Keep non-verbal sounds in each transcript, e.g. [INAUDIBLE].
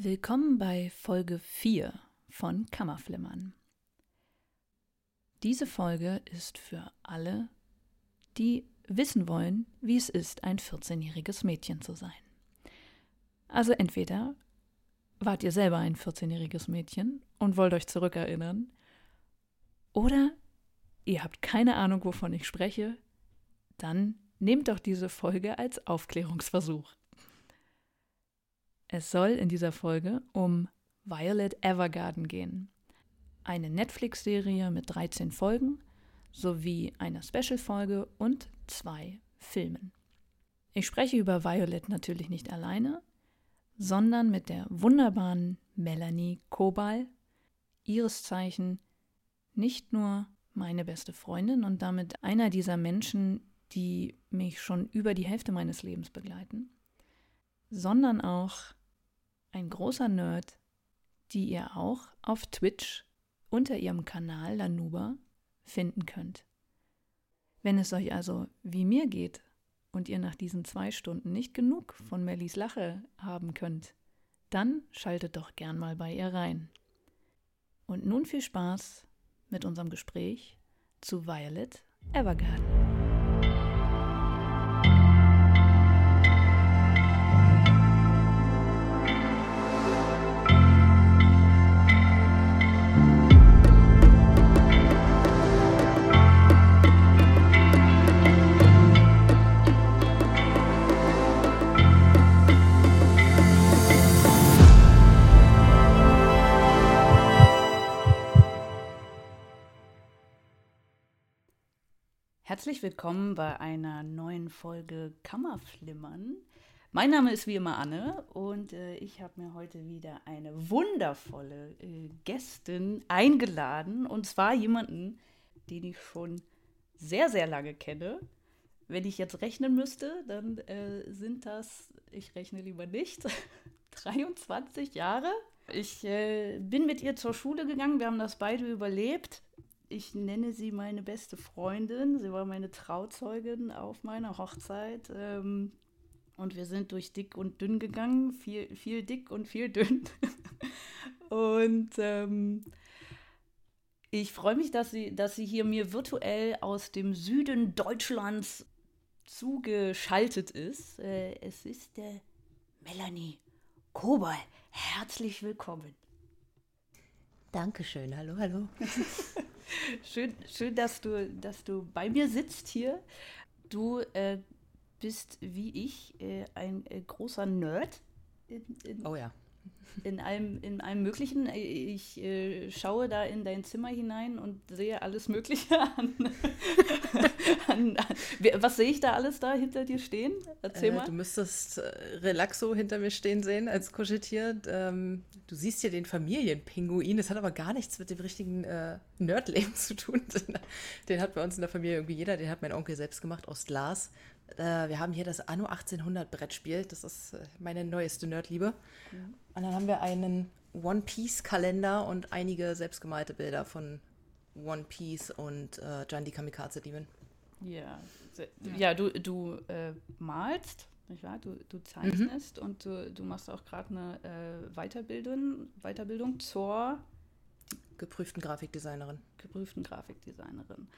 Willkommen bei Folge 4 von Kammerflimmern. Diese Folge ist für alle, die wissen wollen, wie es ist, ein 14-jähriges Mädchen zu sein. Also entweder wart ihr selber ein 14-jähriges Mädchen und wollt euch zurückerinnern, oder ihr habt keine Ahnung, wovon ich spreche, dann nehmt doch diese Folge als Aufklärungsversuch. Es soll in dieser Folge um Violet Evergarden gehen. Eine Netflix-Serie mit 13 Folgen sowie einer Special-Folge und zwei Filmen. Ich spreche über Violet natürlich nicht alleine, sondern mit der wunderbaren Melanie Kobal, ihres Zeichen nicht nur meine beste Freundin und damit einer dieser Menschen, die mich schon über die Hälfte meines Lebens begleiten, sondern auch ein großer Nerd, die ihr auch auf Twitch unter ihrem Kanal Lanuba finden könnt. Wenn es euch also wie mir geht und ihr nach diesen zwei Stunden nicht genug von Mellies Lache haben könnt, dann schaltet doch gern mal bei ihr rein. Und nun viel Spaß mit unserem Gespräch zu Violet Evergarden. Willkommen bei einer neuen Folge Kammerflimmern. Mein Name ist wie immer Anne und äh, ich habe mir heute wieder eine wundervolle äh, Gästin eingeladen und zwar jemanden, den ich schon sehr, sehr lange kenne. Wenn ich jetzt rechnen müsste, dann äh, sind das, ich rechne lieber nicht, [LAUGHS] 23 Jahre. Ich äh, bin mit ihr zur Schule gegangen, wir haben das beide überlebt ich nenne sie meine beste Freundin. Sie war meine Trauzeugin auf meiner Hochzeit. Ähm, und wir sind durch dick und dünn gegangen. Viel, viel dick und viel dünn. [LAUGHS] und ähm, ich freue mich, dass sie, dass sie hier mir virtuell aus dem Süden Deutschlands zugeschaltet ist. Äh, es ist der Melanie Kobal. Herzlich willkommen. Dankeschön. Hallo, hallo. [LAUGHS] schön, schön dass, du, dass du bei mir sitzt hier. Du äh, bist wie ich äh, ein äh, großer Nerd. In, in, oh ja in allem, in allem Möglichen. Ich äh, schaue da in dein Zimmer hinein und sehe alles Mögliche an. [LAUGHS] an, an was sehe ich da alles da hinter dir stehen? Erzähl äh, mal. Du müsstest äh, Relaxo hinter mir stehen sehen als Kuscheltier. Ähm, du siehst hier den Familienpinguin. Das hat aber gar nichts mit dem richtigen äh, Nerdleben zu tun. [LAUGHS] den hat bei uns in der Familie irgendwie jeder. Den hat mein Onkel selbst gemacht aus Glas. Äh, wir haben hier das Anno 1800 Brettspiel. Das ist äh, meine neueste Nerdliebe. Mhm. Und dann haben wir einen One Piece Kalender und einige selbstgemalte Bilder von One Piece und äh, die Kamikaze Demon. Ja, ja, du, du äh, malst, nicht wahr? Du, du zeichnest mhm. und du, du machst auch gerade eine äh, Weiterbildung, Weiterbildung zur geprüften Grafikdesignerin. Geprüften Grafikdesignerin.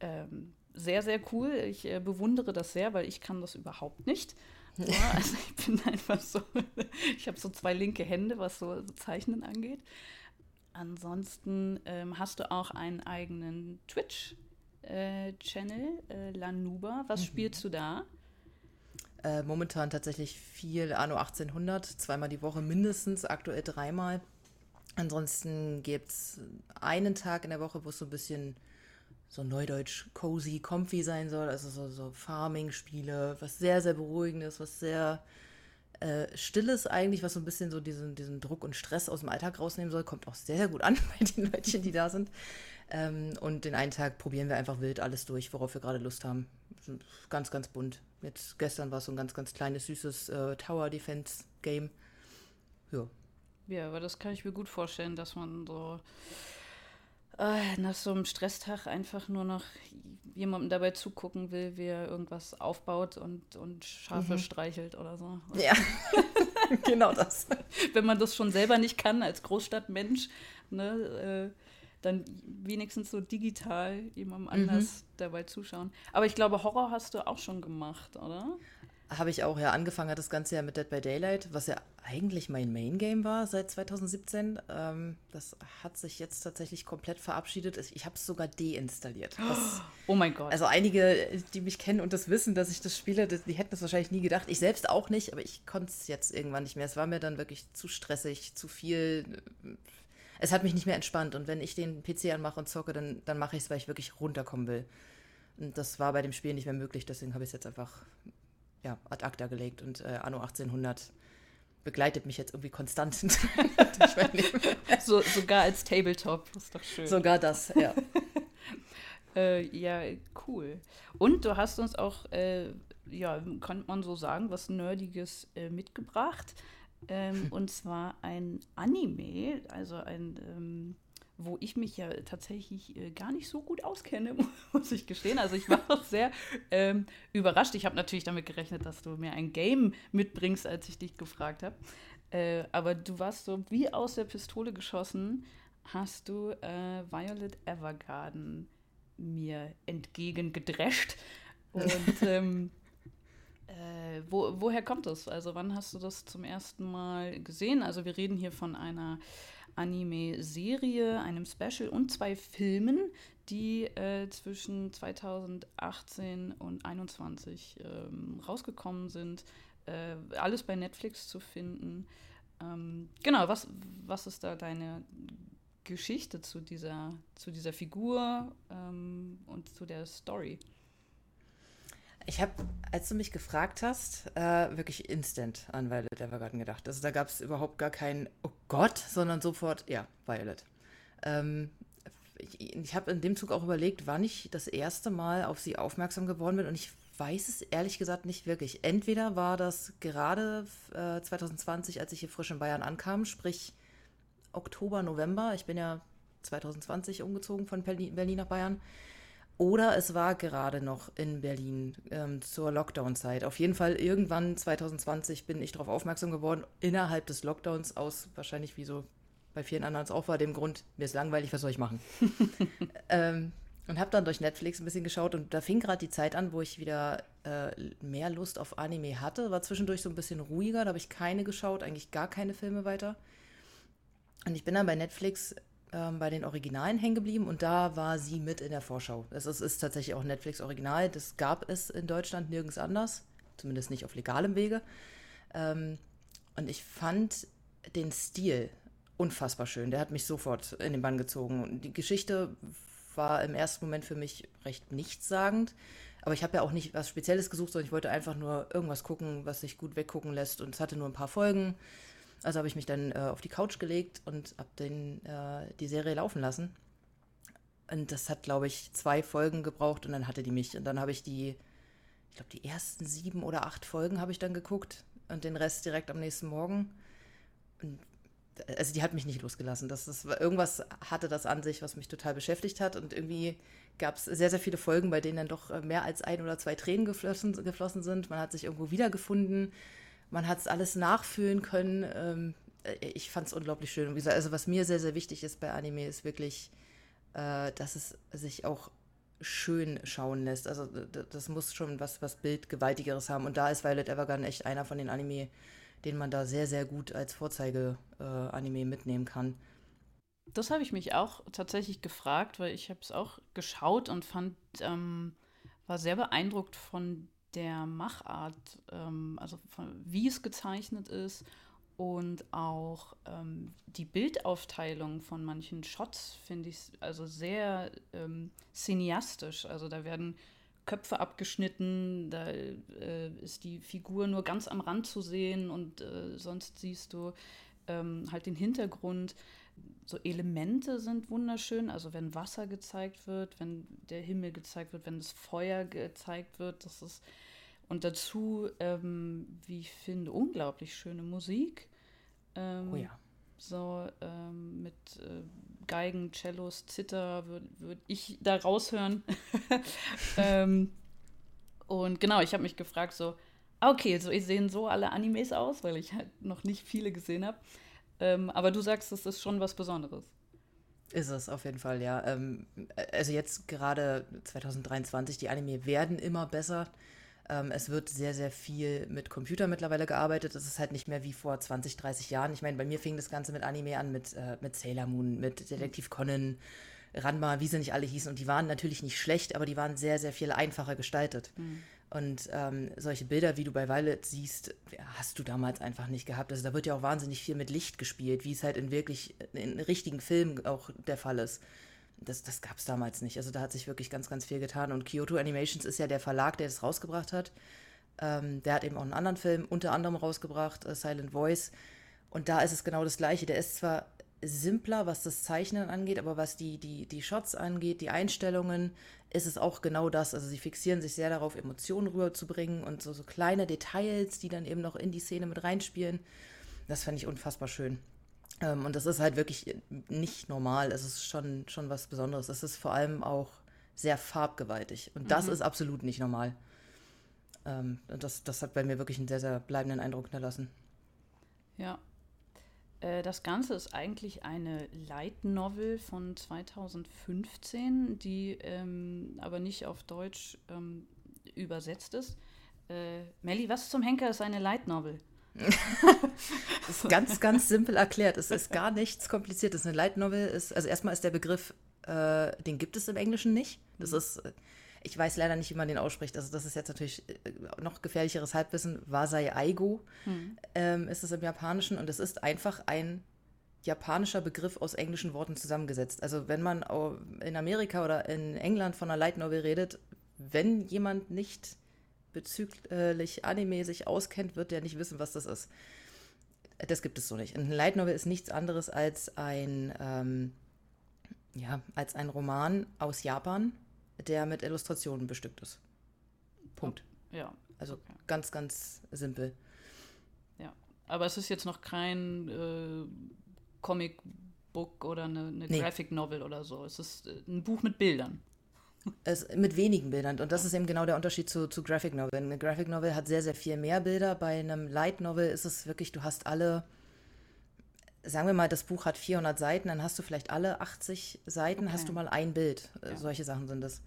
Ähm, sehr, sehr cool. Ich äh, bewundere das sehr, weil ich kann das überhaupt nicht. [LAUGHS] Ja, also ich bin einfach so, [LAUGHS] ich habe so zwei linke Hände, was so, so Zeichnen angeht. Ansonsten ähm, hast du auch einen eigenen Twitch-Channel, äh, äh, Lanuba. Was mhm. spielst du da? Äh, momentan tatsächlich viel Anno 1800, zweimal die Woche mindestens, aktuell dreimal. Ansonsten gibt es einen Tag in der Woche, wo es so ein bisschen so neudeutsch cozy, comfy sein soll. Also so, so Farming-Spiele, was sehr, sehr beruhigendes, was sehr äh, stilles eigentlich, was so ein bisschen so diesen, diesen Druck und Stress aus dem Alltag rausnehmen soll. Kommt auch sehr, sehr gut an [LAUGHS] bei den Leutchen, die da sind. Ähm, und den einen Tag probieren wir einfach wild alles durch, worauf wir gerade Lust haben. Ganz, ganz bunt. Jetzt gestern war es so ein ganz, ganz kleines, süßes äh, Tower Defense Game. Ja. Ja, aber das kann ich mir gut vorstellen, dass man so äh, nach so einem Stresstag einfach nur noch jemandem dabei zugucken will, wie er irgendwas aufbaut und, und Schafe mhm. streichelt oder so. Ja. [LAUGHS] [LAUGHS] genau das. Wenn man das schon selber nicht kann als Großstadtmensch, ne, äh, dann wenigstens so digital jemandem anders mhm. dabei zuschauen. Aber ich glaube, Horror hast du auch schon gemacht, oder? Habe ich auch, ja. Angefangen hat das Ganze ja mit Dead by Daylight, was ja eigentlich mein Main-Game war seit 2017. Ähm, das hat sich jetzt tatsächlich komplett verabschiedet. Ich habe es sogar deinstalliert. [GASPS] Was, oh mein Gott. Also einige, die mich kennen und das wissen, dass ich das spiele, die hätten das wahrscheinlich nie gedacht. Ich selbst auch nicht, aber ich konnte es jetzt irgendwann nicht mehr. Es war mir dann wirklich zu stressig, zu viel. Es hat mich nicht mehr entspannt. Und wenn ich den PC anmache und zocke, dann, dann mache ich es, weil ich wirklich runterkommen will. Und das war bei dem Spiel nicht mehr möglich, deswegen habe ich es jetzt einfach ja, ad acta gelegt und äh, Anno 1800 begleitet mich jetzt irgendwie konstant. [LAUGHS] so, sogar als Tabletop, das ist doch schön. Sogar das, ja. [LAUGHS] äh, ja, cool. Und du hast uns auch, äh, ja, könnte man so sagen, was Nerdiges äh, mitgebracht. Ähm, [LAUGHS] und zwar ein Anime, also ein ähm, wo ich mich ja tatsächlich äh, gar nicht so gut auskenne, [LAUGHS] muss ich gestehen. Also ich war auch sehr ähm, überrascht. Ich habe natürlich damit gerechnet, dass du mir ein Game mitbringst, als ich dich gefragt habe. Äh, aber du warst so wie aus der Pistole geschossen, hast du äh, Violet Evergarden mir entgegengedrescht. [LAUGHS] Und ähm, äh, wo, woher kommt das? Also wann hast du das zum ersten Mal gesehen? Also wir reden hier von einer Anime-Serie, einem Special und zwei Filmen, die äh, zwischen 2018 und 2021 ähm, rausgekommen sind. Äh, alles bei Netflix zu finden. Ähm, genau, was, was ist da deine Geschichte zu dieser, zu dieser Figur ähm, und zu der Story? Ich habe, als du mich gefragt hast, äh, wirklich instant an Violet Evergarden gedacht. Also da gab es überhaupt gar kein Oh Gott, sondern sofort, ja, Violet. Ähm, ich, ich habe in dem Zug auch überlegt, wann ich das erste Mal auf sie aufmerksam geworden bin und ich weiß es ehrlich gesagt nicht wirklich. Entweder war das gerade äh, 2020, als ich hier frisch in Bayern ankam, sprich Oktober, November. Ich bin ja 2020 umgezogen von Berlin nach Bayern. Oder es war gerade noch in Berlin ähm, zur Lockdown-Zeit. Auf jeden Fall irgendwann 2020 bin ich darauf aufmerksam geworden, innerhalb des Lockdowns aus, wahrscheinlich wie so bei vielen anderen es auch war, dem Grund, mir ist langweilig, was soll ich machen? [LAUGHS] ähm, und habe dann durch Netflix ein bisschen geschaut und da fing gerade die Zeit an, wo ich wieder äh, mehr Lust auf Anime hatte. War zwischendurch so ein bisschen ruhiger, da habe ich keine geschaut, eigentlich gar keine Filme weiter. Und ich bin dann bei Netflix ähm, bei den Originalen hängen geblieben und da war sie mit in der Vorschau. Es ist, ist tatsächlich auch Netflix Original. Das gab es in Deutschland nirgends anders, zumindest nicht auf legalem Wege. Ähm, und ich fand den Stil unfassbar schön. Der hat mich sofort in den Bann gezogen. Und die Geschichte war im ersten Moment für mich recht nichtssagend. Aber ich habe ja auch nicht was Spezielles gesucht, sondern ich wollte einfach nur irgendwas gucken, was sich gut weggucken lässt. Und es hatte nur ein paar Folgen. Also habe ich mich dann äh, auf die Couch gelegt und habe äh, die Serie laufen lassen. Und das hat, glaube ich, zwei Folgen gebraucht und dann hatte die mich. Und dann habe ich die, ich glaube, die ersten sieben oder acht Folgen habe ich dann geguckt und den Rest direkt am nächsten Morgen. Und also die hat mich nicht losgelassen. Das ist, irgendwas hatte das an sich, was mich total beschäftigt hat. Und irgendwie gab es sehr, sehr viele Folgen, bei denen dann doch äh, mehr als ein oder zwei Tränen geflossen, geflossen sind. Man hat sich irgendwo wiedergefunden man hat es alles nachfühlen können. Ähm, äh, ich fand es unglaublich schön. Und wie gesagt, also was mir sehr, sehr wichtig ist bei Anime, ist wirklich, äh, dass es sich auch schön schauen lässt. Also das muss schon was, was Bildgewaltigeres haben. Und da ist Violet Evergarden echt einer von den Anime, den man da sehr, sehr gut als Vorzeige-Anime äh, mitnehmen kann. Das habe ich mich auch tatsächlich gefragt, weil ich habe es auch geschaut und fand, ähm, war sehr beeindruckt von der Machart, ähm, also von, wie es gezeichnet ist und auch ähm, die Bildaufteilung von manchen Shots finde ich also sehr ähm, cineastisch. Also da werden Köpfe abgeschnitten, da äh, ist die Figur nur ganz am Rand zu sehen und äh, sonst siehst du ähm, halt den Hintergrund. So Elemente sind wunderschön, also wenn Wasser gezeigt wird, wenn der Himmel gezeigt wird, wenn das Feuer gezeigt wird, das ist und dazu, ähm, wie ich finde, unglaublich schöne Musik. Ähm, oh ja. So ähm, mit äh, Geigen, Cellos, Zither würde würd ich da raushören. [LAUGHS] ähm, und genau, ich habe mich gefragt, so, Okay, so sehen so alle Animes aus, weil ich halt noch nicht viele gesehen habe. Ähm, aber du sagst, das ist schon was Besonderes. Ist es auf jeden Fall, ja. Ähm, also jetzt gerade 2023, die Anime werden immer besser. Ähm, es wird sehr, sehr viel mit Computer mittlerweile gearbeitet. Es ist halt nicht mehr wie vor 20, 30 Jahren. Ich meine, bei mir fing das Ganze mit Anime an, mit, äh, mit Sailor Moon, mit Detektiv Conan, Ranma, wie sie nicht alle hießen. Und die waren natürlich nicht schlecht, aber die waren sehr, sehr viel einfacher gestaltet. Mhm. Und ähm, solche Bilder, wie du bei Violet siehst, hast du damals einfach nicht gehabt. Also da wird ja auch wahnsinnig viel mit Licht gespielt, wie es halt in wirklich, in richtigen Filmen auch der Fall ist. Das, das gab es damals nicht. Also da hat sich wirklich ganz, ganz viel getan. Und Kyoto Animations ist ja der Verlag, der das rausgebracht hat. Ähm, der hat eben auch einen anderen Film unter anderem rausgebracht, uh, Silent Voice. Und da ist es genau das Gleiche. Der ist zwar simpler, was das Zeichnen angeht, aber was die, die, die Shots angeht, die Einstellungen, ist es auch genau das. Also sie fixieren sich sehr darauf, Emotionen rüberzubringen und so, so kleine Details, die dann eben noch in die Szene mit reinspielen. Das fand ich unfassbar schön. Ähm, und das ist halt wirklich nicht normal. Es ist schon, schon was Besonderes. Es ist vor allem auch sehr farbgewaltig. Und das mhm. ist absolut nicht normal. Ähm, das, das hat bei mir wirklich einen sehr, sehr bleibenden Eindruck hinterlassen. Ja. Äh, das Ganze ist eigentlich eine Light Novel von 2015, die ähm, aber nicht auf Deutsch ähm, übersetzt ist. Äh, Melli, was zum Henker ist eine Light Novel? das [LAUGHS] ist ganz, ganz simpel erklärt. Es ist gar nichts Kompliziertes. Eine Light Novel ist, also erstmal ist der Begriff, äh, den gibt es im Englischen nicht. Das mhm. ist, ich weiß leider nicht, wie man den ausspricht. Also das ist jetzt natürlich äh, noch gefährlicheres Halbwissen. Wasai Aigo mhm. ähm, ist es im Japanischen und es ist einfach ein japanischer Begriff aus englischen Worten zusammengesetzt. Also wenn man in Amerika oder in England von einer Light Novel redet, wenn jemand nicht bezüglich Anime sich auskennt, wird der nicht wissen, was das ist. Das gibt es so nicht. Ein Light Novel ist nichts anderes als ein, ähm, ja, als ein Roman aus Japan, der mit Illustrationen bestückt ist. Punkt. Ja. Also okay. ganz, ganz simpel. Ja, aber es ist jetzt noch kein äh, Comic Book oder eine, eine nee. Graphic Novel oder so. Es ist äh, ein Buch mit Bildern. [LAUGHS] Es, mit wenigen Bildern. Und das ist eben genau der Unterschied zu, zu Graphic Novel. Eine Graphic Novel hat sehr, sehr viel mehr Bilder. Bei einem Light Novel ist es wirklich, du hast alle, sagen wir mal, das Buch hat 400 Seiten, dann hast du vielleicht alle 80 Seiten, okay. hast du mal ein Bild. Äh, ja. Solche Sachen sind es.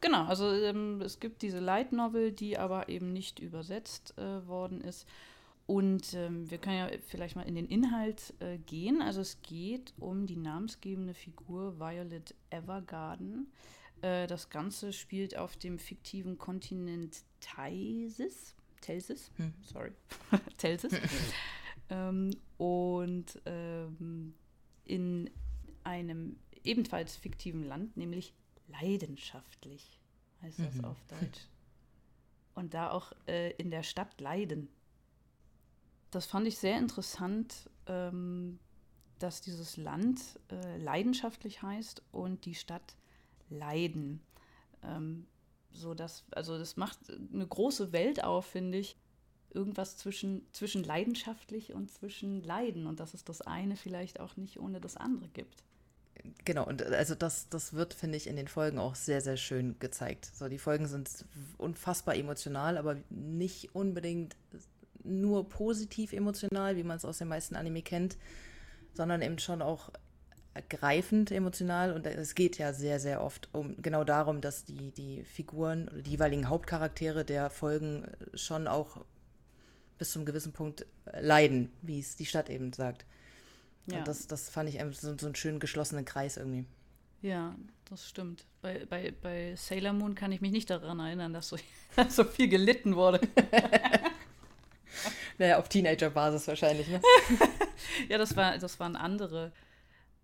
Genau, also ähm, es gibt diese Light Novel, die aber eben nicht übersetzt äh, worden ist. Und ähm, wir können ja vielleicht mal in den Inhalt äh, gehen. Also es geht um die namensgebende Figur Violet Evergarden. Äh, das Ganze spielt auf dem fiktiven Kontinent Taisis. Telsis, hm. sorry, [LAUGHS] Telsis. [LAUGHS] ähm, und ähm, in einem ebenfalls fiktiven Land, nämlich leidenschaftlich, heißt das mhm. auf Deutsch. Und da auch äh, in der Stadt Leiden. Das fand ich sehr interessant, ähm, dass dieses Land äh, leidenschaftlich heißt und die Stadt leiden. Ähm, so dass, also das macht eine große Welt auf, finde ich. Irgendwas zwischen, zwischen leidenschaftlich und zwischen Leiden und dass es das eine vielleicht auch nicht ohne das andere gibt. Genau, und also das, das wird, finde ich, in den Folgen auch sehr, sehr schön gezeigt. So, die Folgen sind unfassbar emotional, aber nicht unbedingt nur positiv emotional, wie man es aus den meisten Anime kennt, sondern eben schon auch ergreifend emotional und es geht ja sehr, sehr oft um genau darum, dass die, die Figuren oder die jeweiligen Hauptcharaktere der Folgen schon auch bis zum gewissen Punkt leiden, wie es die Stadt eben sagt. Ja. Und das, das fand ich so, so einen schönen geschlossenen Kreis irgendwie. Ja, das stimmt. Bei, bei, bei Sailor Moon kann ich mich nicht daran erinnern, dass so, [LAUGHS] so viel gelitten wurde. [LAUGHS] naja, auf Teenager-Basis wahrscheinlich, ne? [LAUGHS] ja, das, war, das waren andere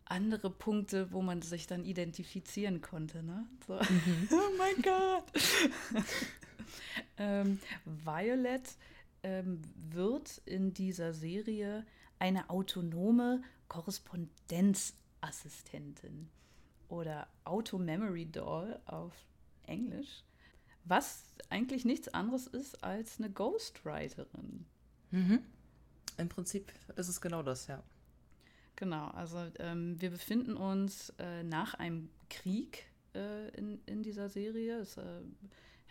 andere Punkte, wo man sich dann identifizieren konnte. Ne? So. Mhm. oh mein Gott! ähm, Violet ähm, wird in dieser Serie eine autonome Korrespondenzassistentin oder Auto-Memory Doll auf Englisch, was eigentlich nichts anderes ist als eine Ghostwriterin. Mhm. Im Prinzip ist es genau das, ja. Genau, also ähm, wir befinden uns äh, nach einem Krieg äh, in, in dieser Serie. Es äh,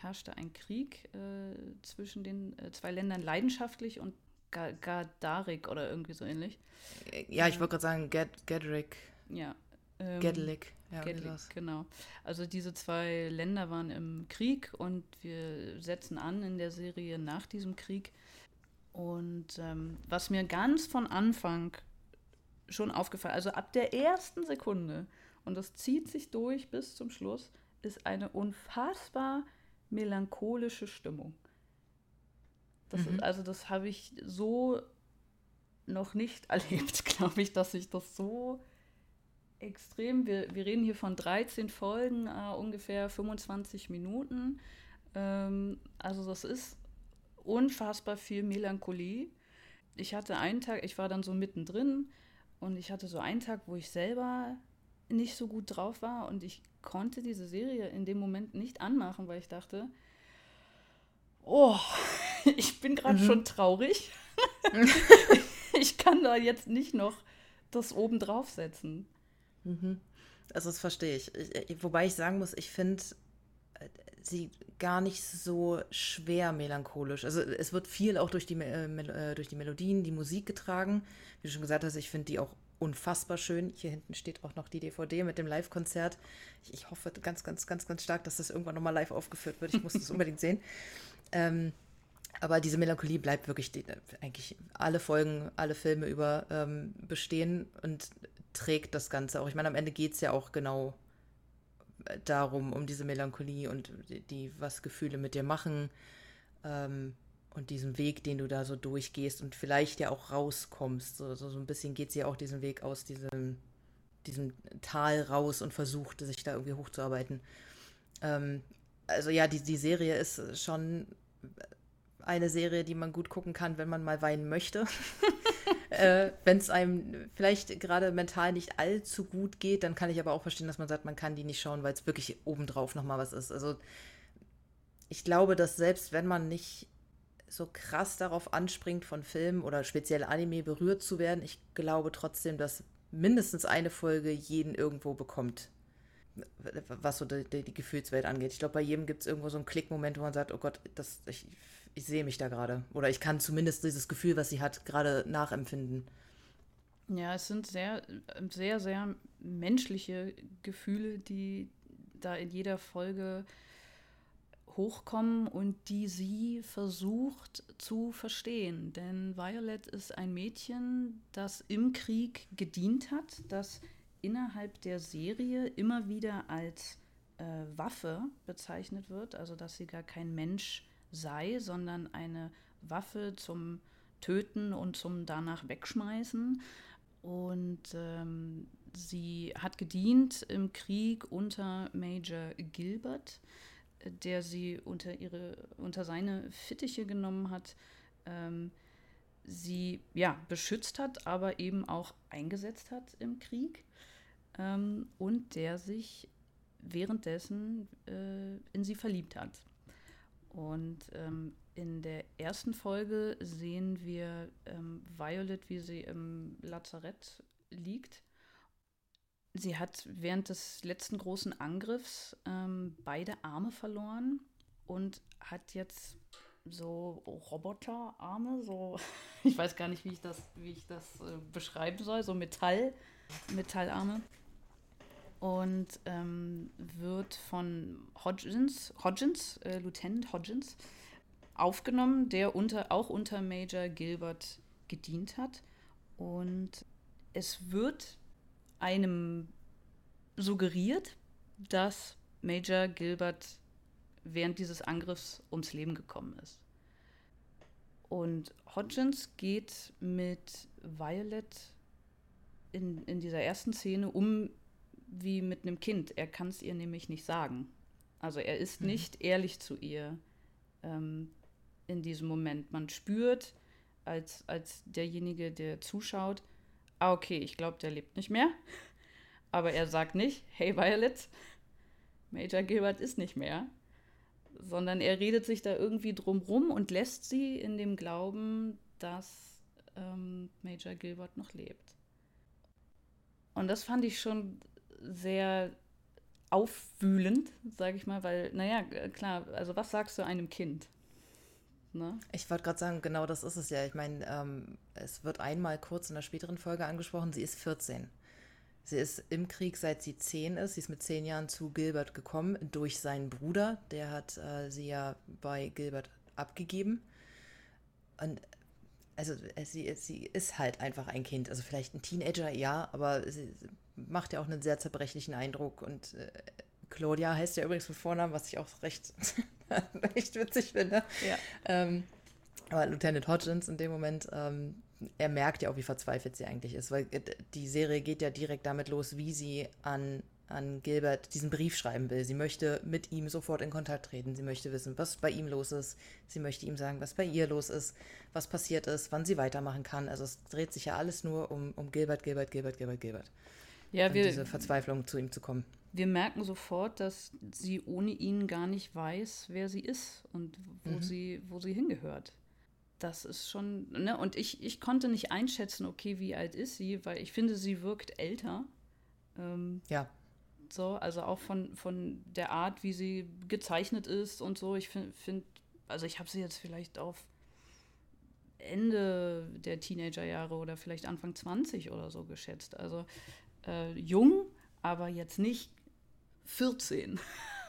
herrschte ein Krieg äh, zwischen den äh, zwei Ländern leidenschaftlich und Gadarik oder irgendwie so ähnlich. Ja, ich wollte gerade sagen, Ged Gedrick. Ja. Ähm, Gedlick. Ja, Gedlick, genau. Also diese zwei Länder waren im Krieg und wir setzen an in der Serie nach diesem Krieg. Und ähm, was mir ganz von Anfang schon aufgefallen, also ab der ersten Sekunde, und das zieht sich durch bis zum Schluss, ist eine unfassbar melancholische Stimmung. Das mhm. ist, also das habe ich so noch nicht [LAUGHS] erlebt, glaube ich, dass ich das so extrem, wir, wir reden hier von 13 Folgen, äh, ungefähr 25 Minuten. Ähm, also das ist unfassbar viel Melancholie. Ich hatte einen Tag, ich war dann so mittendrin und ich hatte so einen Tag, wo ich selber nicht so gut drauf war und ich konnte diese Serie in dem Moment nicht anmachen, weil ich dachte, oh, [LAUGHS] ich bin gerade mhm. schon traurig. [LAUGHS] ich kann da jetzt nicht noch das oben draufsetzen. Mhm. Also das verstehe ich. ich. Wobei ich sagen muss, ich finde äh, sie gar nicht so schwer melancholisch. Also es wird viel auch durch die, äh, äh, durch die Melodien, die Musik getragen. Wie du schon gesagt hast, ich finde die auch unfassbar schön. Hier hinten steht auch noch die DVD mit dem Live-Konzert. Ich, ich, hoffe ganz, ganz, ganz, ganz stark, dass das irgendwann nochmal live aufgeführt wird. Ich muss das [LAUGHS] unbedingt sehen. Ähm, aber diese Melancholie bleibt wirklich die, eigentlich alle Folgen, alle Filme über ähm, bestehen und trägt das Ganze auch. Ich meine, am Ende geht es ja auch genau äh, darum, um diese Melancholie und die, die was Gefühle mit dir machen. Ähm, und diesen Weg, den du da so durchgehst und vielleicht ja auch rauskommst. So, so, so ein bisschen geht sie ja auch diesen Weg aus diesem, diesem Tal raus und versucht, sich da irgendwie hochzuarbeiten. Ähm, also ja, die, die Serie ist schon eine Serie, die man gut gucken kann, wenn man mal weinen möchte. [LAUGHS] äh, wenn es einem vielleicht gerade mental nicht allzu gut geht, dann kann ich aber auch verstehen, dass man sagt, man kann die nicht schauen, weil es wirklich obendrauf nochmal was ist. Also ich glaube, dass selbst wenn man nicht so krass darauf anspringt, von Filmen oder speziell Anime berührt zu werden. Ich glaube trotzdem, dass mindestens eine Folge jeden irgendwo bekommt, was so die, die, Gefühlswelt angeht. Ich glaube, bei jedem gibt es irgendwo so einen Klickmoment, wo man sagt, oh Gott, das, ich, ich sehe mich da gerade. Oder ich kann zumindest dieses Gefühl, was sie hat, gerade nachempfinden. Ja, es sind sehr, sehr, sehr menschliche Gefühle, die da in jeder Folge hochkommen und die sie versucht zu verstehen. Denn Violet ist ein Mädchen, das im Krieg gedient hat, das innerhalb der Serie immer wieder als äh, Waffe bezeichnet wird, also dass sie gar kein Mensch sei, sondern eine Waffe zum Töten und zum danach wegschmeißen. Und ähm, sie hat gedient im Krieg unter Major Gilbert, der sie unter, ihre, unter seine Fittiche genommen hat, ähm, sie ja, beschützt hat, aber eben auch eingesetzt hat im Krieg ähm, und der sich währenddessen äh, in sie verliebt hat. Und ähm, in der ersten Folge sehen wir ähm, Violet, wie sie im Lazarett liegt Sie hat während des letzten großen Angriffs ähm, beide Arme verloren und hat jetzt so Roboterarme, so [LAUGHS] ich weiß gar nicht, wie ich das, wie ich das äh, beschreiben soll, so Metall, Metallarme. Und ähm, wird von Hodgins, Hodgins, äh, Lieutenant Hodgins, aufgenommen, der unter, auch unter Major Gilbert gedient hat. Und es wird einem suggeriert, dass Major Gilbert während dieses Angriffs ums Leben gekommen ist. Und Hodgins geht mit Violet in, in dieser ersten Szene um wie mit einem Kind. Er kann es ihr nämlich nicht sagen. Also er ist mhm. nicht ehrlich zu ihr ähm, in diesem Moment. Man spürt als, als derjenige, der zuschaut, ah, okay, ich glaube, der lebt nicht mehr. Aber er sagt nicht, hey Violet, Major Gilbert ist nicht mehr. Sondern er redet sich da irgendwie drumrum und lässt sie in dem Glauben, dass ähm, Major Gilbert noch lebt. Und das fand ich schon sehr aufwühlend, sage ich mal, weil, naja, klar, also was sagst du einem Kind? Ne? Ich wollte gerade sagen, genau das ist es ja. Ich meine, ähm, es wird einmal kurz in der späteren Folge angesprochen, sie ist 14. Sie ist im Krieg, seit sie 10 ist. Sie ist mit 10 Jahren zu Gilbert gekommen durch seinen Bruder. Der hat äh, sie ja bei Gilbert abgegeben. Und also sie, sie ist halt einfach ein Kind. Also vielleicht ein Teenager, ja, aber sie macht ja auch einen sehr zerbrechlichen Eindruck. Und äh, Claudia heißt ja übrigens mit Vornamen, was ich auch recht, [LAUGHS] recht witzig finde. Ja. Ähm, aber Lieutenant Hodgins in dem Moment, ähm, er merkt ja auch, wie verzweifelt sie eigentlich ist, weil äh, die Serie geht ja direkt damit los, wie sie an an Gilbert diesen Brief schreiben will. Sie möchte mit ihm sofort in Kontakt treten. Sie möchte wissen, was bei ihm los ist. Sie möchte ihm sagen, was bei ihr los ist, was passiert ist, wann sie weitermachen kann. Also es dreht sich ja alles nur um, um Gilbert, Gilbert, Gilbert, Gilbert, Gilbert. Ja, wir, diese Verzweiflung zu ihm zu kommen. Wir merken sofort, dass sie ohne ihn gar nicht weiß, wer sie ist und wo, mhm. sie, wo sie hingehört. Das ist schon, ne? Und ich, ich konnte nicht einschätzen, okay, wie alt ist sie, weil ich finde, sie wirkt älter. Ähm, ja so, also auch von, von der Art, wie sie gezeichnet ist und so. Ich finde, find, also ich habe sie jetzt vielleicht auf Ende der Teenagerjahre oder vielleicht Anfang 20 oder so geschätzt. Also äh, jung, aber jetzt nicht 14.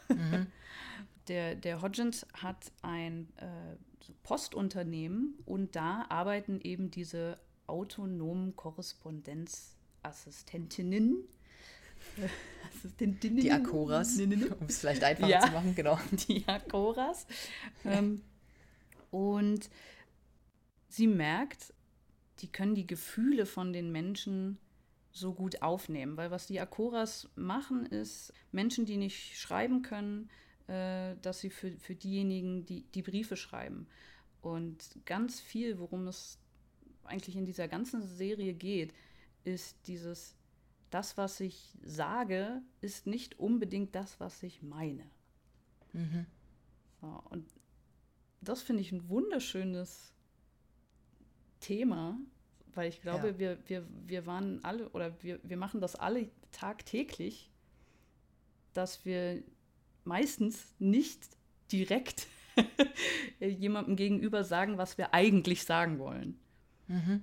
Mhm. [LAUGHS] der, der Hodgins hat ein äh, Postunternehmen und da arbeiten eben diese autonomen Korrespondenzassistentinnen Assistentinnen. Die Akoras, um es vielleicht einfacher ja, zu machen, genau. [LAUGHS] Die Akoras. [LAUGHS] ähm, und sie merkt, die können die Gefühle von den Menschen so gut aufnehmen, weil was die Akoras machen, ist Menschen, die nicht schreiben können, äh, dass sie für, für diejenigen, die die Briefe schreiben. Und ganz viel, worum es eigentlich in dieser ganzen Serie geht, ist dieses das, was ich sage, ist nicht unbedingt das, was ich meine. Mhm. So, und das finde ich ein wunderschönes Thema, weil ich glaube, ja. wir, wir, wir waren alle oder wir, wir machen das alle tagtäglich, dass wir meistens nicht direkt [LAUGHS] jemandem gegenüber sagen, was wir eigentlich sagen wollen. Mhm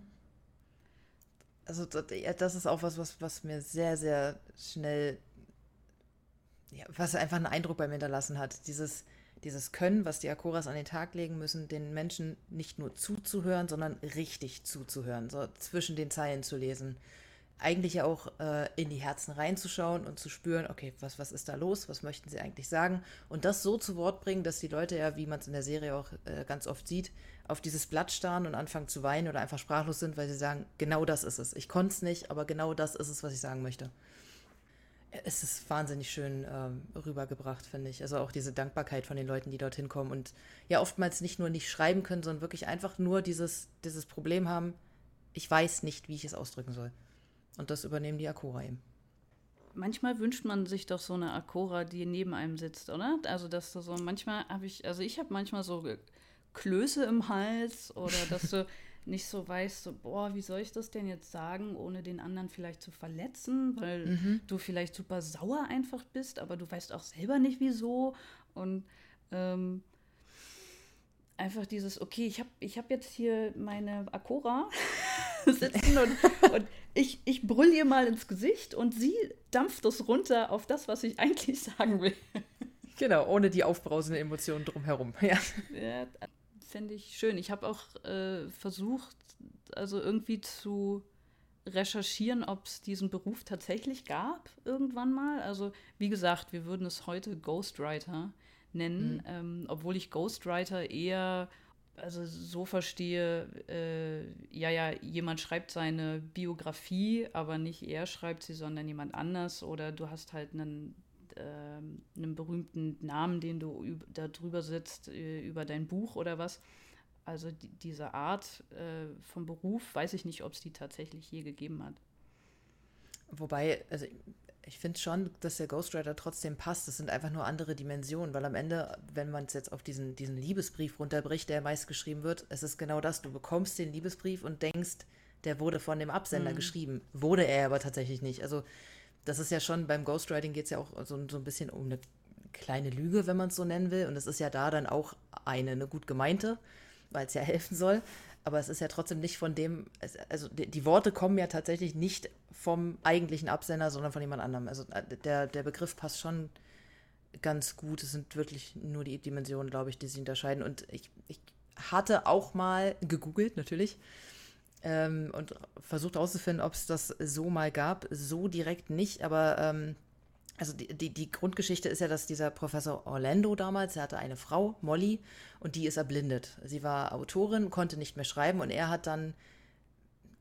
also das ist auch was, was, was mir sehr, sehr schnell, ja, was einfach einen Eindruck bei mir hinterlassen hat. Dieses, dieses Können, was die Akoras an den Tag legen müssen, den Menschen nicht nur zuzuhören, sondern richtig zuzuhören, so zwischen den Zeilen zu lesen eigentlich ja auch äh, in die Herzen reinzuschauen und zu spüren, okay, was, was ist da los, was möchten sie eigentlich sagen und das so zu Wort bringen, dass die Leute ja, wie man es in der Serie auch äh, ganz oft sieht, auf dieses Blatt starren und anfangen zu weinen oder einfach sprachlos sind, weil sie sagen, genau das ist es. Ich konnte es nicht, aber genau das ist es, was ich sagen möchte. Es ist wahnsinnig schön ähm, rübergebracht, finde ich. Also auch diese Dankbarkeit von den Leuten, die dorthin kommen und ja oftmals nicht nur nicht schreiben können, sondern wirklich einfach nur dieses, dieses Problem haben, ich weiß nicht, wie ich es ausdrücken soll. Und das übernehmen die Akora eben. Manchmal wünscht man sich doch so eine Akora, die neben einem sitzt, oder? Also, dass du so manchmal habe ich, also ich habe manchmal so Klöße im Hals oder dass du [LAUGHS] nicht so weißt, so, boah, wie soll ich das denn jetzt sagen, ohne den anderen vielleicht zu verletzen, weil mhm. du vielleicht super sauer einfach bist, aber du weißt auch selber nicht wieso. Und ähm, einfach dieses, okay, ich habe ich hab jetzt hier meine Akora [LAUGHS] sitzen und, [LAUGHS] und ich, ich brüll ihr mal ins Gesicht und sie dampft das runter auf das, was ich eigentlich sagen will. Genau, ohne die aufbrausende Emotionen drumherum. [LAUGHS] Ja, ja fände ich schön. Ich habe auch äh, versucht, also irgendwie zu recherchieren, ob es diesen Beruf tatsächlich gab irgendwann mal. Also wie gesagt, wir würden es heute Ghostwriter nennen, mhm. ähm, obwohl ich Ghostwriter eher also so verstehe, äh, ja, ja, jemand schreibt seine Biografie, aber nicht er schreibt sie, sondern jemand anders. Oder du hast halt einen, äh, einen berühmten Namen, den du da drüber sitzt, äh, über dein Buch oder was. Also die, diese Art äh, vom Beruf, weiß ich nicht, ob es die tatsächlich je gegeben hat. Wobei, also ich finde schon, dass der Ghostwriter trotzdem passt. Das sind einfach nur andere Dimensionen, weil am Ende, wenn man es jetzt auf diesen, diesen Liebesbrief runterbricht, der meist geschrieben wird, es ist genau das. Du bekommst den Liebesbrief und denkst, der wurde von dem Absender mhm. geschrieben. Wurde er aber tatsächlich nicht. Also das ist ja schon, beim Ghostwriting geht es ja auch so, so ein bisschen um eine kleine Lüge, wenn man es so nennen will. Und es ist ja da dann auch eine, eine gut gemeinte, weil es ja [LAUGHS] helfen soll. Aber es ist ja trotzdem nicht von dem, also die, die, Worte kommen ja tatsächlich nicht vom eigentlichen Absender, sondern von jemand anderem. Also äh, der, der Begriff passt schon ganz gut. Es sind wirklich nur die Dimensionen, glaube ich, die sich unterscheiden. Und ich, ich hatte auch mal gegoogelt, natürlich, ähm, und versucht herauszufinden, ob es das so mal gab. So direkt nicht, aber ähm, also die, die, die, Grundgeschichte ist ja, dass dieser Professor Orlando damals, er hatte eine Frau, Molly, und die ist erblindet. Sie war Autorin, konnte nicht mehr schreiben und er hat dann,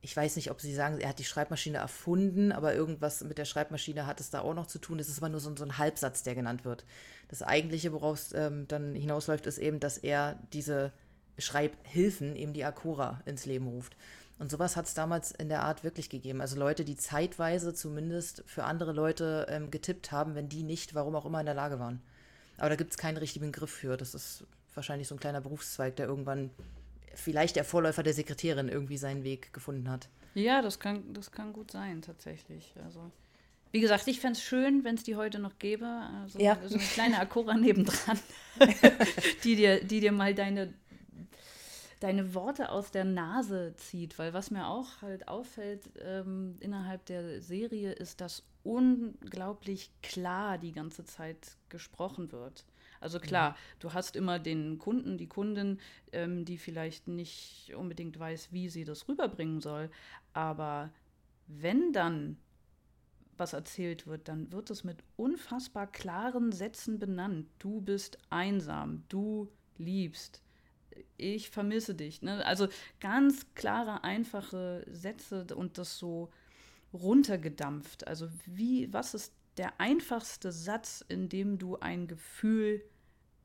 ich weiß nicht, ob Sie sagen, er hat die Schreibmaschine erfunden, aber irgendwas mit der Schreibmaschine hat es da auch noch zu tun. Das ist aber nur so, so ein Halbsatz, der genannt wird. Das eigentliche, worauf es ähm, dann hinausläuft, ist eben, dass er diese Schreibhilfen, eben die Akura, ins Leben ruft. Und sowas hat es damals in der Art wirklich gegeben. Also Leute, die zeitweise zumindest für andere Leute ähm, getippt haben, wenn die nicht, warum auch immer, in der Lage waren. Aber da gibt es keinen richtigen Begriff für. Das ist wahrscheinlich so ein kleiner Berufszweig, der irgendwann vielleicht der Vorläufer der Sekretärin irgendwie seinen Weg gefunden hat. Ja, das kann, das kann gut sein, tatsächlich. Also, wie gesagt, ich fände es schön, wenn es die heute noch gäbe. Also, ja. So eine kleine Akura nebendran, [LAUGHS] die, dir, die dir mal deine deine Worte aus der Nase zieht, weil was mir auch halt auffällt ähm, innerhalb der Serie ist, dass unglaublich klar die ganze Zeit gesprochen wird. Also klar, mhm. du hast immer den Kunden, die Kundin, ähm, die vielleicht nicht unbedingt weiß, wie sie das rüberbringen soll, aber wenn dann was erzählt wird, dann wird es mit unfassbar klaren Sätzen benannt. Du bist einsam, du liebst, ich vermisse dich. Ne? Also ganz klare, einfache Sätze und das so runtergedampft. Also wie, was ist der einfachste Satz, in dem du ein Gefühl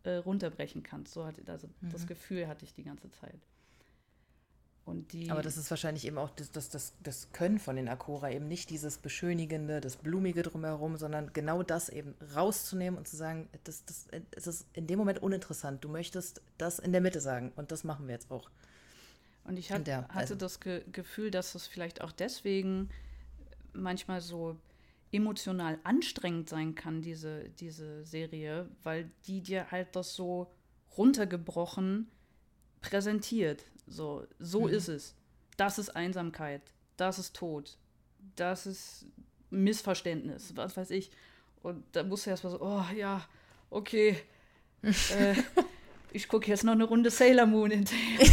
äh, runterbrechen kannst? So hat, also mhm. das Gefühl hatte ich die ganze Zeit. Aber das ist wahrscheinlich eben auch das, das, das, das Können von den Akora, eben nicht dieses Beschönigende, das Blumige drumherum, sondern genau das eben rauszunehmen und zu sagen, das, das, es ist in dem Moment uninteressant. Du möchtest das in der Mitte sagen und das machen wir jetzt auch. Und ich hat, der, hatte das Ge Gefühl, dass es vielleicht auch deswegen manchmal so emotional anstrengend sein kann, diese, diese Serie, weil die dir halt das so runtergebrochen präsentiert. So, so mhm. ist es. Das ist Einsamkeit. Das ist Tod. Das ist Missverständnis. Was weiß ich. Und da musst du erst mal so, oh ja, okay. [LAUGHS] äh, ich gucke jetzt noch eine Runde Sailor Moon hinterher. [LAUGHS]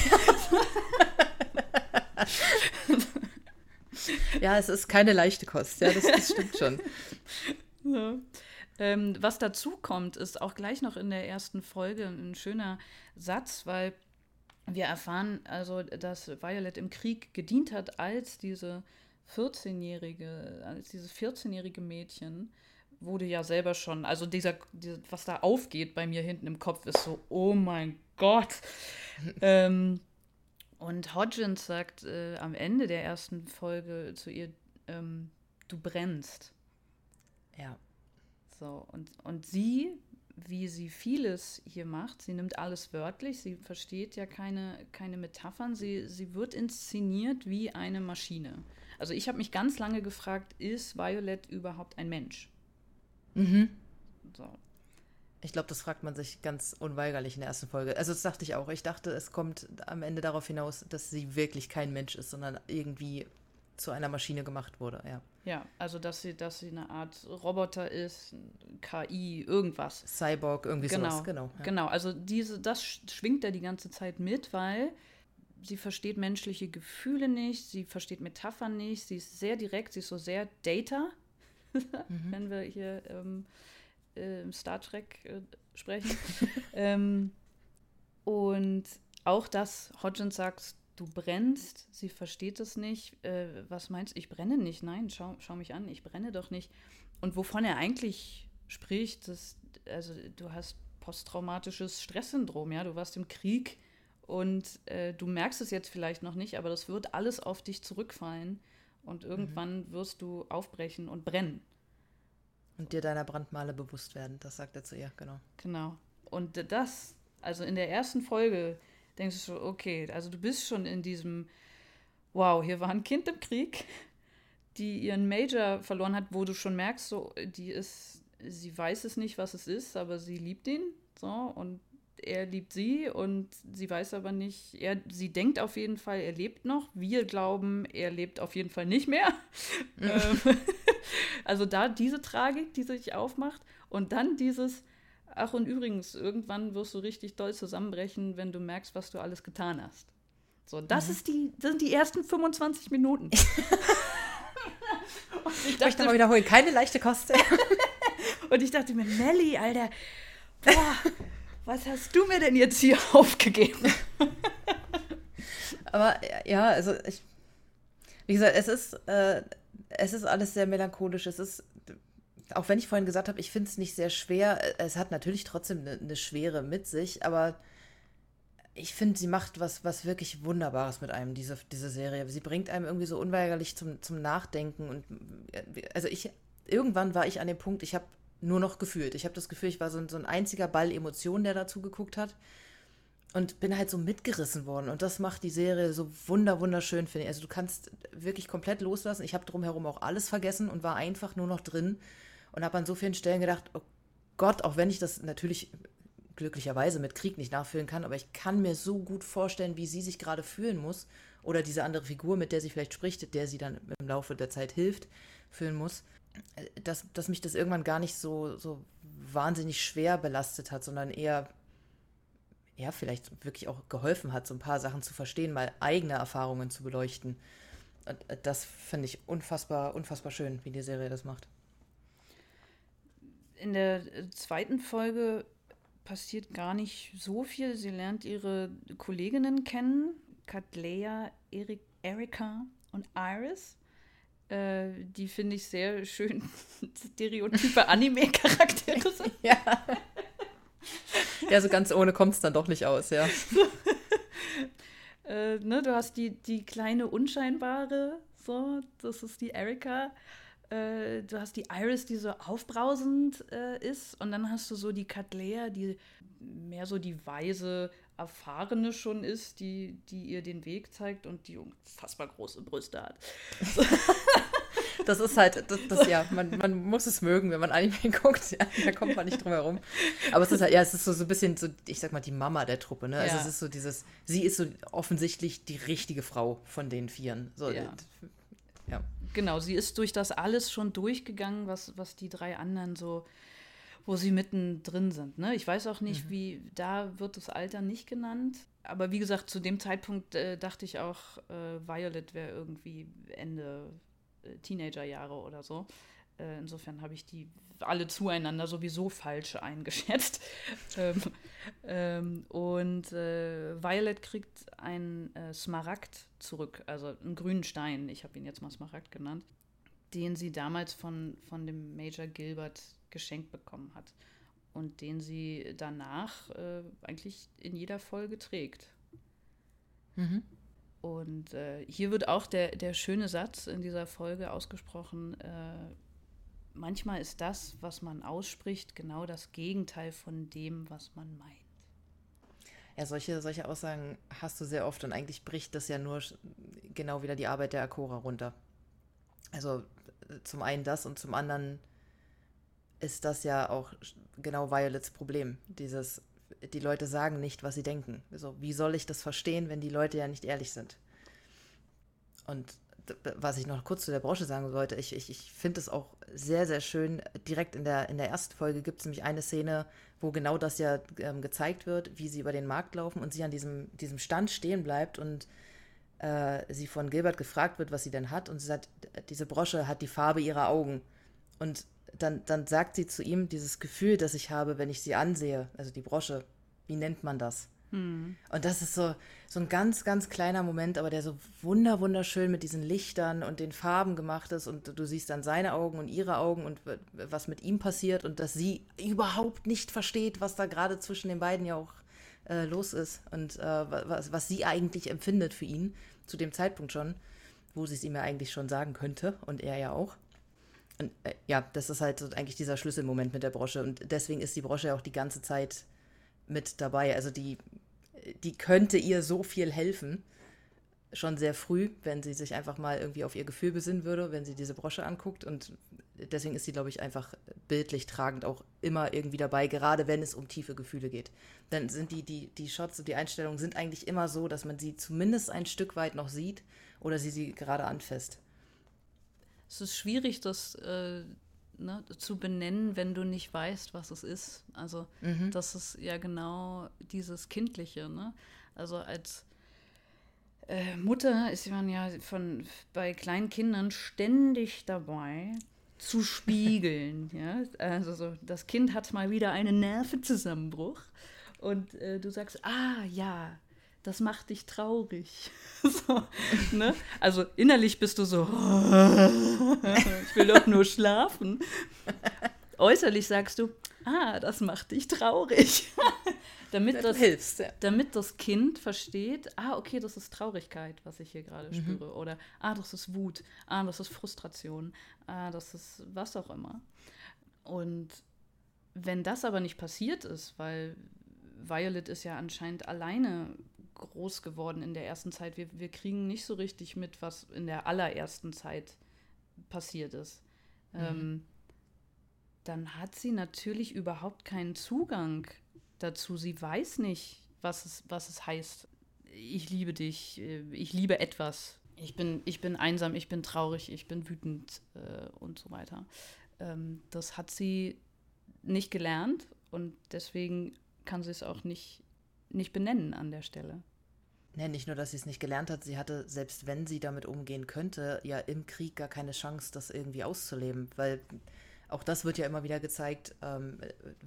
ja, es ist keine leichte Kost. Ja, das, das stimmt schon. [LAUGHS] Ja. Ähm, was dazu kommt, ist auch gleich noch in der ersten Folge ein schöner Satz, weil wir erfahren also, dass Violet im Krieg gedient hat als diese 14-jährige, als dieses 14-jährige Mädchen wurde ja selber schon, also dieser, dieser, was da aufgeht bei mir hinten im Kopf, ist so, oh mein Gott. [LAUGHS] ähm, und Hodgins sagt äh, am Ende der ersten Folge zu ihr, ähm, du brennst. Ja. So, und, und sie wie sie vieles hier macht. Sie nimmt alles wörtlich, sie versteht ja keine, keine Metaphern, sie, sie wird inszeniert wie eine Maschine. Also ich habe mich ganz lange gefragt, ist Violet überhaupt ein Mensch? Mhm. So. Ich glaube, das fragt man sich ganz unweigerlich in der ersten Folge. Also das dachte ich auch. Ich dachte, es kommt am Ende darauf hinaus, dass sie wirklich kein Mensch ist, sondern irgendwie zu einer Maschine gemacht wurde, ja. Ja, also dass sie, dass sie eine Art Roboter ist, KI, irgendwas. Cyborg, irgendwie genau, sowas, genau. Ja. Genau, also diese, das schwingt er die ganze Zeit mit, weil sie versteht menschliche Gefühle nicht, sie versteht Metaphern nicht, sie ist sehr direkt, sie ist so sehr Data, [LAUGHS] mhm. wenn wir hier ähm, äh, Star Trek äh, sprechen. [LAUGHS] ähm, und auch das, Hodgins sagt, du brennst, sie versteht es nicht. Äh, was meinst du? Ich brenne nicht. Nein, schau, schau mich an, ich brenne doch nicht. Und wovon er eigentlich spricht, das, also du hast posttraumatisches Stresssyndrom, ja, du warst im Krieg und äh, du merkst es jetzt vielleicht noch nicht, aber das wird alles auf dich zurückfallen und irgendwann mhm. wirst du aufbrechen und brennen. Und dir deiner Brandmale bewusst werden, das sagt er zu ihr, genau. Genau. Und das, also in der ersten Folge, denkst du so, okay, also du bist schon in diesem, wow, hier war ein Kind im Krieg, die ihren Major verloren hat, wo du schon merkst, so, die ist, sie weiß es nicht, was es ist, aber sie liebt ihn. So, und er liebt sie und sie weiß aber nicht, er, sie denkt auf jeden Fall, er lebt noch. Wir glauben, er lebt auf jeden Fall nicht mehr. [LAUGHS] Ähm, [LAUGHS] also da diese Tragik, die sich aufmacht und dann dieses, ach und übrigens, irgendwann wirst du richtig doll zusammenbrechen, wenn du merkst, was du alles getan hast. So, das mhm. ist die, das sind die ersten 25 Minuten. [LAUGHS] ich dachte, ich mal wiederholen, keine leichte Kost. [LAUGHS] und ich dachte mir, Nelly, Alter, boah, was hast du mir denn jetzt hier [LAUGHS] aufgegeben? Aber ja, also ich, wie gesagt, es ist, äh, es ist alles sehr melancholisch. Es ist, auch wenn ich vorhin gesagt habe, ich finde es nicht sehr schwer. Es hat natürlich trotzdem eine, eine Schwere mit sich, aber ich finde, sie macht was, was wirklich Wunderbares mit einem, diese, diese Serie. Sie bringt einem irgendwie so unweigerlich zum, zum Nachdenken. Und also ich, irgendwann war ich an dem Punkt, ich habe nur noch gefühlt. Ich habe das Gefühl, ich war so ein, so ein einziger Ball Emotionen, der dazu geguckt hat. Und bin halt so mitgerissen worden. Und das macht die Serie so wunder, wunderschön, finde ich. Also du kannst wirklich komplett loslassen. Ich habe drumherum auch alles vergessen und war einfach nur noch drin. Und habe an so vielen Stellen gedacht, oh Gott, auch wenn ich das natürlich glücklicherweise mit Krieg nicht nachfühlen kann, aber ich kann mir so gut vorstellen, wie sie sich gerade fühlen muss. Oder diese andere Figur, mit der sie vielleicht spricht, der sie dann im Laufe der Zeit hilft, fühlen muss dass, dass mich das irgendwann gar nicht so, so wahnsinnig schwer belastet hat, sondern eher, ja, vielleicht wirklich auch geholfen hat, so ein paar Sachen zu verstehen, mal eigene Erfahrungen zu beleuchten. Äh, das finde ich unfassbar, unfassbar schön, wie die Serie das macht. In der zweiten Folge passiert gar nicht so viel. Sie lernt ihre Kolleginnen kennen, Katlea, Erik, Erika und Iris. Äh, die finde ich sehr schön [LAUGHS] stereotype Anime-Charaktere sind. [LAUGHS] ja. ja, so ganz ohne kommt es dann doch nicht aus, ja. [LAUGHS] äh, ne, du hast die, die kleine Unscheinbare, so, das ist die Erika. Äh, du hast die Iris, die so aufbrausend äh, ist. Und dann hast du so die Katlea, die mehr so die weise, erfahrene schon ist, die, die ihr den Weg zeigt und die unfassbar große Brüste hat. So. [LAUGHS] Das ist halt, das, das ja, man, man muss es mögen, wenn man Anime [LAUGHS] guckt. Ja, da kommt man nicht drum herum. Aber es ist halt, ja, es ist so, so ein bisschen so, ich sag mal, die Mama der Truppe, ne? Also ja. es ist so dieses, sie ist so offensichtlich die richtige Frau von den Vieren. So, ja. ja. Genau, sie ist durch das alles schon durchgegangen, was, was die drei anderen so wo sie mittendrin sind. Ne? Ich weiß auch nicht, mhm. wie, da wird das Alter nicht genannt. Aber wie gesagt, zu dem Zeitpunkt äh, dachte ich auch, äh, Violet wäre irgendwie Ende äh, Teenagerjahre oder so. Äh, insofern habe ich die alle zueinander sowieso falsch eingeschätzt. [LAUGHS] ähm, ähm, und äh, Violet kriegt einen äh, Smaragd zurück, also einen grünen Stein, ich habe ihn jetzt mal Smaragd genannt, den sie damals von, von dem Major Gilbert geschenkt bekommen hat und den sie danach äh, eigentlich in jeder Folge trägt. Mhm. Und äh, hier wird auch der, der schöne Satz in dieser Folge ausgesprochen, äh, manchmal ist das, was man ausspricht, genau das Gegenteil von dem, was man meint. Ja, solche, solche Aussagen hast du sehr oft und eigentlich bricht das ja nur genau wieder die Arbeit der Akora runter. Also zum einen das und zum anderen ist das ja auch genau Violets Problem. Dieses, die Leute sagen nicht, was sie denken. Also, wie soll ich das verstehen, wenn die Leute ja nicht ehrlich sind? Und was ich noch kurz zu der Branche sagen wollte, ich, ich, ich finde es auch sehr, sehr schön. Direkt in der, in der ersten Folge gibt es nämlich eine Szene, wo genau das ja ähm, gezeigt wird, wie sie über den Markt laufen und sie an diesem, diesem Stand stehen bleibt und äh, sie von Gilbert gefragt wird, was sie denn hat. Und sie sagt, diese Brosche hat die Farbe ihrer Augen. Und dann, dann sagt sie zu ihm dieses Gefühl, das ich habe, wenn ich sie ansehe, also die Brosche, wie nennt man das? Hm. Und das ist so, so ein ganz, ganz kleiner Moment, aber der so wunder, wunderschön mit diesen Lichtern und den Farben gemacht ist und du siehst dann seine Augen und ihre Augen und was mit ihm passiert und dass sie überhaupt nicht versteht, was da gerade zwischen den beiden ja auch äh, los ist und äh, was, was sie eigentlich empfindet für ihn, zu dem Zeitpunkt schon, wo sie es ihm ja eigentlich schon sagen könnte und er ja auch. Und äh, ja, das ist halt so eigentlich dieser Schlüsselmoment mit der Brosche. Und deswegen ist die Brosche auch die ganze Zeit mit dabei. Also die, die könnte ihr so viel helfen. schon sehr früh, wenn sie sich einfach mal irgendwie auf ihr Gefühl besinnen würde, wenn sie diese Brosche anguckt. Und deswegen ist sie, glaube ich, einfach bildlich tragend auch immer irgendwie dabei, gerade wenn es um tiefe Gefühle geht. Dann sind die, die, die Shots und die Einstellungen sind eigentlich immer so, dass man sie zumindest ein Stück weit noch sieht oder sie sie gerade anfasst. Es ist schwierig, das äh, ne, zu benennen, wenn du nicht weißt, was es ist. Also mhm. das ist ja genau dieses Kindliche. Ne? Also als äh, Mutter ist man ja von bei kleinen Kindern ständig dabei zu spiegeln. [LAUGHS] ja? Also so, das Kind hat mal wieder einen Nervenzusammenbruch und äh, du sagst, ah ja, das macht dich traurig. [LAUGHS] so, ne? Also innerlich bist du so, [LAUGHS] ich will doch nur schlafen. Äußerlich sagst du, ah, das macht dich traurig. [LAUGHS] damit, das, hilfst, ja. damit das Kind versteht, ah, okay, das ist Traurigkeit, was ich hier gerade mhm. spüre. Oder, ah, das ist Wut, ah, das ist Frustration, ah, das ist was auch immer. Und wenn das aber nicht passiert ist, weil Violet ist ja anscheinend alleine groß geworden in der ersten Zeit. Wir, wir kriegen nicht so richtig mit, was in der allerersten Zeit passiert ist. Mhm. Ähm, dann hat sie natürlich überhaupt keinen Zugang dazu. Sie weiß nicht, was es, was es heißt. Ich liebe dich, äh, ich liebe etwas. Ich bin, ich bin einsam, ich bin traurig, ich bin wütend äh, und so weiter. Ähm, das hat sie nicht gelernt und deswegen kann sie es auch nicht, nicht benennen an der Stelle. Nee, nicht nur, dass sie es nicht gelernt hat, sie hatte, selbst wenn sie damit umgehen könnte, ja im Krieg gar keine Chance, das irgendwie auszuleben, weil auch das wird ja immer wieder gezeigt, ähm,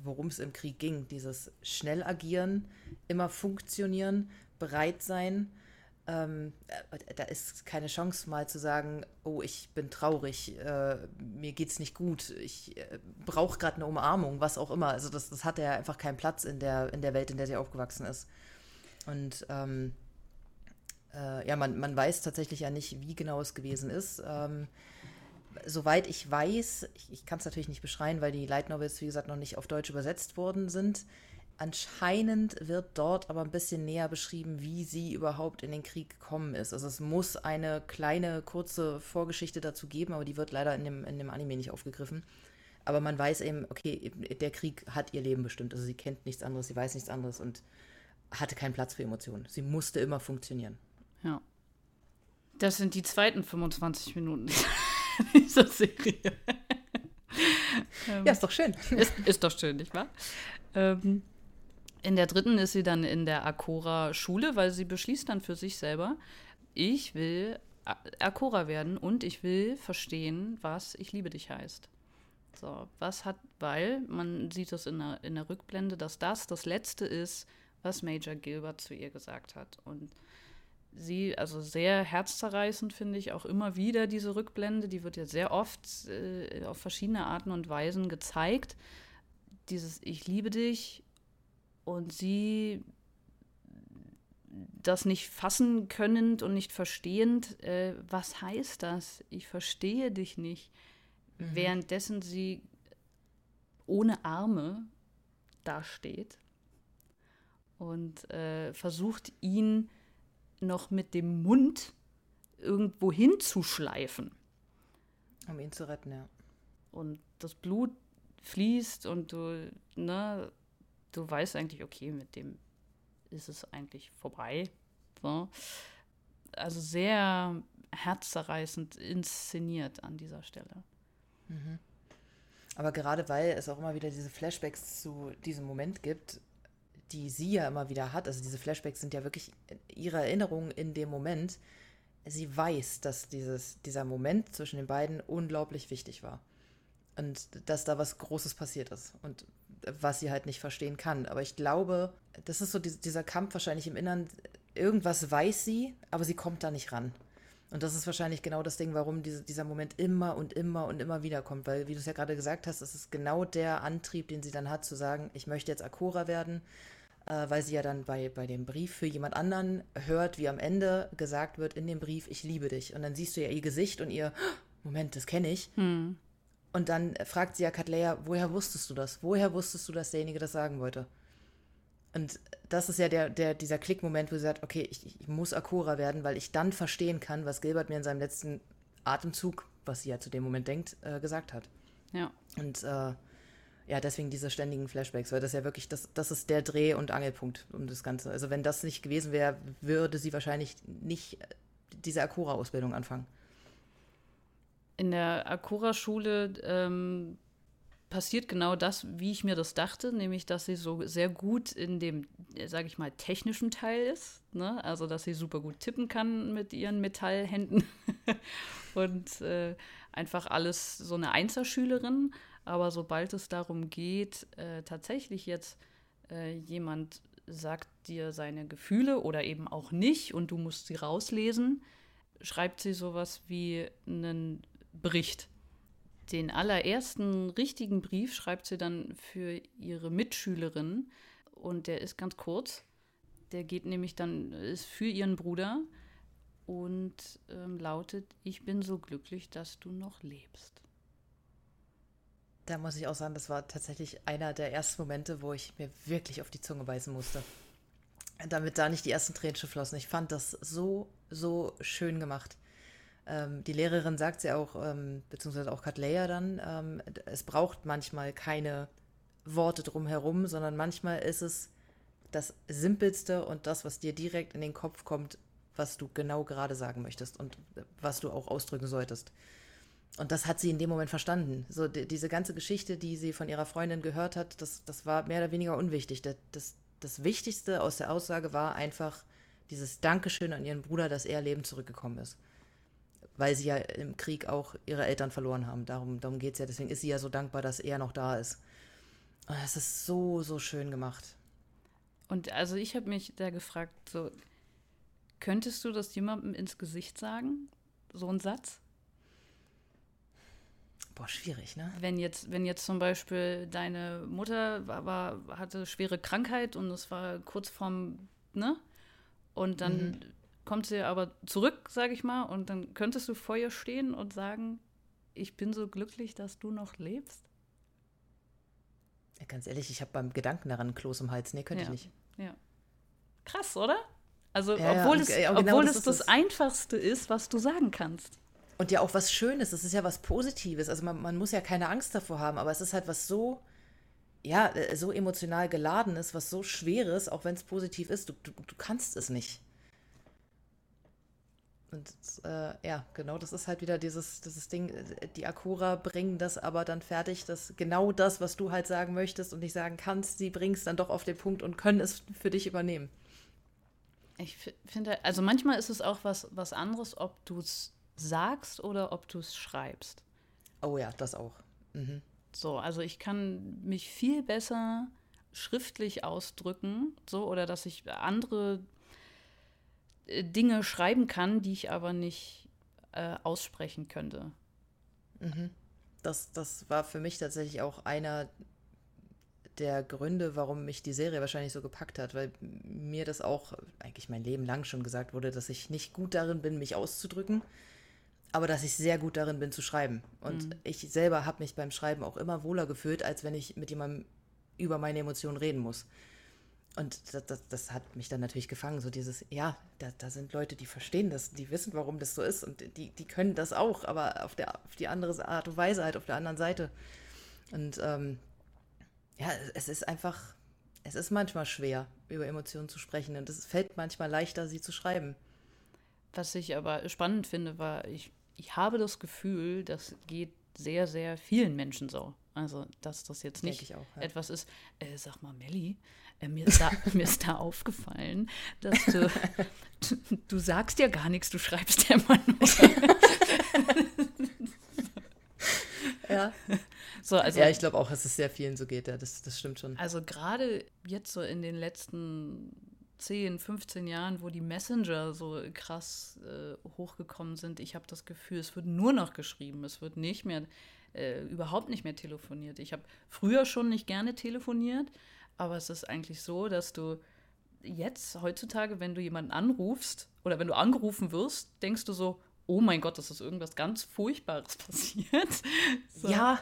worum es im Krieg ging. Dieses schnell agieren, immer funktionieren, bereit sein. Ähm, äh, da ist keine Chance mal zu sagen, oh, ich bin traurig, äh, mir geht's nicht gut, ich äh, brauche gerade eine Umarmung, was auch immer. Also das, das hat ja einfach keinen Platz in der, in der Welt, in der sie aufgewachsen ist. Und ähm, äh, ja, man, man weiß tatsächlich ja nicht, wie genau es gewesen ist. Ähm, soweit ich weiß, ich, ich kann es natürlich nicht beschreien, weil die Light Novels, wie gesagt, noch nicht auf Deutsch übersetzt worden sind. Anscheinend wird dort aber ein bisschen näher beschrieben, wie sie überhaupt in den Krieg gekommen ist. Also es muss eine kleine, kurze Vorgeschichte dazu geben, aber die wird leider in dem, in dem Anime nicht aufgegriffen. Aber man weiß eben, okay, der Krieg hat ihr Leben bestimmt. Also sie kennt nichts anderes, sie weiß nichts anderes und hatte keinen Platz für Emotionen. Sie musste immer funktionieren. Ja. Das sind die zweiten 25 Minuten [LAUGHS] dieser Serie. ja, ist doch schön. Ist, ist doch schön, nicht wahr? Ähm, in der dritten ist sie dann in der Akora-Schule, weil sie beschließt dann für sich selber, ich will Akora werden und ich will verstehen, was ich liebe dich heißt. So, was hat, weil man sieht das in der, in der Rückblende, dass das das Letzte ist, was Major Gilbert zu ihr gesagt hat. Und sie, also sehr herzzerreißend finde ich auch immer wieder diese Rückblende. Die wird ja sehr oft äh, auf verschiedene Arten und Weisen gezeigt. Dieses Ich liebe dich und sie das nicht fassen könnend und nicht verstehend, äh, was heißt das? Ich verstehe dich nicht. Mhm. Währenddessen sie ohne Arme dasteht und äh, versucht ihn noch mit dem Mund irgendwo hinzuschleifen. Um ihn zu retten, ja. Und das Blut fließt und du, ne, du weißt eigentlich, okay, mit dem ist es eigentlich vorbei. So. Also sehr herzzerreißend inszeniert an dieser Stelle. Mhm. Aber gerade weil es auch immer wieder diese Flashbacks zu diesem Moment gibt, die sie ja immer wieder hat, also diese Flashbacks sind ja wirklich ihre Erinnerungen in dem Moment. Sie weiß, dass dieses, dieser Moment zwischen den beiden unglaublich wichtig war. Und dass da was Großes passiert ist. Und was sie halt nicht verstehen kann. Aber ich glaube, das ist so dieser Kampf wahrscheinlich im Innern. Irgendwas weiß sie, aber sie kommt da nicht ran. Und das ist wahrscheinlich genau das Ding, warum diese, dieser Moment immer und immer und immer wieder kommt. Weil, wie du es ja gerade gesagt hast, es ist genau der Antrieb, den sie dann hat, zu sagen, ich möchte jetzt Akora werden äh, weil sie ja dann bei, bei dem Brief für jemand anderen hört, wie am Ende gesagt wird in dem Brief, ich liebe dich. Und dann siehst du ja ihr Gesicht und ihr, Moment, das kenne ich. Hm. Und dann fragt sie ja Katleya, woher wusstest du das? Woher wusstest du, dass derjenige das sagen wollte? Und das ist ja der, der, dieser Klickmoment, wo sie sagt, okay, ich, ich muss Akura werden, weil ich dann verstehen kann, was Gilbert mir in seinem letzten Atemzug, was sie ja zu dem Moment denkt, äh, gesagt hat. Ja. Und äh, ja, deswegen diese ständigen Flashbacks, weil das ja wirklich, das, das ist der Dreh- und Angelpunkt um das Ganze. Also wenn das nicht gewesen wäre, würde sie wahrscheinlich nicht diese Akura-Ausbildung anfangen. In der Akura-Schule ähm, passiert genau das, wie ich mir das dachte, nämlich dass sie so sehr gut in dem, sage ich mal, technischen Teil ist. Ne? Also dass sie super gut tippen kann mit ihren Metallhänden [LAUGHS] und äh, einfach alles so eine Einzelschülerin. Aber sobald es darum geht, äh, tatsächlich jetzt äh, jemand sagt dir seine Gefühle oder eben auch nicht und du musst sie rauslesen, schreibt sie sowas wie einen Bericht den allerersten richtigen Brief schreibt sie dann für ihre Mitschülerin und der ist ganz kurz. Der geht nämlich dann, ist für ihren Bruder und ähm, lautet, ich bin so glücklich, dass du noch lebst. Da muss ich auch sagen, das war tatsächlich einer der ersten Momente, wo ich mir wirklich auf die Zunge beißen musste. Damit da nicht die ersten Tränen flossen. Ich fand das so, so schön gemacht. Ähm, die Lehrerin sagt sie auch, ähm, beziehungsweise auch Katleya dann, ähm, es braucht manchmal keine Worte drumherum, sondern manchmal ist es das Simpelste und das, was dir direkt in den Kopf kommt, was du genau gerade sagen möchtest und was du auch ausdrücken solltest. Und das hat sie in dem Moment verstanden. So die, diese ganze Geschichte, die sie von ihrer Freundin gehört hat, das, das war mehr oder weniger unwichtig. Das, das, das Wichtigste aus der Aussage war einfach dieses Dankeschön an ihren Bruder, dass er lebend zurückgekommen ist weil sie ja im Krieg auch ihre Eltern verloren haben. Darum, darum geht es ja. Deswegen ist sie ja so dankbar, dass er noch da ist. Und das ist so, so schön gemacht. Und also ich habe mich da gefragt, so, könntest du das jemandem ins Gesicht sagen? So ein Satz? Boah, schwierig, ne? Wenn jetzt, wenn jetzt zum Beispiel deine Mutter war, war hatte schwere Krankheit und es war kurz vorm, ne? Und dann mhm kommt sie aber zurück, sage ich mal, und dann könntest du vor ihr stehen und sagen, ich bin so glücklich, dass du noch lebst? Ja, ganz ehrlich, ich habe beim Gedanken daran ein Kloß im Hals. Nee, könnte ja. ich nicht. Ja. Krass, oder? Also, ja, obwohl, es, genau obwohl das es das, das Einfachste ist, was du sagen kannst. Und ja auch was Schönes, es ist ja was Positives. Also man, man, muss ja keine Angst davor haben, aber es ist halt was so, ja, äh, so emotional geladen ist, was so Schweres, auch wenn es positiv ist. Du, du, du kannst es nicht. Und äh, ja, genau, das ist halt wieder dieses, dieses Ding, äh, die Akura bringen das aber dann fertig, dass genau das, was du halt sagen möchtest und nicht sagen kannst, sie bringen es dann doch auf den Punkt und können es für dich übernehmen. Ich finde, also manchmal ist es auch was, was anderes, ob du es sagst oder ob du es schreibst. Oh ja, das auch. Mhm. So, also ich kann mich viel besser schriftlich ausdrücken, so, oder dass ich andere äh, Dinge schreiben kann, die ich aber nicht äh, aussprechen könnte. Mhm. Das, das war für mich tatsächlich auch einer der Gründe, warum mich die Serie wahrscheinlich so gepackt hat, weil mir das auch eigentlich mein Leben lang schon gesagt wurde, dass ich nicht gut darin bin, mich auszudrücken, aber dass ich sehr gut darin bin zu schreiben. Und mhm. ich selber habe mich beim Schreiben auch immer wohler gefühlt, als wenn ich mit jemandem über meine Emotionen reden muss. Und das, das, das, hat mich dann natürlich gefangen, so dieses, ja, da, da, sind Leute, die verstehen das, die wissen, warum das so ist und die, die können das auch, aber auf, der, auf die andere Art und Weise halt, auf der anderen Seite. Und ähm, ja, es ist einfach, es ist manchmal schwer, über Emotionen zu sprechen und es fällt manchmal leichter, sie zu schreiben. Was ich aber spannend finde, war, ich, ich habe das Gefühl, das geht sehr, sehr vielen Menschen so. Also, dass das jetzt nicht auch, ja. etwas ist, äh, sag mal, Melli, äh, mir, ist da, [LAUGHS] mir ist da aufgefallen, dass du, du, [LAUGHS] du, sagst ja gar nichts, du schreibst ja immer nur. ja. [LAUGHS] So, also, ja, ich glaube auch, dass es sehr vielen so geht, ja, das, das stimmt schon. Also gerade jetzt so in den letzten 10, 15 Jahren, wo die Messenger so krass äh, hochgekommen sind, ich habe das Gefühl, es wird nur noch geschrieben, es wird nicht mehr, äh, überhaupt nicht mehr telefoniert. Ich habe früher schon nicht gerne telefoniert, aber es ist eigentlich so, dass du jetzt, heutzutage, wenn du jemanden anrufst oder wenn du angerufen wirst, denkst du so, oh mein Gott, das ist irgendwas ganz Furchtbares [LAUGHS] passiert. So. Ja.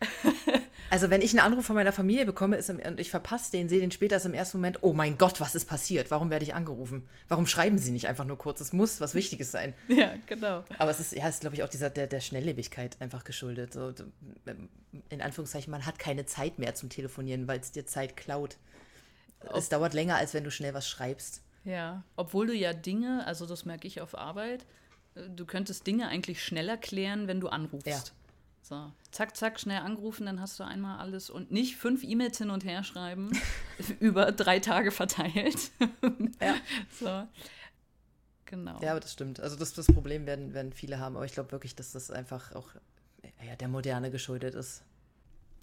[LAUGHS] Also wenn ich einen Anruf von meiner Familie bekomme im, und ich verpasse den, sehe den später, ist im ersten Moment, oh mein Gott, was ist passiert? Warum werde ich angerufen? Warum schreiben sie nicht einfach nur kurz? Es muss was Wichtiges sein. [LAUGHS] Ja, genau. Aber es ist, ja, ist glaube ich, auch dieser der, der Schnelllebigkeit einfach geschuldet. So, in Anführungszeichen, man hat keine Zeit mehr zum Telefonieren, weil es dir Zeit klaut. Es dauert länger, als wenn du schnell was schreibst. Ja, obwohl du ja Dinge, also das merke ich auf Arbeit, äh, du könntest Dinge eigentlich schneller klären, wenn du anrufst. Ja. So, zack, zack, schnell angerufen, dann hast du einmal alles und nicht fünf E-Mails hin und her schreiben, [LAUGHS] über drei Tage verteilt. ja. [LAUGHS] So. Genau. Ja, aber das stimmt. Also das, das Problem werden, werden viele haben, aber ich glaube wirklich, dass das einfach auch ja, der Moderne geschuldet ist.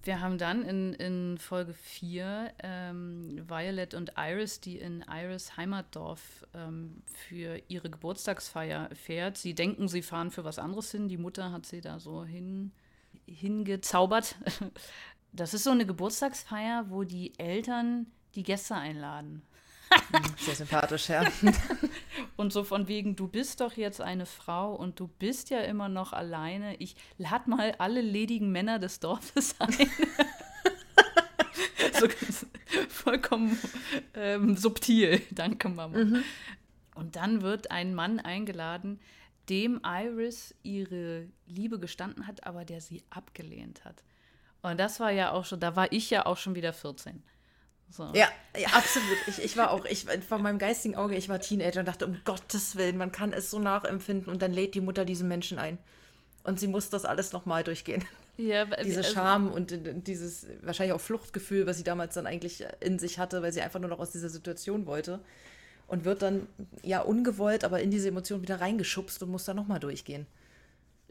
Wir haben dann in, in Folge 4 ähm, Violet und Iris, die in Iris Heimatdorf ähm, für ihre Geburtstagsfeier fährt. Sie denken, sie fahren für was anderes hin. Die Mutter hat sie da so hin, hingezaubert. [LAUGHS] Das ist so eine Geburtstagsfeier, wo die Eltern die Gäste einladen. [LAUGHS] Sehr sympathisch, ja. [LAUGHS] und so von wegen, du bist doch jetzt eine Frau und du bist ja immer noch alleine. Ich lade mal alle ledigen Männer des Dorfes ein. so vollkommen ähm, subtil. Danke, Mama. Mhm. Und dann wird ein Mann eingeladen, dem Iris ihre Liebe gestanden hat, aber der sie abgelehnt hat. Und das war ja auch schon, da war ich ja auch schon wieder 14. So. Ja, ja, absolut. Ich, ich war auch, ich von meinem geistigen Auge, ich war Teenager und dachte, um Gottes Willen, man kann es so nachempfinden und dann lädt die Mutter diesen Menschen ein. Und sie muss das alles nochmal durchgehen. Ja, [LAUGHS] Diese also, Scham und dieses wahrscheinlich auch Fluchtgefühl, was sie damals dann eigentlich in sich hatte, weil sie einfach nur noch aus dieser Situation wollte. Und wird dann ja ungewollt, aber in diese Emotion wieder reingeschubst und muss dann nochmal durchgehen.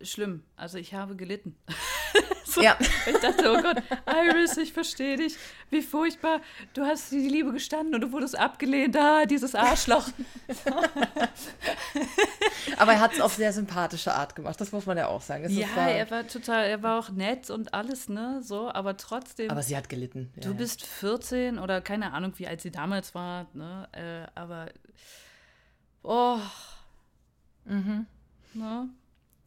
Schlimm. Also ich habe gelitten. So, ja. Ich dachte, oh Gott, Iris, ich verstehe dich. Wie furchtbar. Du hast die Liebe gestanden und du wurdest abgelehnt. Ah, dieses Arschloch. [LAUGHS] Aber er hat es auf sehr sympathische Art gemacht, das muss man ja auch sagen. Es ja, war, er war total, er war auch nett und alles, ne? So, aber trotzdem. Aber sie hat gelitten. Ja, du bist 14 oder keine Ahnung, wie alt sie damals war, ne? Äh, aber. Oh. Mhm. Ne?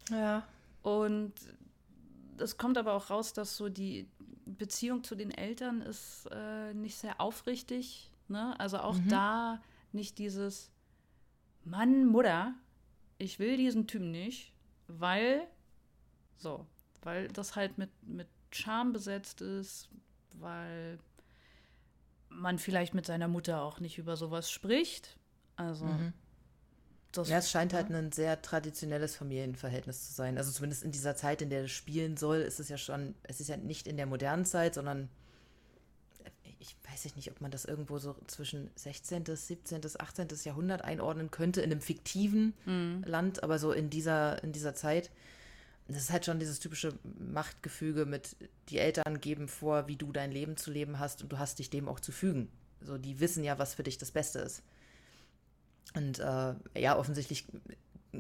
Ja. Und es kommt aber auch raus, dass so die Beziehung zu den Eltern ist äh, nicht sehr aufrichtig. Ne? Also auch mhm. da nicht dieses Mann, Mutter, ich will diesen Typen nicht, weil so, weil das halt mit, mit Charme besetzt ist, weil man vielleicht mit seiner Mutter auch nicht über sowas spricht. Also mhm. Das ja, es scheint halt ein sehr traditionelles Familienverhältnis zu sein. Also zumindest in dieser Zeit, in der es spielen soll, ist es ja schon, es ist ja nicht in der modernen Zeit, sondern ich weiß nicht, ob man das irgendwo so zwischen 16., 17., 18. Jahrhundert einordnen könnte, in einem fiktiven mhm. Land, aber so in dieser, in dieser Zeit. Das ist halt schon dieses typische Machtgefüge mit, die Eltern geben vor, wie du dein Leben zu leben hast und du hast dich dem auch zu fügen. So, die wissen ja, was für dich das Beste ist. Und äh, ja, offensichtlich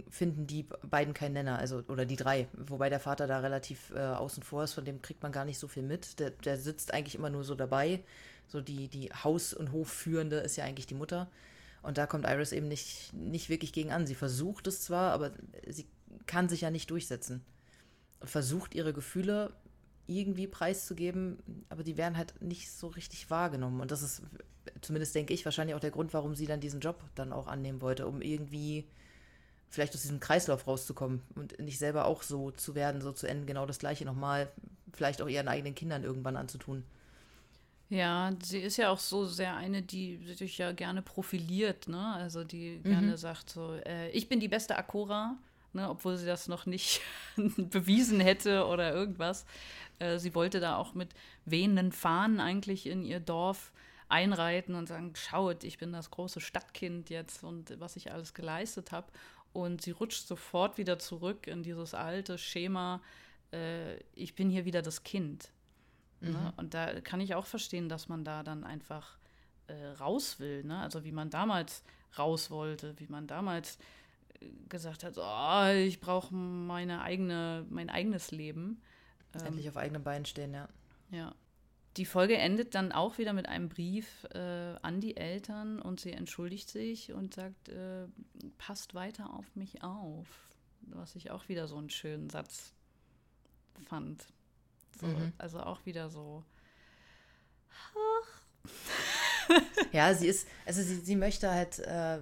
finden die beiden keinen Nenner, also oder die drei, wobei der Vater da relativ äh, außen vor ist, von dem kriegt man gar nicht so viel mit. Der, der sitzt eigentlich immer nur so dabei. So die, die Haus- und Hofführende ist ja eigentlich die Mutter. Und da kommt Iris eben nicht, nicht wirklich gegen an. Sie versucht es zwar, aber sie kann sich ja nicht durchsetzen. Und versucht ihre Gefühle irgendwie preiszugeben, aber die werden halt nicht so richtig wahrgenommen. Und das ist, zumindest denke ich, wahrscheinlich auch der Grund, warum sie dann diesen Job dann auch annehmen wollte, um irgendwie vielleicht aus diesem Kreislauf rauszukommen und nicht selber auch so zu werden, so zu enden, genau das Gleiche nochmal, vielleicht auch ihren eigenen Kindern irgendwann anzutun. Ja, sie ist ja auch so sehr eine, die sich ja gerne profiliert, ne? Also die mhm. gerne sagt so, äh, ich bin die beste Akora, ne? obwohl sie das noch nicht [LAUGHS] bewiesen hätte oder irgendwas. Äh, sie wollte da auch mit wehenden Fahnen eigentlich in ihr Dorf einreiten und sagen, schaut, ich bin das große Stadtkind jetzt und was ich alles geleistet habe. Und sie rutscht sofort wieder zurück in dieses alte Schema, äh, ich bin hier wieder das Kind. Ne? Mhm. Ne? Und da kann ich auch verstehen, dass man da dann einfach äh, raus will. Ne? Also wie man damals raus wollte, wie man damals gesagt hat, oh, ich brauche meine eigene, mein eigenes Leben. Ähm, Endlich auf eigenen Beinen stehen, ja. Ja. Die Folge endet dann auch wieder mit einem Brief äh, an die Eltern und sie entschuldigt sich und sagt, äh, passt weiter auf mich auf. Was ich auch wieder so einen schönen Satz fand. So, mhm. Also auch wieder so. ja, sie ist, also sie, sie möchte halt, äh,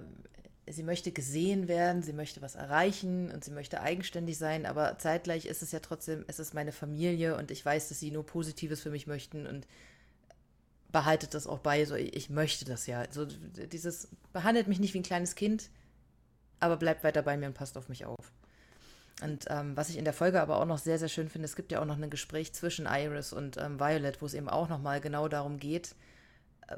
sie möchte gesehen werden, sie möchte was erreichen und sie möchte eigenständig sein, aber zeitgleich ist es ja trotzdem, es ist meine Familie und ich weiß, dass sie nur Positives für mich möchten und behaltet das auch bei, so ich möchte das ja. So dieses, behandelt mich nicht wie ein kleines Kind, aber bleibt weiter bei mir und passt auf mich auf. Und ähm, was ich in der Folge aber auch noch sehr, sehr schön finde, es gibt ja auch noch ein Gespräch zwischen Iris und ähm, Violet, wo es eben auch nochmal genau darum geht,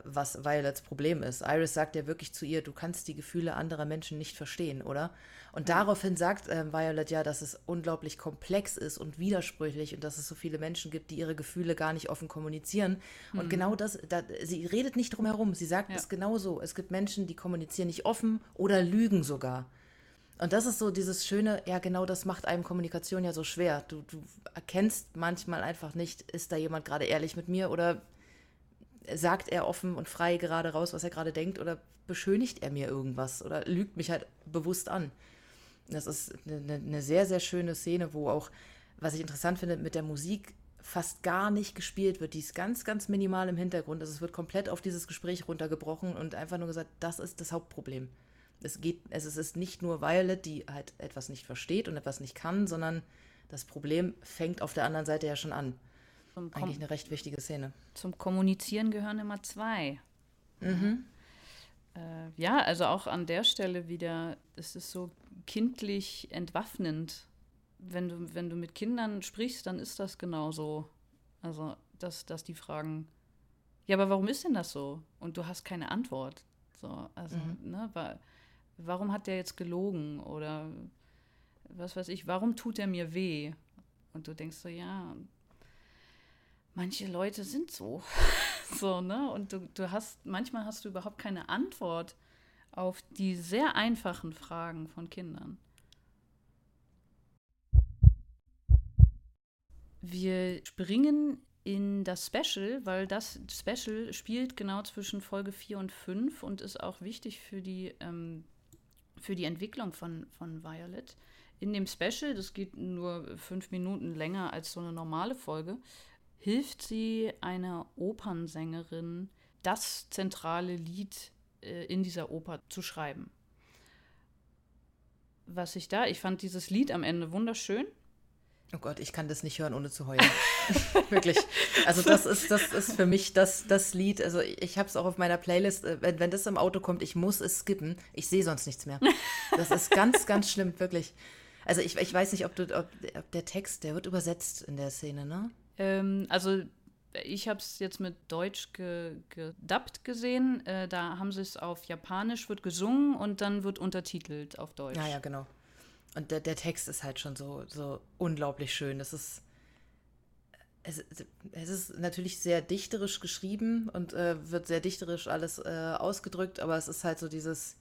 was Violets Problem ist. Iris sagt ja wirklich zu ihr, du kannst die Gefühle anderer Menschen nicht verstehen, oder? Und daraufhin sagt äh, Violet ja, dass es unglaublich komplex ist und widersprüchlich und dass es so viele Menschen gibt, die ihre Gefühle gar nicht offen kommunizieren. Mhm. Und genau das, da, sie redet nicht drum herum. Sie sagt ja. es genauso. Es gibt Menschen, die kommunizieren nicht offen oder lügen sogar. Und das ist so dieses schöne, ja, genau das macht einem Kommunikation ja so schwer. Du, du erkennst manchmal einfach nicht, ist da jemand gerade ehrlich mit mir oder sagt er offen und frei gerade raus, was er gerade denkt oder beschönigt er mir irgendwas oder lügt mich halt bewusst an. Das ist eine, eine sehr, sehr schöne Szene, wo auch, was ich interessant finde, mit der Musik fast gar nicht gespielt wird. Die ist ganz, ganz minimal im Hintergrund. Also es wird komplett auf dieses Gespräch runtergebrochen und einfach nur gesagt, das ist das Hauptproblem es geht, es ist nicht nur Violet, die halt etwas nicht versteht und etwas nicht kann, sondern das Problem fängt auf der anderen Seite ja schon an. Zum Eigentlich eine recht wichtige Szene. Zum Kommunizieren gehören immer zwei. Mhm. Äh, ja, also auch an der Stelle wieder, es ist so kindlich entwaffnend. Wenn du, wenn du mit Kindern sprichst, dann ist das genauso. Also, dass, dass die fragen, ja, aber warum ist denn das so? Und du hast keine Antwort. So, also, mhm. ne, weil warum hat der jetzt gelogen oder was weiß ich, warum tut er mir weh? Und du denkst so, ja, manche Leute sind so. [LAUGHS] so, ne? Und du, du hast, manchmal hast du überhaupt keine Antwort auf die sehr einfachen Fragen von Kindern. Wir springen in das Special, weil das Special spielt genau zwischen Folge 4 und 5 und ist auch wichtig für die ähm, für die Entwicklung von, von Violet. In dem Special, das geht nur fünf Minuten länger als so eine normale Folge, hilft sie einer Opernsängerin, das zentrale Lied äh, in dieser Oper zu schreiben. Was ich da, ich fand dieses Lied am Ende wunderschön. Oh Gott, ich kann das nicht hören, ohne zu heulen. [LAUGHS] Wirklich. Also das ist, das ist für mich das, das Lied. Also ich habe es auch auf meiner Playlist. Äh, wenn, wenn das im Auto kommt, ich muss es skippen. Ich sehe sonst nichts mehr. Das ist ganz, ganz schlimm, wirklich. Also ich, ich weiß nicht, ob, du, ob, ob der Text, der wird übersetzt in der Szene, ne? Ähm, also ich habe es jetzt mit Deutsch ge, gedubbt gesehen. Äh, da haben sie es auf Japanisch, wird gesungen und dann wird untertitelt auf Deutsch. Ja, ja, genau. Und der, der Text ist halt schon so, so unglaublich schön. Das ist, es, es ist natürlich sehr dichterisch geschrieben und äh, wird sehr dichterisch alles äh, ausgedrückt, aber es ist halt so dieses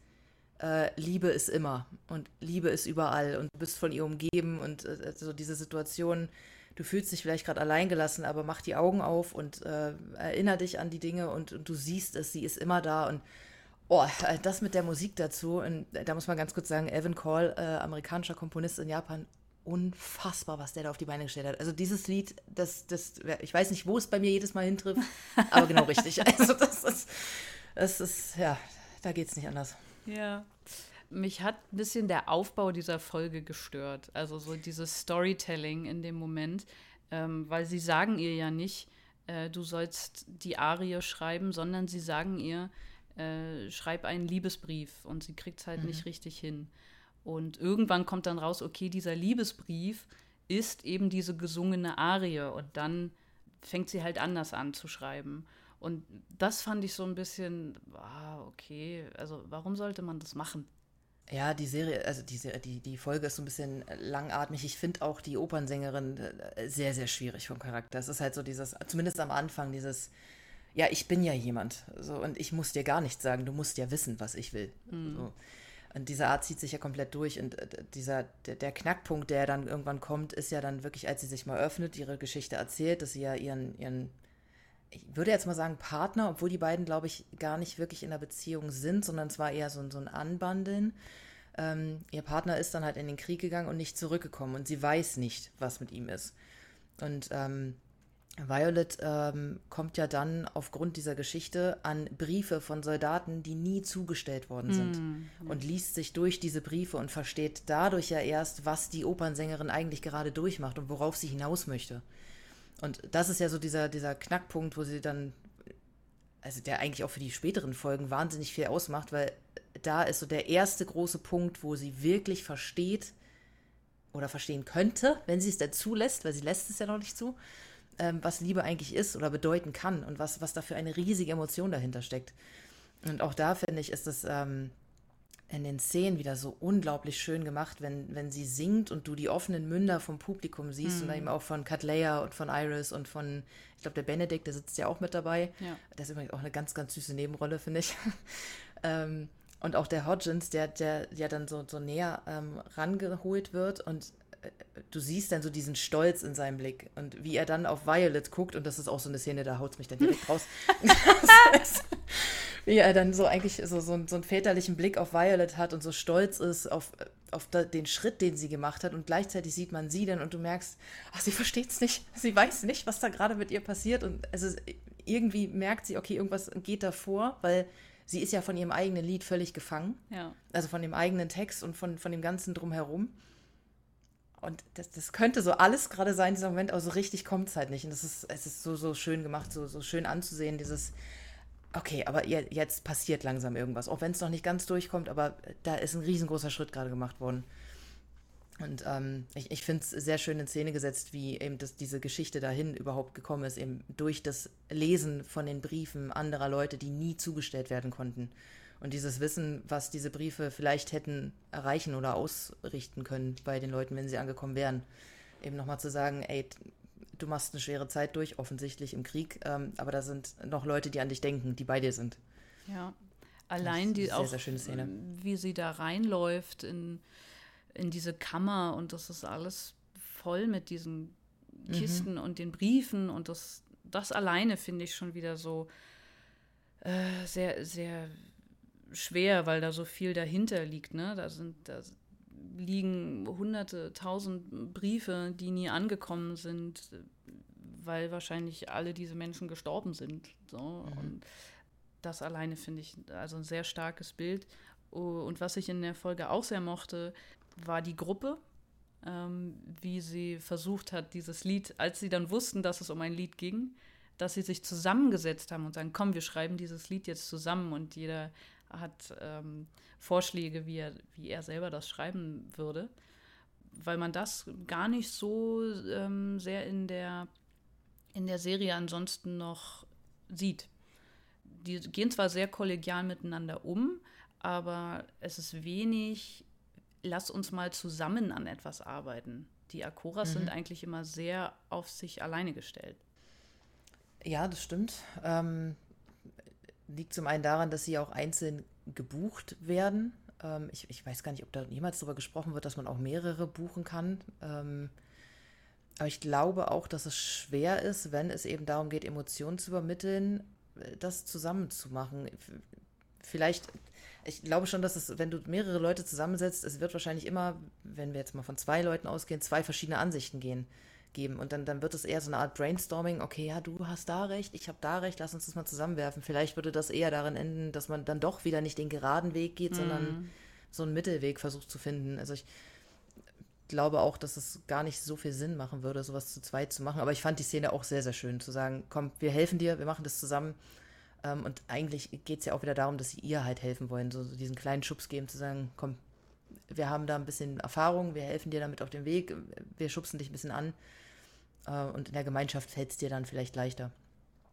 äh, Liebe ist immer und Liebe ist überall und du bist von ihr umgeben und äh, so diese Situation, du fühlst dich vielleicht gerade alleingelassen, aber mach die Augen auf und äh, erinner dich an die Dinge und, und, du siehst es, sie ist immer da und Oh, äh, das mit der Musik dazu, und da muss man ganz kurz sagen, Evan Call, äh, amerikanischer Komponist in Japan, unfassbar, was der da auf die Beine gestellt hat. Also dieses Lied, das, das, ich weiß nicht, wo es bei mir jedes Mal hintrifft, [LAUGHS] aber genau richtig. Also das ist, das ist, ja, da geht es nicht anders. Ja. Mich hat ein bisschen der Aufbau dieser Folge gestört. Also so dieses Storytelling in dem Moment, ähm, weil sie sagen ihr ja nicht, äh, du sollst die Arie schreiben, sondern sie sagen ihr, äh, schreib einen Liebesbrief und sie kriegt es halt mhm. nicht richtig hin. Und irgendwann kommt dann raus, okay, dieser Liebesbrief ist eben diese gesungene Arie und dann fängt sie halt anders an zu schreiben. Und das fand ich so ein bisschen, ah, okay, also warum sollte man das machen? Ja, die Serie, also die, die, die Folge ist so ein bisschen langatmig. Ich finde auch die Opernsängerin äh, sehr, sehr schwierig vom Charakter. Es ist halt so dieses, zumindest am Anfang, dieses, ja, ich bin ja jemand. So, und ich muss dir gar nichts sagen, du musst ja wissen, was ich will. Mhm. So. Und diese Art zieht sich ja komplett durch. Und äh, dieser, der, der, Knackpunkt, der dann irgendwann kommt, ist ja dann wirklich, als sie sich mal öffnet, ihre Geschichte erzählt, dass sie ja ihren, ihren ich würde jetzt mal sagen, Partner, obwohl die beiden, glaube ich, gar nicht wirklich in einer Beziehung sind, sondern es war eher so, so ein Anbandeln. Ähm, ihr Partner ist dann halt in den Krieg gegangen und nicht zurückgekommen und sie weiß nicht, was mit ihm ist. Und ähm, Violet ähm, kommt ja dann aufgrund dieser Geschichte an Briefe von Soldaten, die nie zugestellt worden sind. Mm. Und liest sich durch diese Briefe und versteht dadurch ja erst, was die Opernsängerin eigentlich gerade durchmacht und worauf sie hinaus möchte. Und das ist ja so dieser, dieser Knackpunkt, wo sie dann, also der eigentlich auch für die späteren Folgen wahnsinnig viel ausmacht, weil da ist so der erste große Punkt, wo sie wirklich versteht oder verstehen könnte, wenn sie es denn zulässt, weil sie lässt es ja noch nicht zu, ähm, was Liebe eigentlich ist oder bedeuten kann und was, was da für eine riesige Emotion dahinter steckt. Und auch da finde ich, ist es ähm, in den Szenen wieder so unglaublich schön gemacht, wenn, wenn sie singt und du die offenen Münder vom Publikum siehst mhm. und eben auch von Katleya und von Iris und von, ich glaube, der Benedikt, der sitzt ja auch mit dabei. Ja. Das ist übrigens auch eine ganz, ganz süße Nebenrolle, finde ich. [LAUGHS] ähm, und auch der Hodgins, der, der ja dann so, so näher ähm, rangeholt wird und du siehst dann so diesen Stolz in seinem Blick und wie er dann auf Violet guckt und das ist auch so eine Szene, da haut es mich dann direkt raus. [LAUGHS] wie er dann so eigentlich so, so, so, einen väterlichen Blick auf Violet hat und so stolz ist auf, auf den Schritt, den sie gemacht hat und gleichzeitig sieht man sie dann und du merkst, ach, sie versteht es nicht, [LAUGHS] sie weiß nicht, was da gerade mit ihr passiert und ist, irgendwie merkt sie, okay, irgendwas geht davor, weil sie ist ja von ihrem eigenen Lied völlig gefangen. Ja. Also von dem eigenen Text und von, von dem Ganzen drumherum. Und das, das könnte so alles gerade sein, dieser Moment, aber so richtig kommt es halt nicht. Und das ist, es ist so, so schön gemacht, so, so schön anzusehen, dieses, okay, aber jetzt passiert langsam irgendwas. Auch wenn es noch nicht ganz durchkommt, aber da ist ein riesengroßer Schritt gerade gemacht worden. Und ähm, ich, ich finde es sehr schön in Szene gesetzt, wie eben das, diese Geschichte dahin überhaupt gekommen ist, eben durch das Lesen von den Briefen anderer Leute, die nie zugestellt werden konnten. Und dieses Wissen, was diese Briefe vielleicht hätten erreichen oder ausrichten können bei den Leuten, wenn sie angekommen wären. Eben nochmal zu sagen, ey, du machst eine schwere Zeit durch, offensichtlich im Krieg, ähm, aber da sind noch Leute, die an dich denken, die bei dir sind. Ja, allein die sehr, auch, sehr wie sie da reinläuft in, in diese Kammer und das ist alles voll mit diesen Kisten mhm. und den Briefen und das, das alleine finde ich schon wieder so äh, sehr, sehr schwer, weil da so viel dahinter liegt. Ne? Da sind, da liegen hunderte, tausend Briefe, die nie angekommen sind, weil wahrscheinlich alle diese Menschen gestorben sind. So. Mhm. Und das alleine finde ich also ein sehr starkes Bild. Und was ich in der Folge auch sehr mochte, war die Gruppe, ähm, wie sie versucht hat, dieses Lied, als sie dann wussten, dass es um ein Lied ging, dass sie sich zusammengesetzt haben und sagen, komm, wir schreiben dieses Lied jetzt zusammen und jeder hat ähm, Vorschläge, wie er, wie er selber das schreiben würde, weil man das gar nicht so ähm, sehr in der, in der Serie ansonsten noch sieht. Die gehen zwar sehr kollegial miteinander um, aber es ist wenig, lass uns mal zusammen an etwas arbeiten. Die Akoras mhm. sind eigentlich immer sehr auf sich alleine gestellt. Ja, das stimmt. Ähm, liegt zum einen daran, dass sie auch einzeln gebucht werden. Ähm, ich, ich, weiß gar nicht, ob da jemals darüber gesprochen wird, dass man auch mehrere buchen kann. Ähm, aber ich glaube auch, dass es schwer ist, wenn es eben darum geht, Emotionen zu übermitteln, äh, das zusammenzumachen. Vielleicht, ich glaube schon, dass es, wenn du mehrere Leute zusammensetzt, es wird wahrscheinlich immer, wenn wir jetzt mal von zwei Leuten ausgehen, zwei verschiedene Ansichten gehen geben. Und dann, dann wird es eher so eine Art Brainstorming, okay, ja, du hast da recht, ich habe da recht, lass uns das mal zusammenwerfen. Vielleicht würde das eher darin enden, dass man dann doch wieder nicht den geraden Weg geht, mhm. sondern so einen Mittelweg versucht zu finden. Also ich glaube auch, dass es gar nicht so viel Sinn machen würde, sowas zu zweit zu machen. Aber ich fand die Szene auch sehr, sehr schön, zu sagen, komm, wir helfen dir, wir machen das zusammen. Ähm, und eigentlich geht es ja auch wieder darum, dass sie ihr halt helfen wollen, so, so diesen kleinen Schubs geben, zu sagen, komm, wir haben da ein bisschen Erfahrung, wir helfen dir damit auf dem Weg, wir schubsen dich ein bisschen an. Äh, und in der Gemeinschaft fällt es dir dann vielleicht leichter.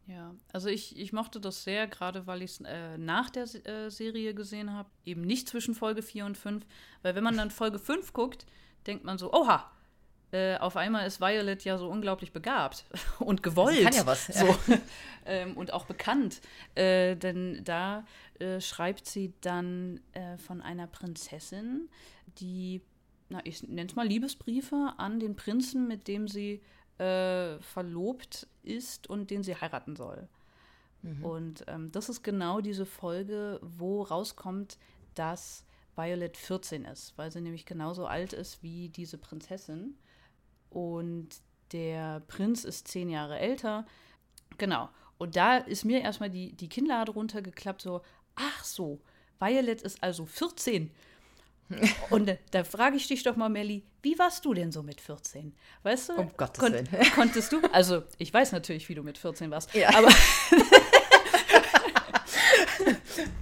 Ja, also ich, ich mochte das sehr, gerade weil ich es äh, nach der äh, Serie gesehen habe. Eben nicht zwischen Folge 4 und 5. Weil wenn man dann Folge 5 guckt, denkt man so, oha, äh, auf einmal ist Violet ja so unglaublich begabt [LAUGHS] und gewollt. Sie kann ja was. [LAUGHS] So. ähm, und auch bekannt. Äh, denn da äh, schreibt sie dann von einer Prinzessin, die, na, ich nenne es mal Liebesbriefe an den Prinzen, mit dem sie äh, verlobt ist und den sie heiraten soll. Mhm. Und ähm, das ist genau diese Folge, wo rauskommt, dass Violet 14 ist, weil sie nämlich genauso alt ist wie diese Prinzessin. Und der Prinz ist zehn Jahre älter. Genau. Und da ist mir erstmal die, die Kinnlade runtergeklappt, so, ach so, Violet ist also 14. [LAUGHS] Und da, da frage ich dich doch mal, Melli, wie warst du denn so mit 14? Weißt du? Um Gottes kon Willen. [LAUGHS] Konntest du? Also, ich weiß natürlich, wie du mit 14 warst. Ja. Aber, [LAUGHS]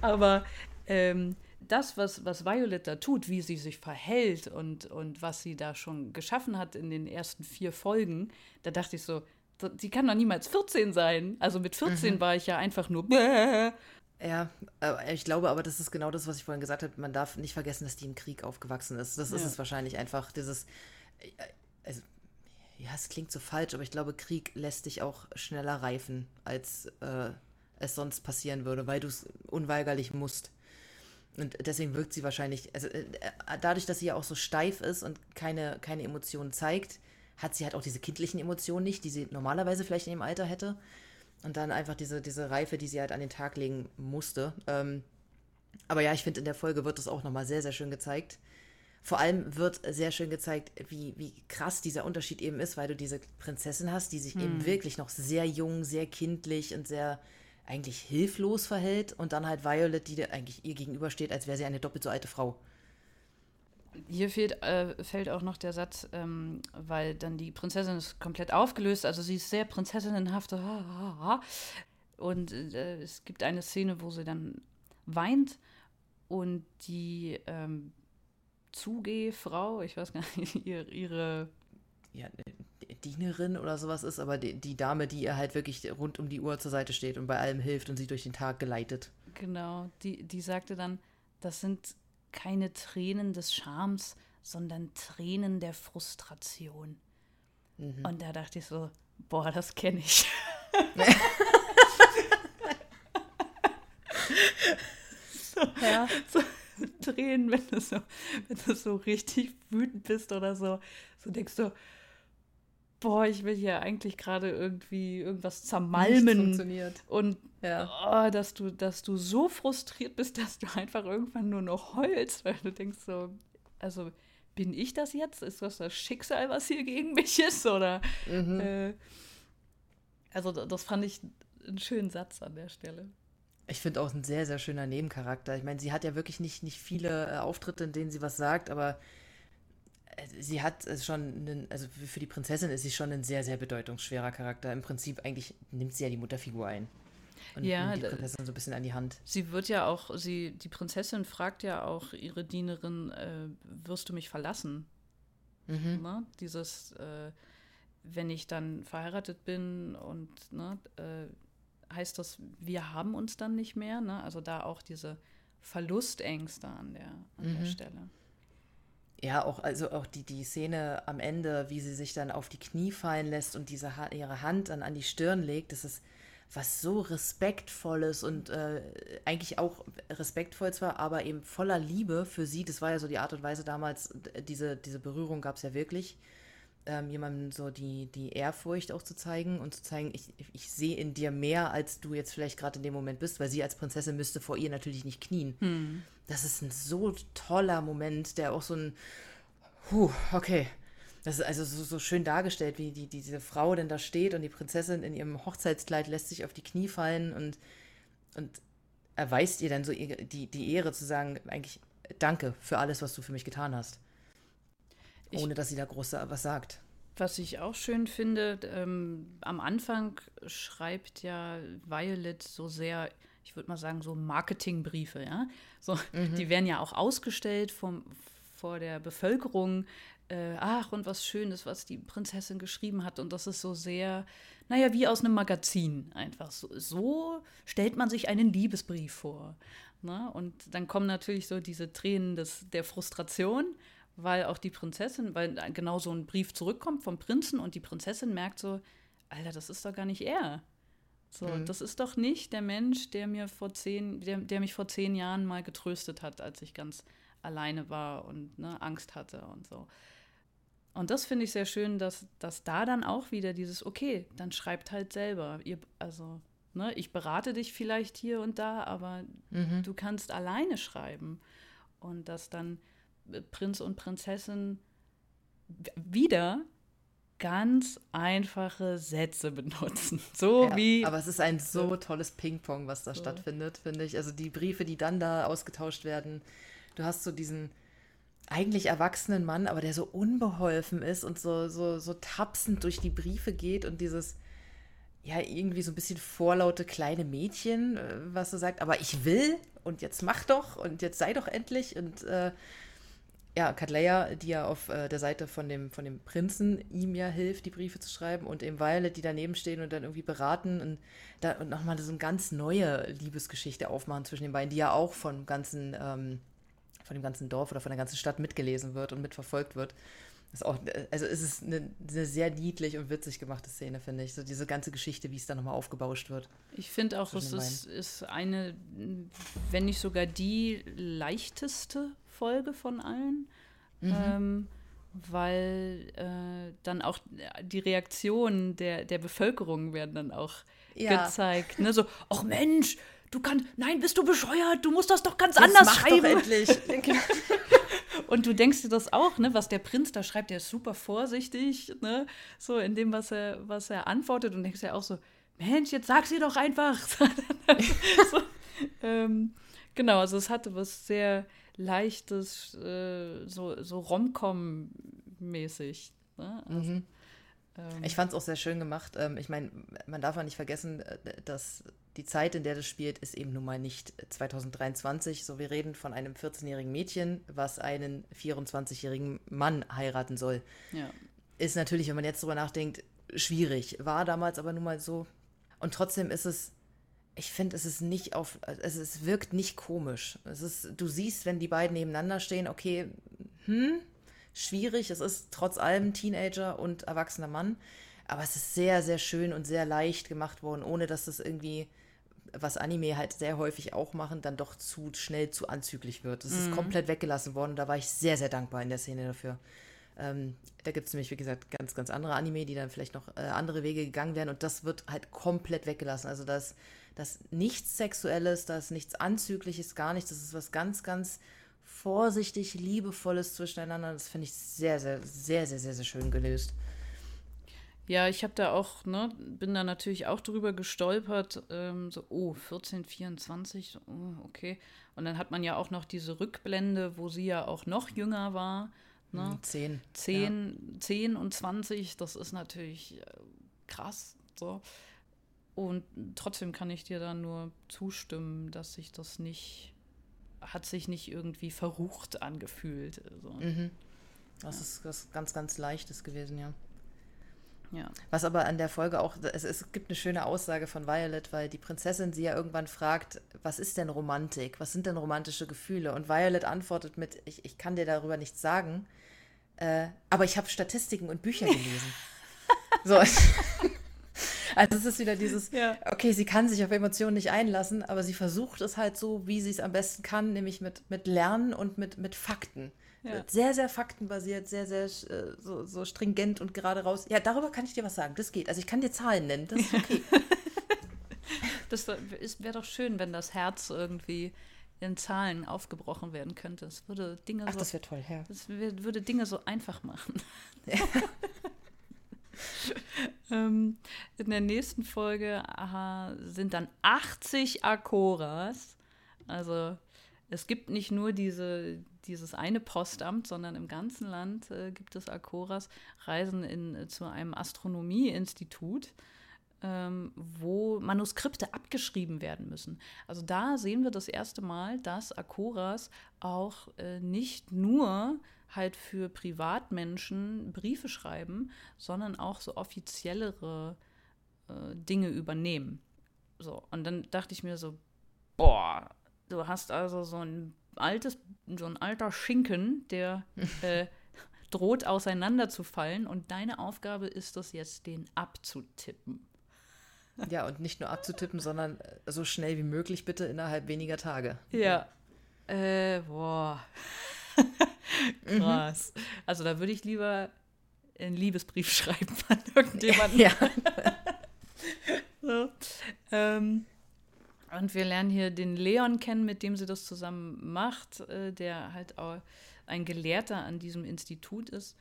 [LAUGHS] aber ähm, das, was, was Violet da tut, wie sie sich verhält und, und was sie da schon geschaffen hat in den ersten vier Folgen, da dachte ich so, sie kann doch niemals 14 sein. Also mit 14 mhm. war ich ja einfach nur. Bäh. Ja, ich glaube aber, das ist genau das, was ich vorhin gesagt habe. Man darf nicht vergessen, dass die im Krieg aufgewachsen ist. Das ja. ist es wahrscheinlich einfach, dieses. Äh, also, ja, es klingt so falsch, aber ich glaube, Krieg lässt dich auch schneller reifen, als äh, es sonst passieren würde, weil du es unweigerlich musst. Und deswegen wirkt sie wahrscheinlich, also äh, dadurch, dass sie ja auch so steif ist und keine, keine Emotionen zeigt, hat sie halt auch diese kindlichen Emotionen nicht, die sie normalerweise vielleicht in ihrem Alter hätte. Und dann einfach diese, diese Reife, die sie halt an den Tag legen musste. Ähm, aber ja, ich finde, in der Folge wird das auch nochmal sehr, sehr schön gezeigt. Vor allem wird sehr schön gezeigt, wie, wie krass dieser Unterschied eben ist, weil du diese Prinzessin hast, die sich hm. eben wirklich noch sehr jung, sehr kindlich und sehr eigentlich hilflos verhält. Und dann halt Violet, die eigentlich ihr gegenübersteht, als wäre sie eine doppelt so alte Frau. Hier fehlt, äh, fällt auch noch der Satz, ähm, weil dann die Prinzessin ist komplett aufgelöst, also sie ist sehr prinzessinnenhaft. [LAUGHS] Und äh, es gibt eine Szene, wo sie dann weint und die ähm, Zugehfrau, ich weiß gar nicht, [LAUGHS] ihre, ihre ja, Dienerin oder sowas ist, aber die, die, Dame, die ihr halt wirklich rund um die Uhr zur Seite steht und bei allem hilft und sie durch den Tag geleitet. Genau, die, die sagte dann, das sind keine Tränen des Schams, sondern Tränen der Frustration. Mhm. Und da dachte ich so, boah, das kenne ich. [LAUGHS] so, ja. so, Tränen, wenn du, so, wenn du so richtig wütend bist oder so. So denkst du, boah, ich will hier eigentlich gerade irgendwie irgendwas zermalmen. Und ja. oh, dass du, dass du so frustriert bist, [LAUGHS] dass du einfach irgendwann nur noch heulst, weil du denkst so, also bin ich das jetzt? Ist das das Schicksal, was hier gegen mich ist? Oder mhm. äh, also das fand ich einen schönen Satz an der Stelle. Ich finde auch ein sehr, sehr schöner Nebencharakter. Ich meine, sie hat ja wirklich nicht, nicht viele äh, Auftritte, in denen sie was sagt, aber sie hat es schon, einen, also für die Prinzessin ist sie schon ein sehr, sehr bedeutungsschwerer Charakter. Im Prinzip eigentlich nimmt sie ja die Mutterfigur ein. Und ja, nimmt die Prinzessin so ein bisschen an die Hand. Sie wird ja auch, sie, die Prinzessin fragt ja auch ihre Dienerin, äh, wirst du mich verlassen? Mhm. Ne? Dieses, äh, wenn ich dann verheiratet bin und ne, äh, heißt das, wir haben uns dann nicht mehr. Ne? Also da auch diese Verlustängste an der, an mhm. der Stelle. Ja, auch, also auch die, die Szene am Ende, wie sie sich dann auf die Knie fallen lässt und diese ihre Hand dann an die Stirn legt, das ist was so respektvolles und äh, eigentlich auch respektvoll zwar, aber eben voller Liebe für sie. Das war ja so die Art und Weise damals, diese, diese Berührung gab es ja wirklich ähm, jemandem so die, die Ehrfurcht auch zu zeigen und zu zeigen, ich, ich sehe in dir mehr, als du jetzt vielleicht gerade in dem Moment bist, weil sie als Prinzessin müsste vor ihr natürlich nicht knien. Hm. Das ist ein so toller Moment, der auch so ein, puh, okay. Das ist also so, so schön dargestellt, wie die, diese Frau denn da steht und die Prinzessin in ihrem Hochzeitskleid lässt sich auf die Knie fallen und, und erweist ihr dann so die, die Ehre zu sagen, eigentlich danke für alles, was du für mich getan hast ohne dass sie da groß was sagt. Was ich auch schön finde, ähm, am Anfang schreibt ja Violet so sehr, ich würde mal sagen, so Marketingbriefe, ja. So, mhm. Die werden ja auch ausgestellt vom, vor der Bevölkerung. Äh, ach, und was Schönes, was die Prinzessin geschrieben hat. Und das ist so sehr, naja, wie aus einem Magazin einfach. So, so stellt man sich einen Liebesbrief vor. Ne? Und dann kommen natürlich so diese Tränen des, der Frustration weil auch die Prinzessin, weil genau so ein Brief zurückkommt vom Prinzen und die Prinzessin merkt so, Alter, das ist doch gar nicht er. So, mhm. das ist doch nicht der Mensch, der mir vor zehn, der, der mich vor zehn Jahren mal getröstet hat, als ich ganz alleine war und ne, Angst hatte und so. Und das finde ich sehr schön, dass, dass da dann auch wieder dieses, okay, dann schreibt halt selber. Ihr, also, ne, ich berate dich vielleicht hier und da, aber mhm. du kannst alleine schreiben. Und dass dann Prinz und Prinzessin wieder ganz einfache Sätze benutzen. [LAUGHS] So Ja, wie. aber es ist ein so tolles Ping-Pong, was da stattfindet, finde ich. Also die Briefe, die dann da ausgetauscht werden. Du hast so diesen eigentlich erwachsenen Mann, aber der so unbeholfen ist und so, so, so tapsend durch die Briefe geht und dieses, ja, irgendwie so ein bisschen vorlaute kleine Mädchen, äh, was so sagt, aber ich will und jetzt mach doch und jetzt sei doch endlich und äh, ja, Katleya, die ja auf äh, der Seite von dem, von dem Prinzen ihm ja hilft, die Briefe zu schreiben und eben Violet, die daneben stehen und dann irgendwie beraten und, da, und nochmal so eine ganz neue Liebesgeschichte aufmachen zwischen den beiden, die ja auch vom ganzen, ähm, von dem ganzen Dorf oder von der ganzen Stadt mitgelesen wird und mitverfolgt wird. Das ist auch, also es ist eine, eine sehr niedlich und witzig gemachte Szene, finde ich. So diese ganze Geschichte, wie es dann nochmal aufgebauscht wird. Ich finde auch, es ist, ist eine, wenn nicht sogar die leichteste Folge von allen. Mhm. Ähm, weil äh, dann auch die Reaktionen der, der Bevölkerung werden dann auch Ja. gezeigt. Ne? So, ach Mensch, du kannst, nein, bist du bescheuert, du musst das doch ganz Jetzt anders mach schreiben. Doch endlich. [LAUGHS] Und du denkst dir das auch, ne, was der Prinz da schreibt, der ist super vorsichtig, ne, so in dem, was er, was er antwortet und denkst dir auch so, Mensch, jetzt sag sie doch einfach. [LAUGHS] so, ähm, genau, also es hatte was sehr leichtes, äh, so, so Rom-Com-mäßig. Ne? Also, ähm, Ich fand es auch sehr schön gemacht. Ähm, Ich meine, man darf ja nicht vergessen, äh, dass die Zeit, in der das spielt, ist eben nun mal nicht 2023. So, wir reden von einem 14-jährigen Mädchen, was einen 24-jährigen Mann heiraten soll. ja. Ist natürlich, wenn man jetzt drüber nachdenkt, schwierig. War damals aber nun mal so. Und trotzdem ist es, ich finde, es ist nicht auf, also es wirkt nicht komisch. Es ist, du siehst, wenn die beiden nebeneinander stehen, okay, hm, schwierig. Es ist trotz allem Teenager und erwachsener Mann. Aber es ist sehr, sehr schön und sehr leicht gemacht worden, ohne dass das irgendwie, was Anime halt sehr häufig auch machen, dann doch zu schnell zu anzüglich wird. Es ist komplett weggelassen worden. Da war ich sehr, sehr dankbar in der Szene dafür. Ähm, da gibt es nämlich, wie gesagt, ganz, ganz andere Anime, die dann vielleicht noch äh, andere Wege gegangen wären und das wird halt komplett weggelassen. Also das, das nichts Sexuelles, das nichts Anzügliches, gar nichts. Das ist was ganz, ganz vorsichtig, liebevolles zwischeneinander. Das finde ich sehr, sehr, sehr, sehr, sehr, sehr schön gelöst. Ja, ich habe da auch, ne, bin da natürlich auch drüber gestolpert, ähm, so, oh, 14, 24, so, oh, okay. Und dann hat man ja auch noch diese Rückblende, wo sie ja auch noch jünger war, ne? Zehn. 10, 10 und 20, das ist natürlich äh, krass, so. Und trotzdem kann ich dir da nur zustimmen, dass sich das nicht, hat sich nicht irgendwie verrucht angefühlt. So. Mhm. Das ist was ganz, ganz Leichtes gewesen, ja. Ja. Was aber an der Folge auch, es, es gibt eine schöne Aussage von Violet, weil die Prinzessin sie ja irgendwann fragt, was ist denn Romantik? Was sind denn romantische Gefühle? Und Violet antwortet mit, ich, ich kann dir darüber nichts sagen, äh, aber ich habe Statistiken und Bücher [LAUGHS] gelesen. so. Also es ist wieder dieses, Ja. okay, sie kann sich auf Emotionen nicht einlassen, aber sie versucht es halt so, wie sie es am besten kann, nämlich mit, mit Lernen und mit, mit Fakten. Ja. Sehr, sehr faktenbasiert, sehr, sehr äh, so, so stringent und gerade raus. Ja, darüber kann ich dir was sagen. Das geht. Also ich kann dir Zahlen nennen. Das ist okay. [LAUGHS] Das wäre doch schön, wenn das Herz irgendwie in Zahlen aufgebrochen werden könnte. Es würde Dinge Ach, so, das wäre toll, ja. das würde Dinge so einfach machen. [LAUGHS] [LAUGHS] ähm, in der nächsten Folge aha, sind dann 80 Akoras. Also es gibt nicht nur diese, dieses eine Postamt, sondern im ganzen Land äh, gibt es Akoras, reisen in, äh, zu einem Astronomieinstitut ähm, wo Manuskripte abgeschrieben werden müssen. Also da sehen wir das erste Mal, dass Akoras auch äh, nicht nur halt für Privatmenschen Briefe schreiben, sondern auch so offiziellere äh, Dinge übernehmen. So, und dann dachte ich mir so, boah, du hast also so ein altes, so ein alter Schinken, der [LAUGHS] äh, droht auseinanderzufallen und deine Aufgabe ist es jetzt, den abzutippen. Ja, und nicht nur abzutippen, sondern äh, so schnell wie möglich bitte innerhalb weniger Tage. Ja. Äh, boah. [LAUGHS] Krass. Also da würde ich lieber einen Liebesbrief [LAUGHS] schreiben an irgendjemanden. Ja. [LAUGHS] So. Ähm, und wir lernen hier den Leon kennen, mit dem sie das zusammen macht, äh, der halt auch ein Gelehrter an diesem Institut ist.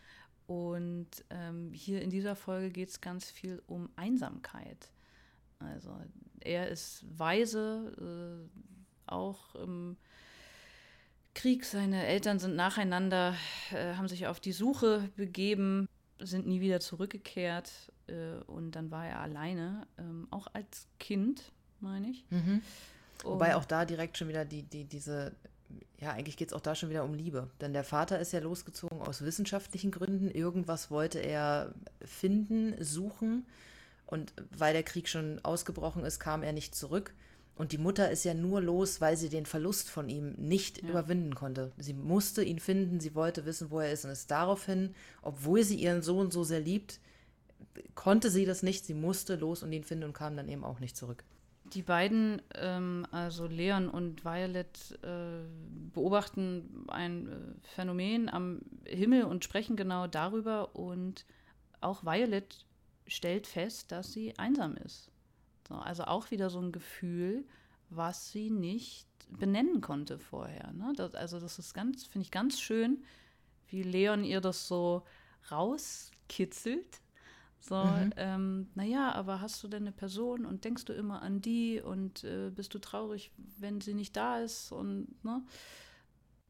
Und ähm, hier in dieser Folge geht es ganz viel um Einsamkeit. Also er ist weise, äh, auch im Krieg. Seine Eltern sind nacheinander, äh, haben sich auf die Suche begeben, sind nie wieder zurückgekehrt. Äh, und dann war er alleine, ähm, auch als Kind, meine ich. Mhm. Wobei auch da direkt schon wieder die, die, diese, ja, eigentlich geht es auch da schon wieder um Liebe. Denn der Vater ist ja losgezogen aus wissenschaftlichen Gründen. Irgendwas wollte er finden, suchen. Und weil der Krieg schon ausgebrochen ist, kam er nicht zurück. Und die Mutter ist ja nur los, weil sie den Verlust von ihm nicht ja. überwinden konnte. Sie musste ihn finden, sie wollte wissen, wo er ist und ist daraufhin, obwohl sie ihren Sohn so sehr liebt, konnte sie das nicht. Sie musste los und ihn finden und kam dann eben auch nicht zurück. Die beiden, ähm, also Leon und Violet, äh, beobachten ein äh, Phänomen am Himmel und sprechen genau darüber. Und auch Violet stellt fest, dass sie einsam ist. So, also auch wieder so ein Gefühl, was sie nicht benennen konnte vorher. Ne? Das, also das ist ganz, finde ich ganz schön, wie Leon ihr das so rauskitzelt so, mhm. ähm, naja, aber hast du denn eine Person und denkst du immer an die und äh, bist du traurig, wenn sie nicht da ist und ne?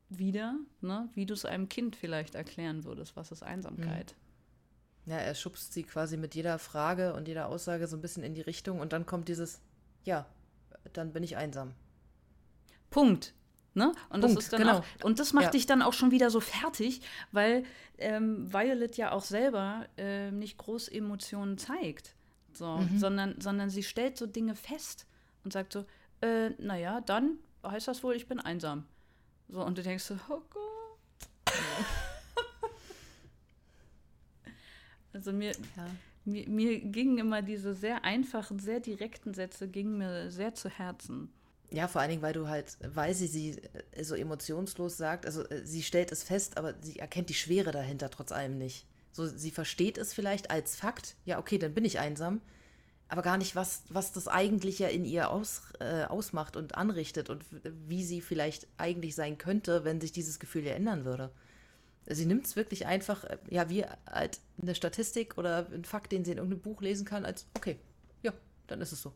Wieder, ne? Wie du es einem Kind vielleicht erklären würdest, was ist Einsamkeit. Mhm. Ja, er schubst sie quasi mit jeder Frage und jeder Aussage so ein bisschen in die Richtung und dann kommt dieses, ja, dann bin ich einsam. Punkt. Ne? Und, Punkt, das ist dann genau. auch, und das macht ja. dich dann auch schon wieder so fertig, weil ähm, Violet ja auch selber äh, nicht groß Emotionen zeigt, so, mhm. sondern, sondern sie stellt so Dinge fest und sagt so, äh, naja, dann heißt das wohl, ich bin einsam. So, und du denkst so, oh Gott. Also mir, ja. mir, mir gingen immer diese sehr einfachen, sehr direkten Sätze, gingen mir sehr zu Herzen. Ja, vor allen Dingen, weil du halt, weil sie sie äh, so emotionslos sagt, also äh, sie stellt es fest, aber sie erkennt die Schwere dahinter trotz allem nicht. So, sie versteht es vielleicht als Fakt, ja, okay, dann bin ich einsam, aber gar nicht, was, was das eigentlich ja in ihr aus, äh, ausmacht und anrichtet und wie sie vielleicht eigentlich sein könnte, wenn sich dieses Gefühl ja ändern würde. Sie nimmt es wirklich einfach, äh, ja, wie halt eine Statistik oder ein Fakt, den sie in irgendeinem Buch lesen kann, als, okay, ja, dann ist es so.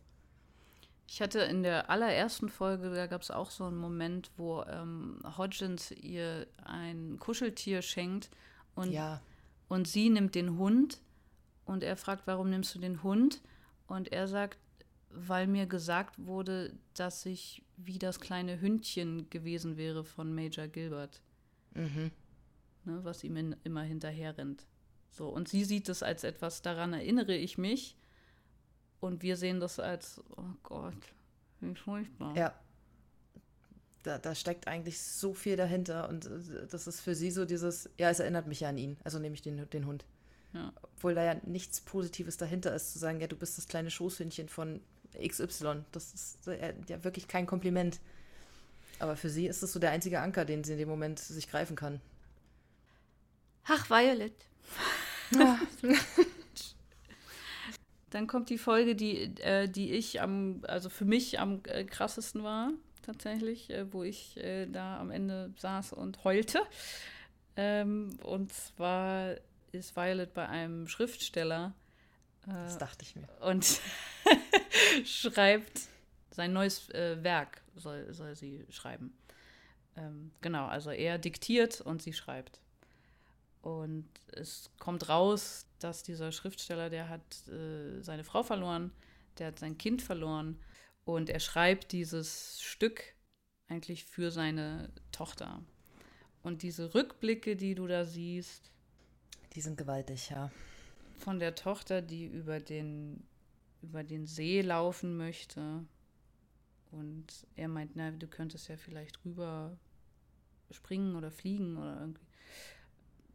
Ich hatte in der allerersten Folge, da gab es auch so einen Moment, wo ähm, Hodgins ihr ein Kuscheltier schenkt und, ja. und sie nimmt den Hund und er fragt, warum nimmst du den Hund? Und er sagt, weil mir gesagt wurde, dass ich wie das kleine Hündchen gewesen wäre von Major Gilbert. Mhm. Ne, was ihm in, immer hinterher rennt. So, und sie sieht es als etwas, daran erinnere ich mich. Und wir sehen das als, oh Gott, wie furchtbar. Ja. Da, da steckt eigentlich so viel dahinter und äh, das ist für sie so dieses, ja, es erinnert mich ja an ihn, also nehme ich den, den Hund. Ja. Obwohl da ja nichts Positives dahinter ist, zu sagen, ja, du bist das kleine Schoßhündchen von XY. Das ist ja wirklich kein Kompliment. Aber für sie ist das so der einzige Anker, den sie in dem Moment sich greifen kann. Ach, Violet. Ja. [LAUGHS] Dann kommt die Folge, die, äh, die ich am, also für mich am äh, krassesten war, tatsächlich, äh, wo ich äh, da am Ende saß und heulte. Ähm, und zwar ist Violet bei einem Schriftsteller. Äh, das dachte ich mir. Und [LAUGHS] schreibt sein neues äh, Werk, soll, soll sie schreiben. Ähm, genau, also er diktiert und sie schreibt. Und es kommt raus, dass dieser Schriftsteller, der hat äh, seine Frau verloren, der hat sein Kind verloren und er schreibt dieses Stück eigentlich für seine Tochter. Und diese Rückblicke, die du da siehst, die sind gewaltig, ja. Von der Tochter, die über den, über den See laufen möchte. Und er meint, na, du könntest ja vielleicht rüber springen oder fliegen oder irgendwie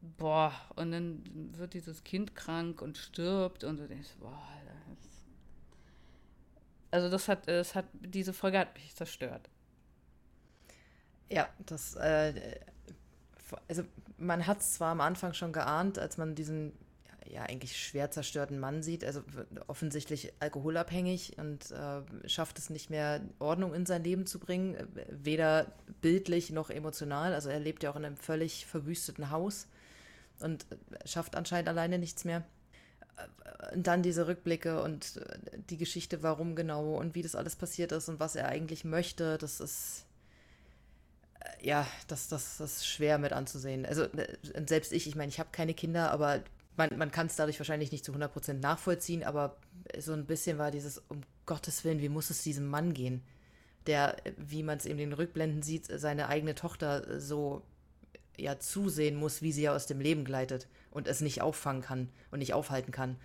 boah, und dann wird dieses Kind krank und stirbt und du denkst, boah, das also das hat, das hat, diese Folge hat mich zerstört. Ja, das, äh, also man hat es zwar am Anfang schon geahnt, als man diesen ja eigentlich schwer zerstörten Mann sieht, also offensichtlich alkoholabhängig und äh, schafft es nicht mehr Ordnung in sein Leben zu bringen, weder bildlich noch emotional. Also er lebt ja auch in einem völlig verwüsteten Haus und schafft anscheinend alleine nichts mehr. Und dann diese Rückblicke und die Geschichte, warum genau und wie das alles passiert ist und was er eigentlich möchte, das ist ja, das, das, das ist schwer mit anzusehen. Also selbst ich, ich meine, ich habe keine Kinder, aber man, man kann es dadurch wahrscheinlich nicht zu 100% nachvollziehen, aber so ein bisschen war dieses, um Gottes Willen, wie muss es diesem Mann gehen, der, wie man es eben in den Rückblenden sieht, seine eigene Tochter so ja zusehen muss, wie sie ja aus dem Leben gleitet und es nicht auffangen kann und nicht aufhalten kann.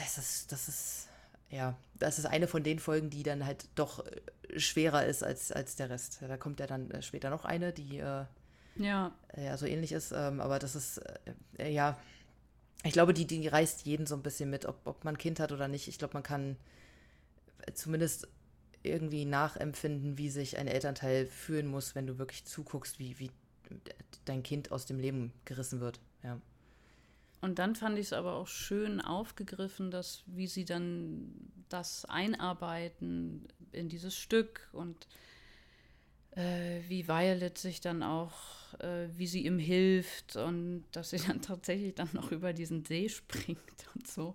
Das ist, das ist, ja, das ist eine von den Folgen, die dann halt doch äh, schwerer ist als, als der Rest. Da kommt ja dann äh, später noch eine, die äh, ja. ja so ähnlich ist, ähm, aber das ist, äh, ja, ich glaube, die, die reißt jeden so ein bisschen mit, ob, ob man ein Kind hat oder nicht. Ich glaube, man kann zumindest irgendwie nachempfinden, wie sich ein Elternteil fühlen muss, wenn du wirklich zuguckst, wie, wie dein Kind aus dem Leben gerissen wird. Ja. Und dann fand ich es aber auch schön aufgegriffen, dass wie sie dann das einarbeiten in dieses Stück und äh, wie Violet sich dann auch, äh, wie sie ihm hilft und dass sie dann [LAUGHS] tatsächlich dann noch über diesen See springt [LAUGHS] und so.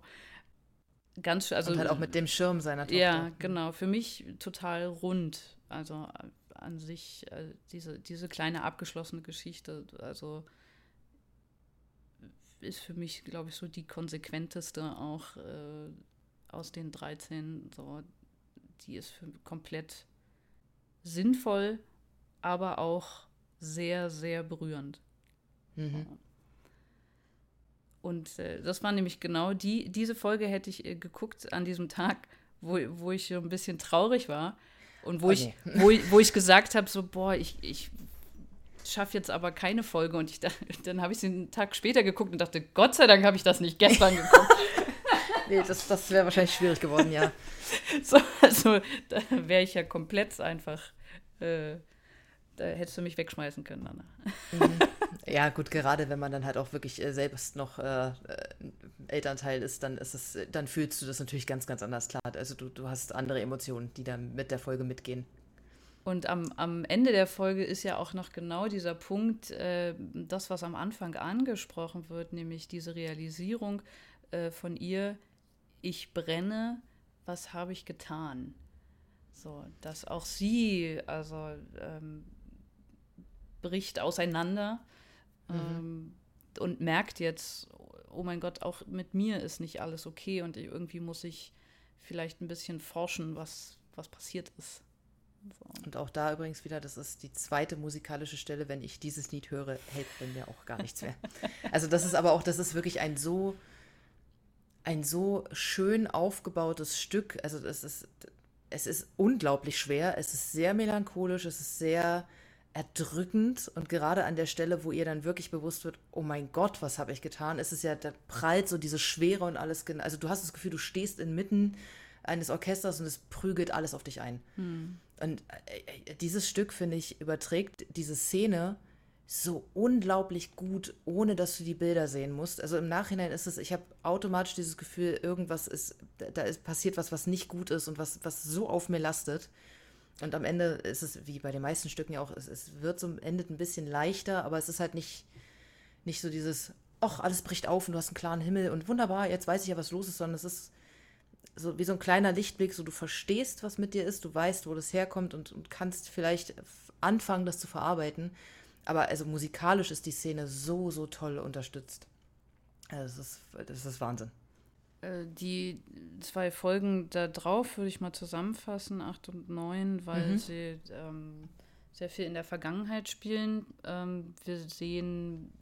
Ganz also und halt auch mit dem Schirm seiner Tochter. Ja, genau. Für mich total rund. Also an sich äh, diese, diese kleine abgeschlossene Geschichte. Also ist für mich, glaube ich, so die konsequenteste auch äh, aus den 13. So, die ist für komplett sinnvoll, aber auch sehr, sehr berührend. Mhm. Und äh, das war nämlich genau die, diese Folge hätte ich äh, geguckt an diesem Tag, wo, wo ich so ein bisschen traurig war und wo, oh, ich, [LAUGHS] wo, wo ich gesagt habe, so, boah, ich, ich schaffe jetzt aber keine Folge. Und ich, [LAUGHS] dann habe ich sie einen Tag später geguckt und dachte, Gott sei Dank habe ich das nicht gestern geguckt. [LAUGHS] nee, das, das wäre wahrscheinlich schwierig geworden, ja. so, also da wäre ich ja komplett einfach, äh, da hättest du mich wegschmeißen können, Anna. Mhm. Ja, gut, gerade wenn man dann halt auch wirklich äh, selbst noch äh, äh, Elternteil ist, dann ist es, dann fühlst du das natürlich ganz, ganz anders klar. Also du, du hast andere Emotionen, die dann mit der Folge mitgehen. Und am, am Ende der Folge ist ja auch noch genau dieser Punkt, äh, das, was am Anfang angesprochen wird, nämlich diese Realisierung äh, von ihr, ich brenne, was habe ich getan? So, dass auch sie, also ähm, bricht auseinander mhm. ähm, und merkt jetzt, oh mein Gott, auch mit mir ist nicht alles okay und irgendwie muss ich vielleicht ein bisschen forschen, was, was passiert ist. So. Und auch da übrigens wieder, das ist die zweite musikalische Stelle, wenn ich dieses Lied höre, hält bei mir auch gar nichts mehr. [LAUGHS] Also das ist aber auch, das ist wirklich ein so, ein so schön aufgebautes Stück. Also das ist, es ist unglaublich schwer, es ist sehr melancholisch, es ist sehr erdrückend und gerade an der Stelle, wo ihr dann wirklich bewusst wird, oh mein Gott, was habe ich getan, ist es ja, da prallt so diese Schwere und alles, also du hast das Gefühl, du stehst inmitten eines Orchesters und es prügelt alles auf dich ein. Hm. Und äh, dieses Stück, finde ich, überträgt diese Szene so unglaublich gut, ohne dass du die Bilder sehen musst. Also im Nachhinein ist es, ich habe automatisch dieses Gefühl, irgendwas ist, da ist passiert was, was nicht gut ist und was, was so auf mir lastet. Und am Ende ist es, wie bei den meisten Stücken ja auch, es, es wird so endet ein bisschen leichter, aber es ist halt nicht, nicht so dieses, ach, alles bricht auf und du hast einen klaren Himmel und wunderbar, jetzt weiß ich ja, was los ist, sondern es ist so wie so ein kleiner Lichtblick, so du verstehst, was mit dir ist, du weißt, wo das herkommt und, und kannst vielleicht anfangen, das zu verarbeiten. Aber also musikalisch ist die Szene so, so toll unterstützt. Also das ist, das ist Wahnsinn. Äh, die zwei Folgen da drauf würde ich mal zusammenfassen, 8 und 9, weil mhm. sie ähm, sehr viel in der Vergangenheit spielen. Ähm, wir sehen,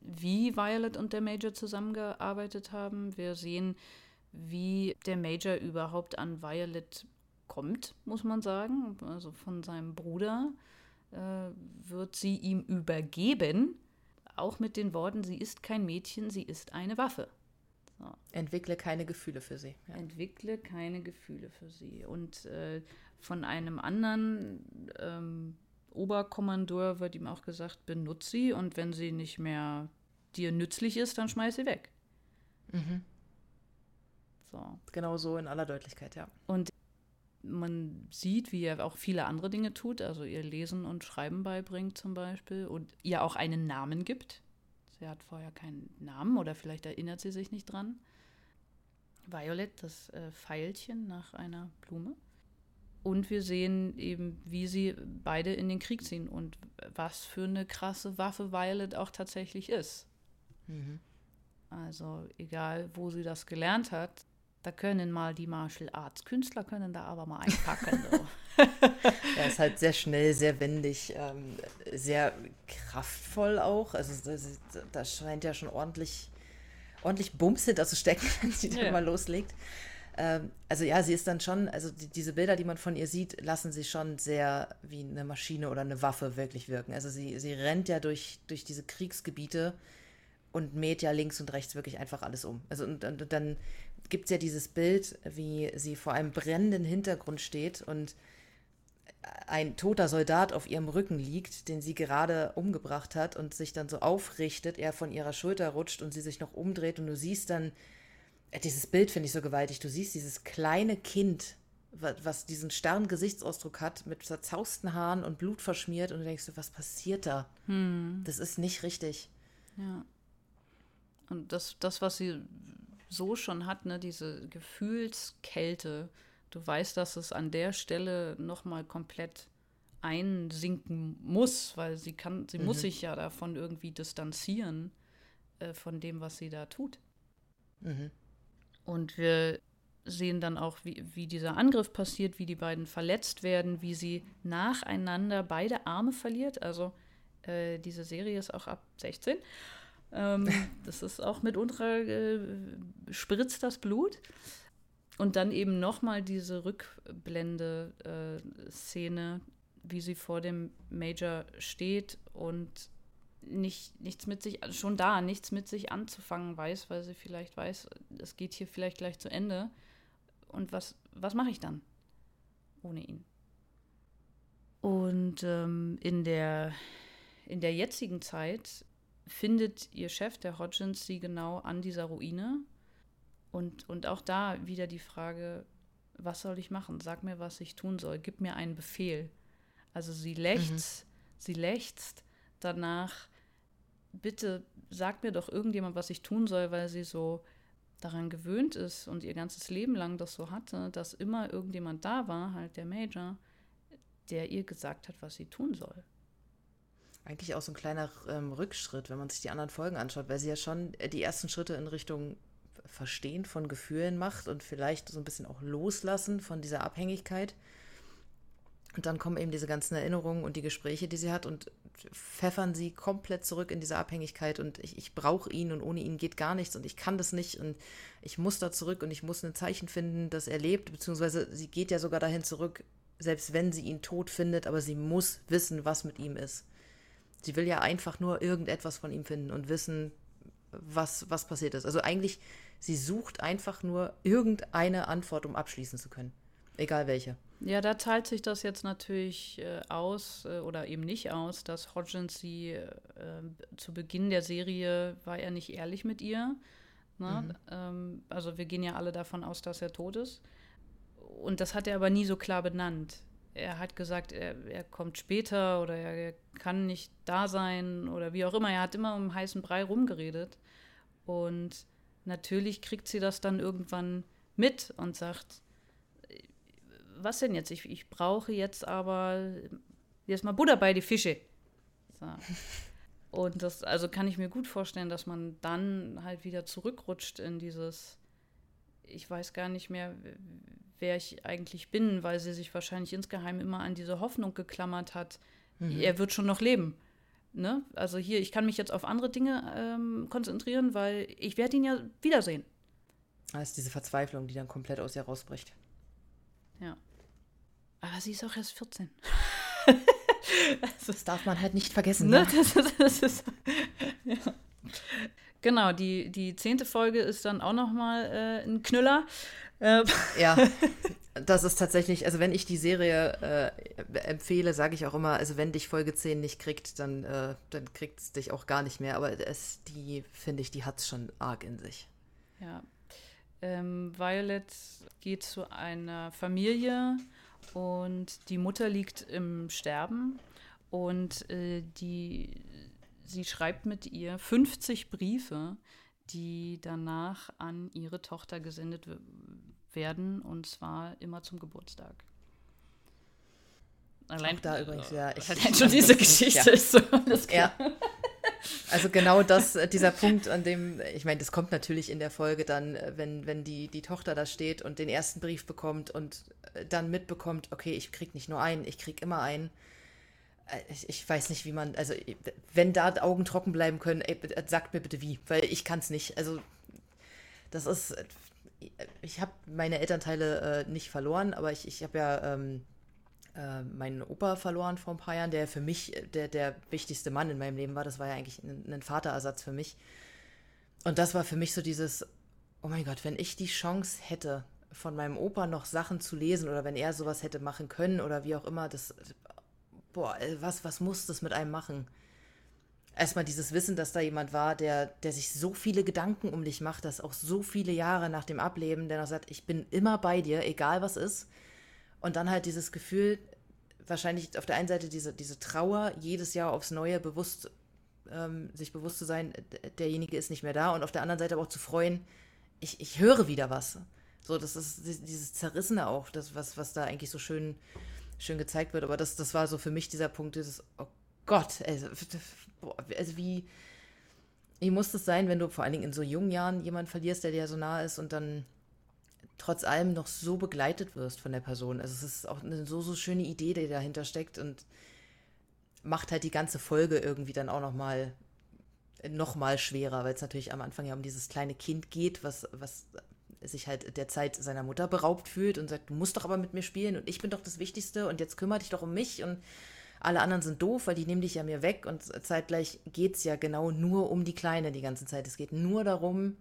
wie Violet und der Major zusammengearbeitet haben. Wir sehen, wie der Major überhaupt an Violet kommt, muss man sagen. Also von seinem Bruder äh, wird sie ihm übergeben, auch mit den Worten, sie ist kein Mädchen, sie ist eine Waffe. So. Entwickle keine Gefühle für sie. Ja. Entwickle keine Gefühle für sie. Und äh, von einem anderen ähm, Oberkommandeur wird ihm auch gesagt, benutze sie und wenn sie nicht mehr dir nützlich ist, dann schmeiß sie weg. Mhm. So. Genau so in aller Deutlichkeit, ja. Und man sieht, wie er auch viele andere Dinge tut, also ihr Lesen und Schreiben beibringt zum Beispiel und ihr auch einen Namen gibt. Der hat vorher keinen Namen oder vielleicht erinnert sie sich nicht dran. Violet, das äh, Pfeilchen nach einer Blume. Und wir sehen eben, wie sie beide in den Krieg ziehen und was für eine krasse Waffe Violet auch tatsächlich ist. Mhm. Also egal, wo sie das gelernt hat, da können mal die Martial Arts Künstler können da aber mal einpacken. So. [LAUGHS] [LAUGHS] ja, ist halt sehr schnell, sehr wendig, ähm, sehr kraftvoll auch. Also da scheint ja schon ordentlich, ordentlich Bums hinter zu stecken, [LAUGHS] wenn sie ja. dann mal loslegt. Ähm, also ja, sie ist dann schon, also die, diese Bilder, die man von ihr sieht, lassen sie schon sehr wie eine Maschine oder eine Waffe wirklich wirken. Also sie, sie rennt ja durch, durch diese Kriegsgebiete und mäht ja links und rechts wirklich einfach alles um. Also und, und, und dann gibt es ja dieses Bild, wie sie vor einem brennenden Hintergrund steht und ein toter Soldat auf ihrem Rücken liegt, den sie gerade umgebracht hat und sich dann so aufrichtet, er von ihrer Schulter rutscht und sie sich noch umdreht und du siehst dann dieses Bild finde ich so gewaltig. Du siehst dieses kleine Kind, was diesen starren Gesichtsausdruck hat, mit zerzausten Haaren und Blut verschmiert und du denkst, was passiert da? Hm. Das ist nicht richtig. Ja. Und das, das, was sie so schon hat, ne, diese Gefühlskälte, du weißt, dass es an der Stelle nochmal komplett einsinken muss, weil sie kann, sie mhm. muss sich ja davon irgendwie distanzieren, äh, von dem, was sie da tut. Mhm. Und wir sehen dann auch, wie, wie dieser Angriff passiert, wie die beiden verletzt werden, wie sie nacheinander beide Arme verliert. Also äh, diese Serie ist auch ab 16. Ähm, das ist auch mitunter äh, spritzt das Blut. Und dann eben nochmal diese Rückblende-Szene, äh, wie sie vor dem Major steht und nicht, nichts mit sich, also schon da, nichts mit sich anzufangen weiß, weil sie vielleicht weiß, es geht hier vielleicht gleich zu Ende. Und was, was mache ich dann ohne ihn? Und ähm, in, der, in der jetzigen Zeit findet ihr Chef, der Hodgins, sie genau an dieser Ruine. Und, und auch da wieder die Frage, was soll ich machen? Sag mir, was ich tun soll. Gib mir einen Befehl. Also sie lechzt, mhm. sie lechzt danach, bitte sag mir doch irgendjemand, was ich tun soll, weil sie so daran gewöhnt ist und ihr ganzes Leben lang das so hatte, dass immer irgendjemand da war, halt der Major, der ihr gesagt hat, was sie tun soll. Eigentlich auch so ein kleiner ähm, Rückschritt, wenn man sich die anderen Folgen anschaut, weil sie ja schon äh, die ersten Schritte in Richtung Verstehen von Gefühlen macht und vielleicht so ein bisschen auch loslassen von dieser Abhängigkeit. Und dann kommen eben diese ganzen Erinnerungen und die Gespräche, die sie hat und pfeffern sie komplett zurück in diese Abhängigkeit und ich, ich brauche ihn und ohne ihn geht gar nichts und ich kann das nicht und ich muss da zurück und ich muss ein Zeichen finden, dass er lebt, beziehungsweise sie geht ja sogar dahin zurück, selbst wenn sie ihn tot findet, aber sie muss wissen, was mit ihm ist. Sie will ja einfach nur irgendetwas von ihm finden und wissen, was, was passiert ist. Also eigentlich, sie sucht einfach nur irgendeine Antwort, um abschließen zu können. Egal welche. Ja, da teilt sich das jetzt natürlich äh, aus äh, oder eben nicht aus, dass Hodgins sie äh, zu Beginn der Serie war er nicht ehrlich mit ihr. Ne? Mhm. Ähm, also wir gehen ja alle davon aus, dass er tot ist. Und das hat er aber nie so klar benannt. Er hat gesagt, er, er kommt später oder er kann nicht da sein oder wie auch immer. Er hat immer um heißen Brei rumgeredet. Und natürlich kriegt sie das dann irgendwann mit und sagt, was denn jetzt? Ich, ich brauche jetzt aber jetzt mal Butter bei die Fische. So. [LAUGHS] Und das, also kann ich mir gut vorstellen, dass man dann halt wieder zurückrutscht in dieses, ich weiß gar nicht mehr, wer ich eigentlich bin, weil sie sich wahrscheinlich insgeheim immer an diese Hoffnung geklammert hat, mhm. er wird schon noch leben. Ne? Also hier, ich kann mich jetzt auf andere Dinge ähm, konzentrieren, weil ich werde ihn ja wiedersehen. Das ist diese Verzweiflung, die dann komplett aus ihr rausbricht. Ja. Aber sie ist auch erst 14. das darf man halt nicht vergessen. Ne? ne? Das ist, das ist, ja. Genau, die, die zehnte Folge ist dann auch nochmal äh, ein Knüller. Äh, ja, [LAUGHS] das ist tatsächlich, also wenn ich die Serie äh, empfehle, sage ich auch immer, also wenn dich Folge 10 nicht kriegt, dann, äh, dann kriegt es dich auch gar nicht mehr. Aber es, die, finde ich, die hat es schon arg in sich. Ja. Ähm, Violet geht zu einer Familie, und die Mutter liegt im Sterben und äh, die sie schreibt mit ihr 50 Briefe, die danach an ihre Tochter gesendet werden, und zwar immer zum Geburtstag. Allein Auch da übrigens, ja. [LAUGHS] Ich, allein schon diese [LAUGHS] Geschichte ja. ist so. Das ja. [LAUGHS] Also genau das, äh, dieser Punkt, an dem, ich meine, das kommt natürlich in der Folge dann, äh, wenn, wenn die, die Tochter da steht und den ersten Brief bekommt und äh, dann mitbekommt, okay, ich krieg nicht nur einen, ich krieg immer einen. Ich, ich weiß nicht, wie man, also wenn da Augen trocken bleiben können, ey, sagt mir bitte wie, weil ich kann es nicht. Also das ist, ich habe meine Elternteile äh, nicht verloren, aber ich, ich habe ja ähm, äh, meinen Opa verloren vor ein paar Jahren, der für mich äh, der, der wichtigste Mann in meinem Leben war. Das war ja eigentlich ein, ein Vaterersatz für mich. Und das war für mich so dieses, oh mein Gott, wenn ich die Chance hätte, von meinem Opa noch Sachen zu lesen oder wenn er sowas hätte machen können oder wie auch immer, das, boah, äh, was, was muss das mit einem machen? Erstmal dieses Wissen, dass da jemand war, der, der sich so viele Gedanken um dich macht, dass auch so viele Jahre nach dem Ableben, der noch sagt, ich bin immer bei dir, egal was ist. Und dann halt dieses Gefühl, wahrscheinlich auf der einen Seite diese, diese Trauer, jedes Jahr aufs Neue bewusst, ähm, sich bewusst zu sein, derjenige ist nicht mehr da. Und auf der anderen Seite aber auch zu freuen, ich, ich höre wieder was. So, das ist dieses Zerrissene auch, das, was, was da eigentlich so schön, schön gezeigt wird. Aber das, das war so für mich dieser Punkt, dieses, oh Gott, also, also wie, wie muss das sein, wenn du vor allen Dingen in so jungen Jahren jemanden verlierst, der dir so nah ist und dann trotz allem noch so begleitet wirst von der Person. Also es ist auch eine so, so schöne Idee, die dahinter steckt und macht halt die ganze Folge irgendwie dann auch noch mal, noch mal schwerer, weil es natürlich am Anfang ja um dieses kleine Kind geht, was, was sich halt der Zeit seiner Mutter beraubt fühlt und sagt, du musst doch aber mit mir spielen und ich bin doch das Wichtigste und jetzt kümmere dich doch um mich und alle anderen sind doof, weil die nehmen dich ja mir weg und zeitgleich geht es ja genau nur um die Kleine die ganze Zeit. Es geht nur darum,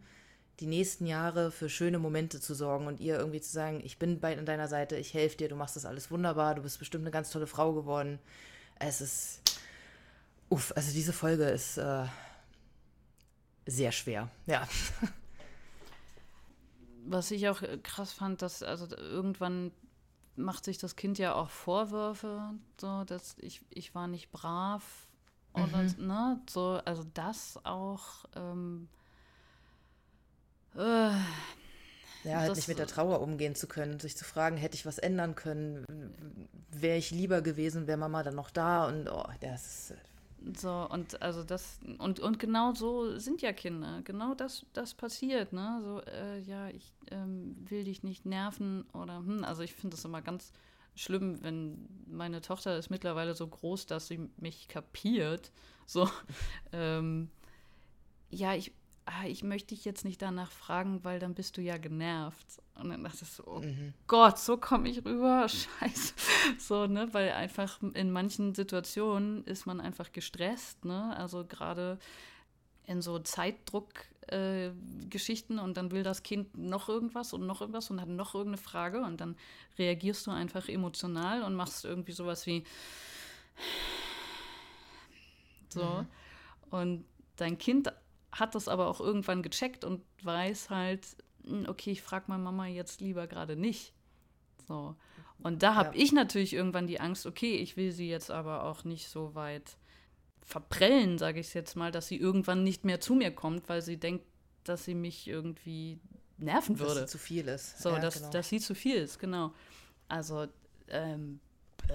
die nächsten Jahre für schöne Momente zu sorgen und ihr irgendwie zu sagen, ich bin bei an deiner Seite, ich helfe dir, du machst das alles wunderbar, du bist bestimmt eine ganz tolle Frau geworden. Es ist, uff, also diese Folge ist äh, sehr schwer, ja. [LAUGHS] Was ich auch krass fand, dass also irgendwann macht sich das Kind ja auch Vorwürfe, so dass ich ich war nicht brav oder mhm. ne, so also das auch ähm, äh, ja, halt nicht mit der Trauer umgehen zu können, sich zu fragen, hätte ich was ändern können, wäre ich lieber gewesen, wäre Mama dann noch da und oh, das ist. Äh, so, und also das, und, und genau so sind ja Kinder. Genau das, das passiert, ne? So, äh, ja, ich ähm, will dich nicht nerven oder hm, also ich finde das immer ganz schlimm, wenn meine Tochter ist mittlerweile so groß, dass sie mich kapiert. So, [LAUGHS] ähm, ja, ich, ah, ich möchte dich jetzt nicht danach fragen, weil dann bist du ja genervt. Und dann dachte ich so, oh mhm. Gott, so komme ich rüber, [LAUGHS] scheiße. So, ne, weil einfach in manchen Situationen ist man einfach gestresst, ne, also gerade in so Zeitdruck-Geschichten äh, und dann will das Kind noch irgendwas und noch irgendwas und hat noch irgendeine Frage und dann reagierst du einfach emotional und machst irgendwie sowas wie so. Mhm. Und dein Kind hat das aber auch irgendwann gecheckt und weiß halt, okay, ich frage meine Mama jetzt lieber gerade nicht. So. Und da habe ja. ich natürlich irgendwann die Angst, okay, ich will sie jetzt aber auch nicht so weit verprellen, sage ich jetzt mal, dass sie irgendwann nicht mehr zu mir kommt, weil sie denkt, dass sie mich irgendwie nerven würde. Dass sie zu viel ist. So, ja, dass, genau. dass sie zu viel ist, genau. Also, ähm, äh.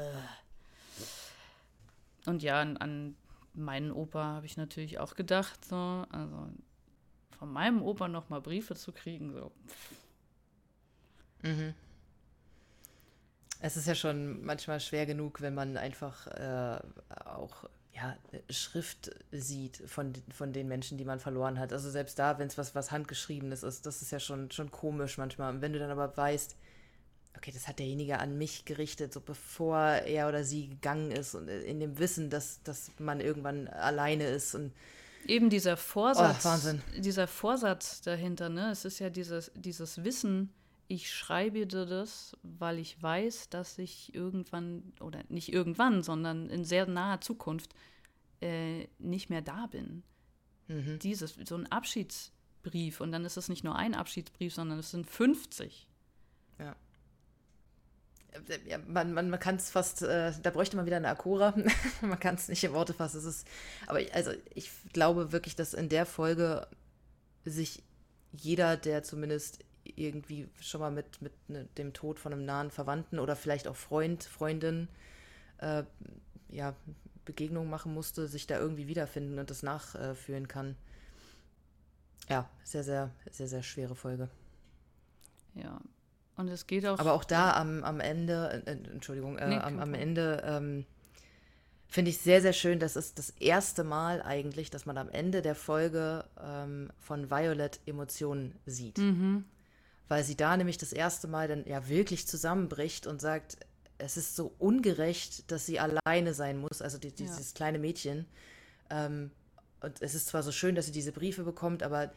und ja, an, an meinen Opa habe ich natürlich auch gedacht, so, also von meinem Opa noch mal Briefe zu kriegen, so. Mhm. Es ist ja schon manchmal schwer genug, wenn man einfach äh, auch ja, Schrift sieht von, von den Menschen, die man verloren hat. Also selbst da, wenn es was, was Handgeschriebenes ist, das ist ja schon, schon komisch manchmal. Und wenn du dann aber weißt, okay, das hat derjenige an mich gerichtet, so bevor er oder sie gegangen ist und in dem Wissen, dass, dass man irgendwann alleine ist und eben dieser Vorsatz, oh, dieser Vorsatz dahinter, ne? Es ist ja dieses, dieses Wissen, ich schreibe dir das, weil ich weiß, dass ich irgendwann, oder nicht irgendwann, sondern in sehr naher Zukunft äh, nicht mehr da bin. Mhm. Dieses, so ein Abschiedsbrief. Und dann ist es nicht nur ein Abschiedsbrief, sondern es sind 50. Ja man, man, man kann es fast, äh, da bräuchte man wieder eine Akora. [LAUGHS] man kann es nicht in Worte fassen. Es ist, aber also ich glaube wirklich, dass in der Folge sich jeder, der zumindest irgendwie schon mal mit, mit ne, dem Tod von einem nahen Verwandten oder vielleicht auch Freund, Freundin, äh, ja, Begegnung machen musste, sich da irgendwie wiederfinden und das nachfühlen kann. Ja, sehr, sehr, sehr, sehr schwere Folge. Ja, und es geht auch. Aber auch da am, am Ende, äh, Entschuldigung, äh, nee, am, am Ende ähm, finde ich sehr, sehr schön. Das ist das erste Mal eigentlich, dass man am Ende der Folge ähm, von Violet Emotionen sieht. Mhm. Weil sie da nämlich das erste Mal dann ja wirklich zusammenbricht und sagt, es ist so ungerecht, dass sie alleine sein muss, also die, dieses ja. kleine Mädchen. Ähm, und es ist zwar so schön, dass sie diese Briefe bekommt, aber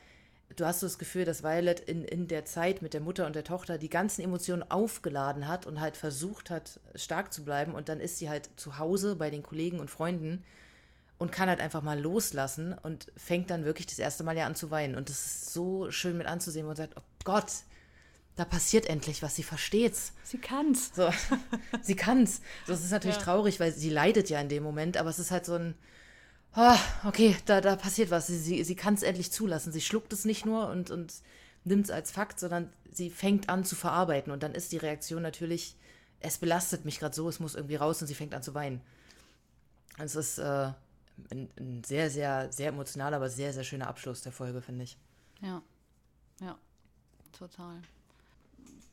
du hast so das Gefühl, dass Violet in, in der Zeit mit der Mutter und der Tochter die ganzen Emotionen aufgeladen hat und halt versucht hat, stark zu bleiben. Und dann ist sie halt zu Hause bei den Kollegen und Freunden und kann halt einfach mal loslassen und fängt dann wirklich das erste Mal ja an zu weinen. Und das ist so schön mit anzusehen und sagt, oh Gott, da passiert endlich was, sie versteht's. Sie kann's. So, [LAUGHS] sie kann's. Das ist natürlich ja. traurig, weil sie leidet ja in dem Moment, aber es ist halt so ein, oh, okay, da, da passiert was. Sie, sie, sie kann es endlich zulassen. Sie schluckt es nicht nur und, und nimmt es als Fakt, sondern sie fängt an zu verarbeiten. Und dann ist die Reaktion natürlich, es belastet mich gerade so, es muss irgendwie raus und sie fängt an zu weinen. Es ist äh, ein, ein, sehr, sehr, sehr emotionaler, aber sehr, sehr schöner Abschluss der Folge, finde ich. Ja, ja, total.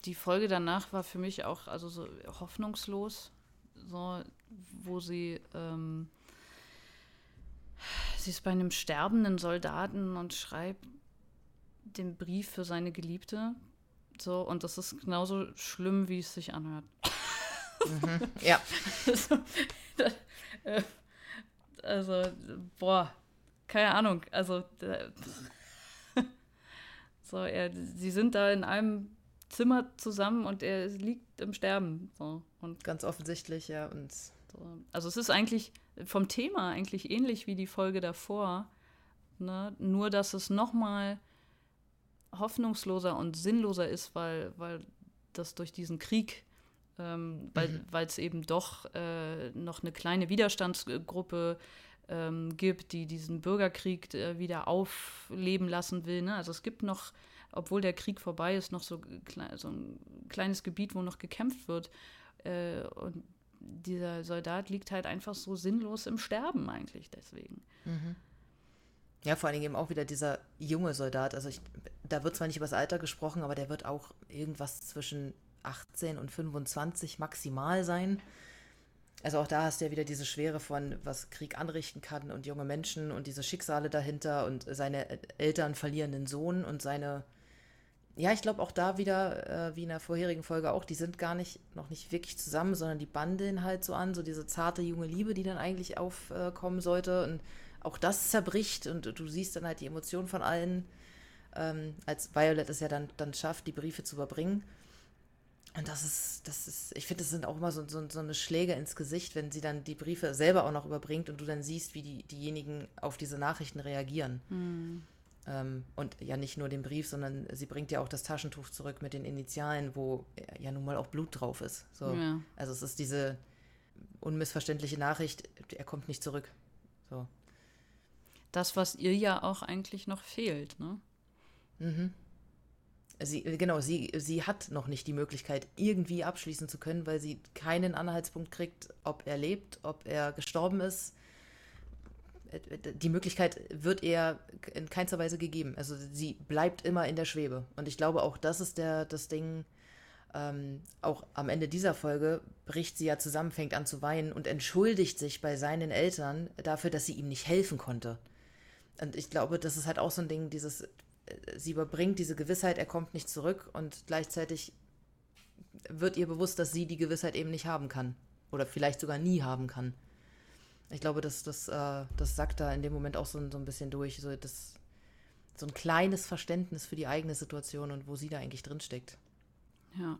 Die Folge danach war für mich auch also so hoffnungslos, so, wo sie ähm, Sie ist bei einem sterbenden Soldaten und schreibt den Brief für seine Geliebte. So, und das ist genauso schlimm, wie es sich anhört. Mhm, ja. also, da, äh, also, boah, keine Ahnung. Also, da, so, er, sie sind da in einem Zimmer zusammen und er liegt im Sterben. So, und Ganz offensichtlich, ja. Und so. Also, es ist eigentlich vom Thema eigentlich ähnlich wie die Folge davor. Ne? Nur, dass es noch mal hoffnungsloser und sinnloser ist, weil, weil das durch diesen Krieg, ähm, mhm. weil es eben doch äh, noch eine kleine Widerstandsgruppe ähm, gibt, die diesen Bürgerkrieg äh, wieder aufleben lassen will. Ne? Also es gibt noch, obwohl der Krieg vorbei ist, noch so, so ein kleines Gebiet, wo noch gekämpft wird. Äh, und dieser Soldat liegt halt einfach so sinnlos im Sterben eigentlich deswegen. Mhm. Ja, vor allen Dingen eben auch wieder dieser junge Soldat. Also ich, da wird zwar nicht über das Alter gesprochen, aber der wird auch irgendwas zwischen 18 und 25 maximal sein. Also auch da hast du ja wieder diese Schwere von, was Krieg anrichten kann und junge Menschen und diese Schicksale dahinter und seine Eltern verlieren den Sohn und seine ja, ich glaube auch da wieder, äh, wie in der vorherigen Folge auch, die sind gar nicht, noch nicht wirklich zusammen, sondern die bandeln halt so an, so diese zarte junge Liebe, die dann eigentlich aufkommen äh, sollte. Und auch das zerbricht und du siehst dann halt die Emotionen von allen, ähm, als Violet es ja dann, dann schafft, die Briefe zu überbringen. Und das ist, das ist, ich finde, das sind auch immer so, so, so eine Schläge ins Gesicht, wenn sie dann die Briefe selber auch noch überbringt und du dann siehst, wie die, diejenigen auf diese Nachrichten reagieren. Mhm. Ähm, und ja nicht nur den Brief, sondern sie bringt ja auch das Taschentuch zurück mit den Initialen, wo ja nun mal auch Blut drauf ist. So. Ja. Also es ist diese unmissverständliche Nachricht, er kommt nicht zurück. So. Das, was ihr ja auch eigentlich noch fehlt, ne? Mhm. Sie, genau, sie, sie hat noch nicht die Möglichkeit, irgendwie abschließen zu können, weil sie keinen Anhaltspunkt kriegt, ob er lebt, ob er gestorben ist die Möglichkeit wird ihr in keinster Weise gegeben. Also sie bleibt immer in der Schwebe. Und ich glaube, auch das ist der, das Ding, ähm, auch am Ende dieser Folge bricht sie ja zusammen, fängt an zu weinen und entschuldigt sich bei seinen Eltern dafür, dass sie ihm nicht helfen konnte. Und ich glaube, das ist halt auch so ein Ding, dieses, äh, sie überbringt diese Gewissheit, er kommt nicht zurück und gleichzeitig wird ihr bewusst, dass sie die Gewissheit eben nicht haben kann. Oder vielleicht sogar nie haben kann. Ich glaube, das, das, äh, das sagt da in dem Moment auch so, so ein bisschen durch, so, das, so ein kleines Verständnis für die eigene Situation und wo sie da eigentlich drinsteckt. Ja.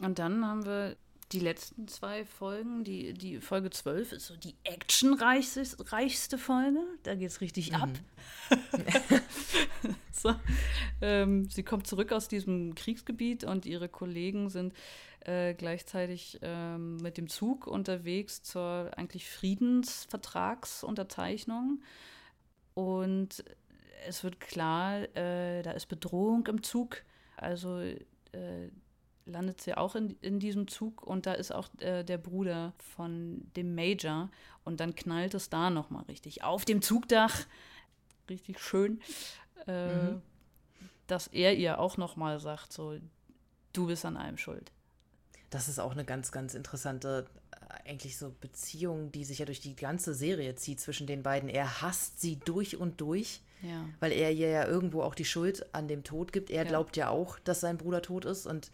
Und dann haben wir die letzten zwei Folgen. Die, die Folge 12 ist so die actionreichste Folge. Da geht es richtig mhm. ab. [LAUGHS] [LAUGHS] so. ähm, sie kommt zurück aus diesem Kriegsgebiet und ihre Kollegen sind äh, gleichzeitig ähm, mit dem Zug unterwegs zur eigentlich Friedensvertragsunterzeichnung. Und es wird klar, äh, da ist Bedrohung im Zug. Also äh, landet sie auch in, in diesem Zug und da ist auch äh, der Bruder von dem Major und dann knallt es da nochmal richtig auf dem Zugdach. Richtig schön. Äh, mhm. Dass er ihr auch nochmal sagt, so, du bist an allem schuld. Das ist auch eine ganz, ganz interessante, äh, eigentlich so Beziehung, die sich ja durch die ganze Serie zieht zwischen den beiden. Er hasst sie durch und durch. Ja. Weil er ihr ja irgendwo auch die Schuld an dem Tod gibt. Er ja. glaubt ja auch, dass sein Bruder tot ist und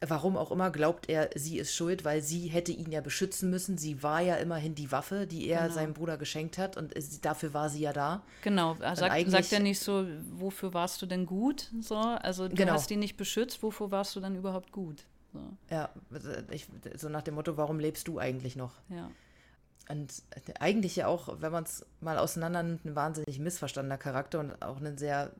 warum auch immer glaubt er, sie ist schuld, weil sie hätte ihn ja beschützen müssen. Sie war ja immerhin die Waffe, die er genau. seinem Bruder geschenkt hat und dafür war sie ja da. Genau, er sagt, sagt er nicht so, wofür warst du denn gut? So, also du genau. hast ihn nicht beschützt, wofür warst du dann überhaupt gut? So. Ja, ich, so nach dem Motto, warum lebst du eigentlich noch? Ja. Und eigentlich ja auch, wenn man es mal auseinander nimmt, ein wahnsinnig missverstandener Charakter und auch ein sehr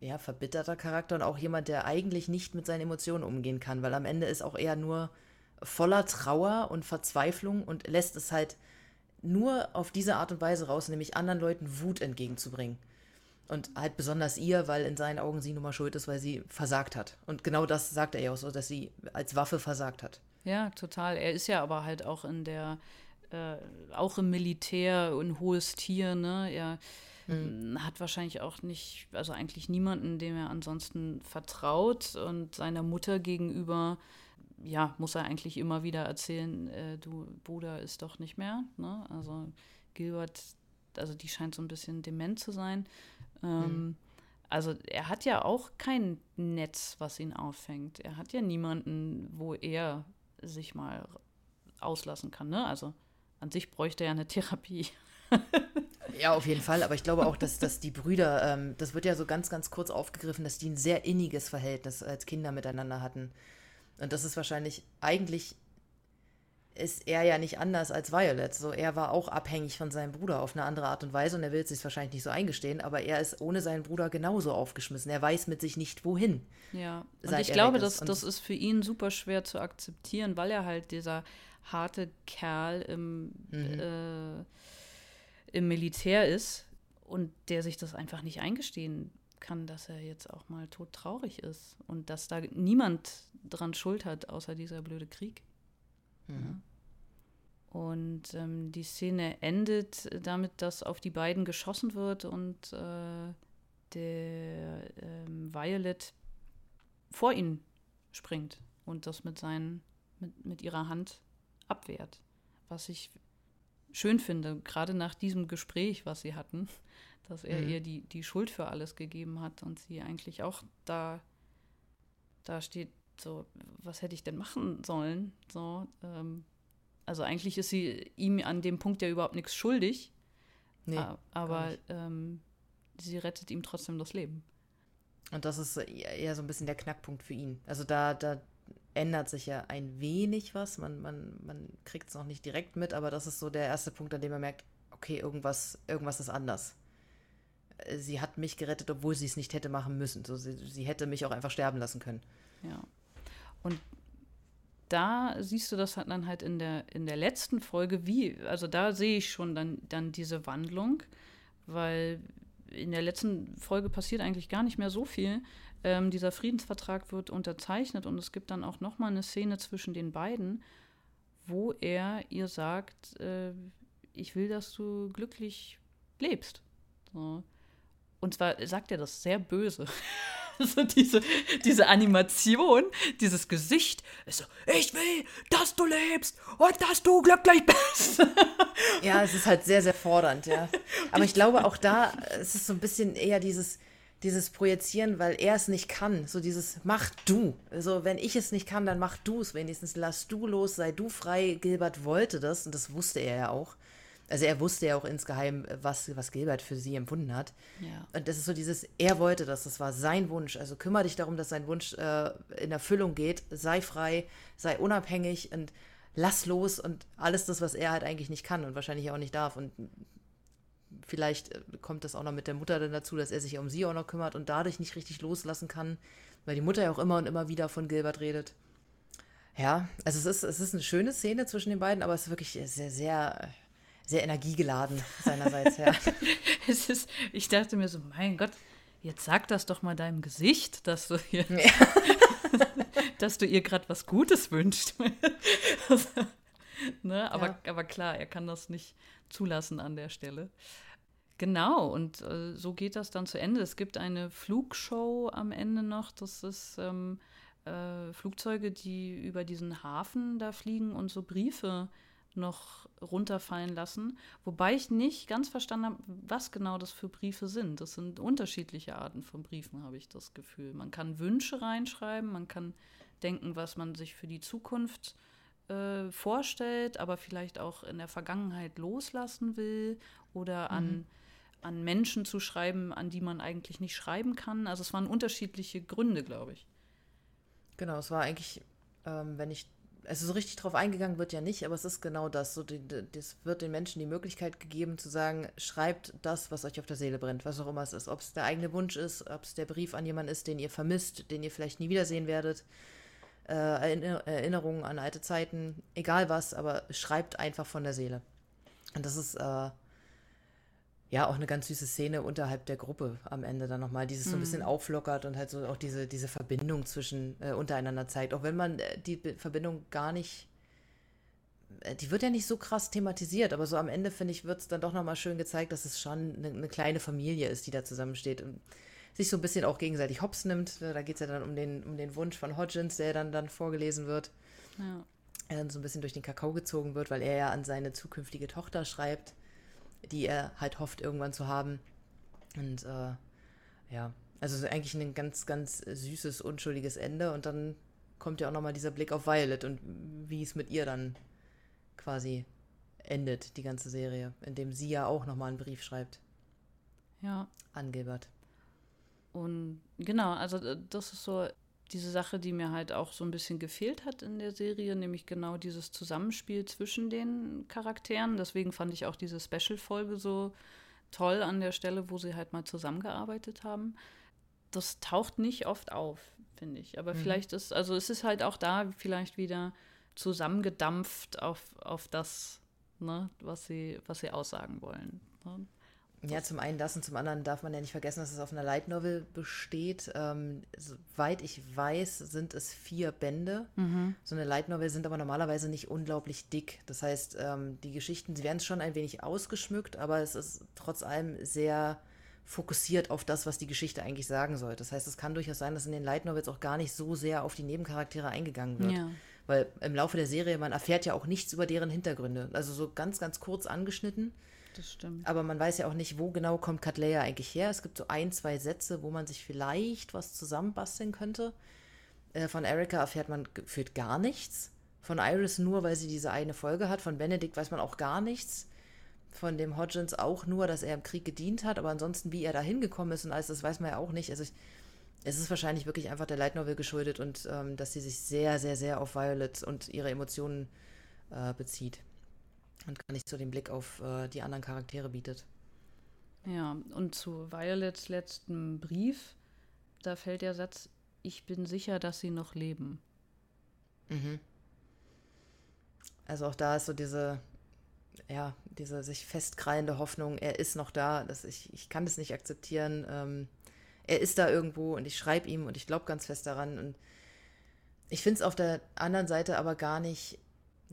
ja, verbitterter Charakter und auch jemand, der eigentlich nicht mit seinen Emotionen umgehen kann, weil am Ende ist auch eher nur voller Trauer und Verzweiflung und lässt es halt nur auf diese Art und Weise raus, nämlich anderen Leuten Wut entgegenzubringen. Und halt besonders ihr, weil in seinen Augen sie nun mal schuld ist, weil sie versagt hat. Und genau das sagt er ja auch so, dass sie als Waffe versagt hat. Ja, total. Er ist ja aber halt auch in der, äh, auch im Militär ein hohes Tier, ne? Er Mhm. Hat wahrscheinlich auch nicht, also eigentlich niemanden, dem er ansonsten vertraut und seiner Mutter gegenüber, ja, muss er eigentlich immer wieder erzählen, äh, du Bruder ist doch nicht mehr. Ne? Also Gilbert, also die scheint so ein bisschen dement zu sein. Ähm, mhm. Also er hat ja auch kein Netz, was ihn auffängt. Er hat ja niemanden, wo er sich mal auslassen kann. Ne? Also an sich bräuchte er eine [LAUGHS] Therapie. Ja, auf jeden Fall. Aber ich glaube auch, dass, dass die Brüder, ähm, das wird ja so ganz, ganz kurz aufgegriffen, dass die ein sehr inniges Verhältnis als Kinder miteinander hatten. Und das ist wahrscheinlich, eigentlich ist er ja nicht anders als Violet. So, er war auch abhängig von seinem Bruder auf eine andere Art und Weise und er will es sich wahrscheinlich nicht so eingestehen, aber er ist ohne seinen Bruder genauso aufgeschmissen. Er weiß mit sich nicht, wohin. Ja, und ich glaube, dass, das ist für ihn super schwer zu akzeptieren, weil er halt dieser harte Kerl im mhm. äh, im Militär ist und der sich das einfach nicht eingestehen kann, dass er jetzt auch mal todtraurig ist und dass da niemand dran Schuld hat, außer dieser blöde Krieg. Mhm. Und ähm, die Szene endet damit, dass auf die beiden geschossen wird und äh, der ähm, Violet vor ihnen springt und das mit, seinen, mit, mit ihrer Hand abwehrt. Was ich schön finde, gerade nach diesem Gespräch, was sie hatten, [LAUGHS] dass er mhm. ihr die, die Schuld für alles gegeben hat und sie eigentlich auch da, da steht, so, was hätte ich denn machen sollen? So, ähm, also eigentlich ist sie ihm an dem Punkt ja überhaupt nichts schuldig. Nee, aber ähm, sie rettet ihm trotzdem das Leben. Und das ist eher so ein bisschen der Knackpunkt für ihn. Also da, da ändert sich ja ein wenig was. Man, man, man kriegt es noch nicht direkt mit, aber das ist so der erste Punkt, an dem man merkt, okay, irgendwas, irgendwas ist anders. Sie hat mich gerettet, obwohl sie es nicht hätte machen müssen. So, sie, sie hätte mich auch einfach sterben lassen können. Ja. Und da siehst du das dann halt in der, in der letzten Folge, wie, also da sehe ich schon dann, dann diese Wandlung, weil in der letzten Folge passiert eigentlich gar nicht mehr so viel. Ähm, dieser Friedensvertrag wird unterzeichnet und es gibt dann auch noch mal eine Szene zwischen den beiden, wo er ihr sagt, äh, ich will, dass du glücklich lebst. So. Und zwar sagt er das sehr böse. [LAUGHS] [LAUGHS] so diese, diese Animation, dieses Gesicht, ist so, ich will, dass du lebst und dass du glücklich bist. [LAUGHS] ja, es ist halt sehr, sehr fordernd, ja. Aber ich glaube auch da, es ist so ein bisschen eher dieses, dieses Projizieren, weil er es nicht kann. So dieses Mach du. Also wenn ich es nicht kann, dann mach du es wenigstens. Lass du los, sei du frei. Gilbert wollte das und das wusste er ja auch. Also er wusste ja auch insgeheim, was, was Gilbert für sie empfunden hat. Ja. Und das ist so dieses, er wollte das, das war sein Wunsch. Also kümmere dich darum, dass sein Wunsch äh, in Erfüllung geht. Sei frei, sei unabhängig und lass los und alles das, was er halt eigentlich nicht kann und wahrscheinlich auch nicht darf. Und vielleicht äh, kommt das auch noch mit der Mutter dann dazu, dass er sich um sie auch noch kümmert und dadurch nicht richtig loslassen kann, weil die Mutter ja auch immer und immer wieder von Gilbert redet. Ja, also es ist, es ist eine schöne Szene zwischen den beiden, aber es ist wirklich sehr, sehr, sehr energiegeladen seinerseits, ja. [LAUGHS] es ist, ich dachte mir so, mein Gott, jetzt sag das doch mal deinem Gesicht, dass du hier, ja. [LAUGHS] dass du ihr gerade was Gutes wünschst. [LAUGHS] ne? aber, ja. aber klar, er kann das nicht zulassen an der Stelle. Genau, und äh, so geht das dann zu Ende. Es gibt eine Flugshow am Ende noch. Das ist ähm, äh, Flugzeuge, die über diesen Hafen da fliegen und so Briefe noch runterfallen lassen. Wobei ich nicht ganz verstanden habe, was genau das für Briefe sind. Das sind unterschiedliche Arten von Briefen, habe ich das Gefühl. Man kann Wünsche reinschreiben, man kann denken, was man sich für die Zukunft äh, vorstellt, aber vielleicht auch in der Vergangenheit loslassen will oder an mhm an Menschen zu schreiben, an die man eigentlich nicht schreiben kann. Also es waren unterschiedliche Gründe, glaube ich. Genau, es war eigentlich, ähm, wenn ich, also so richtig drauf eingegangen wird ja nicht, aber es ist genau das. So, die, das wird den Menschen die Möglichkeit gegeben zu sagen, schreibt das, was euch auf der Seele brennt, was auch immer es ist. Ob es der eigene Wunsch ist, ob es der Brief an jemanden ist, den ihr vermisst, den ihr vielleicht nie wiedersehen werdet. Äh, Erinnerungen an alte Zeiten, egal was, aber schreibt einfach von der Seele. Und das ist äh, ja, auch eine ganz süße Szene unterhalb der Gruppe am Ende dann nochmal, die sich so ein bisschen mhm. auflockert und halt so auch diese, diese Verbindung zwischen äh, untereinander zeigt. Auch wenn man äh, die Verbindung gar nicht, äh, die wird ja nicht so krass thematisiert, aber so am Ende, finde ich, wird es dann doch nochmal schön gezeigt, dass es schon eine, eine, kleine Familie ist, die da zusammensteht und sich so ein bisschen auch gegenseitig hops nimmt. Da geht es ja dann um den, um den Wunsch von Hodgins, der dann, dann vorgelesen wird. Ja. Er dann so ein bisschen durch den Kakao gezogen wird, weil er ja an seine zukünftige Tochter schreibt die er halt hofft, irgendwann zu haben. Und äh, ja, also eigentlich ein ganz, ganz süßes, unschuldiges Ende. Und dann kommt ja auch nochmal dieser Blick auf Violet und wie es mit ihr dann quasi endet, die ganze Serie, indem sie ja auch nochmal einen Brief schreibt. Ja. An Gilbert. Und genau, also äh, das ist so diese Sache, die mir halt auch so ein bisschen gefehlt hat in der Serie, nämlich genau dieses Zusammenspiel zwischen den Charakteren. Deswegen fand ich auch diese Special-Folge so toll an der Stelle, wo sie halt mal zusammengearbeitet haben. Das taucht nicht oft auf, finde ich. Aber mhm. vielleicht ist, also es ist halt auch da vielleicht wieder zusammengedampft auf, auf das, ne, was sie, was sie aussagen wollen. Ne? Ja, zum einen das und zum anderen darf man ja nicht vergessen, dass es auf einer Light Novel besteht. Ähm, soweit ich weiß, sind es vier Bände. Mhm. So eine Light Novel sind aber normalerweise nicht unglaublich dick. Das heißt, ähm, die Geschichten, sie werden schon ein wenig ausgeschmückt, aber es ist trotz allem sehr fokussiert auf das, was die Geschichte eigentlich sagen soll. Das heißt, es kann durchaus sein, dass in den Light Novels auch gar nicht so sehr auf die Nebencharaktere eingegangen wird. Ja. Weil im Laufe der Serie, man erfährt ja auch nichts über deren Hintergründe. Also so ganz, ganz kurz angeschnitten das stimmt. Aber man weiß ja auch nicht, wo genau kommt Katleya eigentlich her. Es gibt so ein, zwei Sätze, wo man sich vielleicht was zusammenbasteln könnte. Äh, von Erika erfährt man gefühlt gar nichts. Von Iris nur, weil sie diese eine Folge hat. Von Benedict weiß man auch gar nichts. Von dem Hodgins auch nur, dass er im Krieg gedient hat. Aber ansonsten, wie er da hingekommen ist und alles, das weiß man ja auch nicht. Also ich, es ist wahrscheinlich wirklich einfach der Light Novel geschuldet und ähm, dass sie sich sehr, sehr, sehr auf Violet und ihre Emotionen äh, bezieht und gar nicht so den Blick auf äh, die anderen Charaktere bietet. Ja, und zu Violets letzten Brief, da fällt der Satz, ich bin sicher, dass sie noch leben. Mhm. Also auch da ist so diese, ja, diese sich festkrallende Hoffnung, er ist noch da, dass ich, ich kann das nicht akzeptieren. Ähm, er ist da irgendwo und ich schreibe ihm und ich glaube ganz fest daran. Und ich finde es auf der anderen Seite aber gar nicht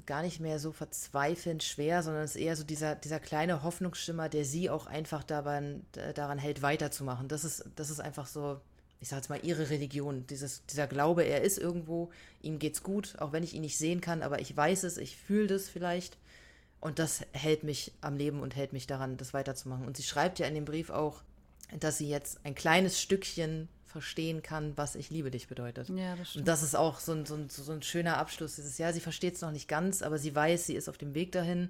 gar nicht mehr so verzweifelnd schwer, sondern es ist eher so dieser, dieser kleine Hoffnungsschimmer, der sie auch einfach daran, daran hält, weiterzumachen. Das ist, das ist einfach so, ich sage jetzt mal, ihre Religion. Dieses, dieser Glaube, er ist irgendwo, ihm geht's gut, auch wenn ich ihn nicht sehen kann, aber ich weiß es, ich fühle das vielleicht. Und das hält mich am Leben und hält mich daran, das weiterzumachen. Und sie schreibt ja in dem Brief auch, dass sie jetzt ein kleines Stückchen verstehen kann, was ich liebe dich bedeutet. Ja, das stimmt. Und das ist auch so ein, so ein, so ein schöner Abschluss. Dieses, ja, sie versteht es noch nicht ganz, aber sie weiß, sie ist auf dem Weg dahin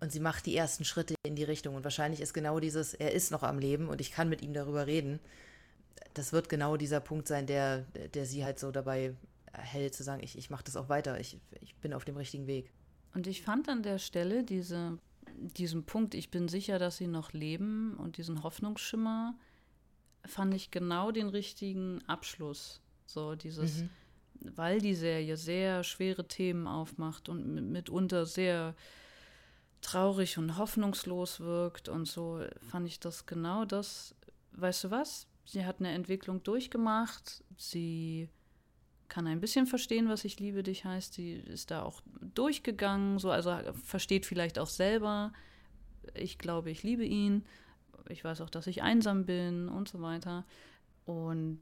und sie macht die ersten Schritte in die Richtung. Und wahrscheinlich ist genau dieses, er ist noch am Leben und ich kann mit ihm darüber reden. Das wird genau dieser Punkt sein, der, der sie halt so dabei hält, zu sagen, ich, ich mache das auch weiter, ich, ich bin auf dem richtigen Weg. Und ich fand an der Stelle diese diesen Punkt, ich bin sicher, dass sie noch leben und diesen Hoffnungsschimmer, fand ich genau den richtigen Abschluss. So dieses, mhm. weil die Serie sehr schwere Themen aufmacht und mitunter sehr traurig und hoffnungslos wirkt und so, fand ich das genau das, weißt du was? Sie hat eine Entwicklung durchgemacht, sie kann ein bisschen verstehen, was ich liebe dich heißt. Sie ist da auch durchgegangen, so also versteht vielleicht auch selber. Ich glaube, ich liebe ihn. Ich weiß auch, dass ich einsam bin und so weiter. Und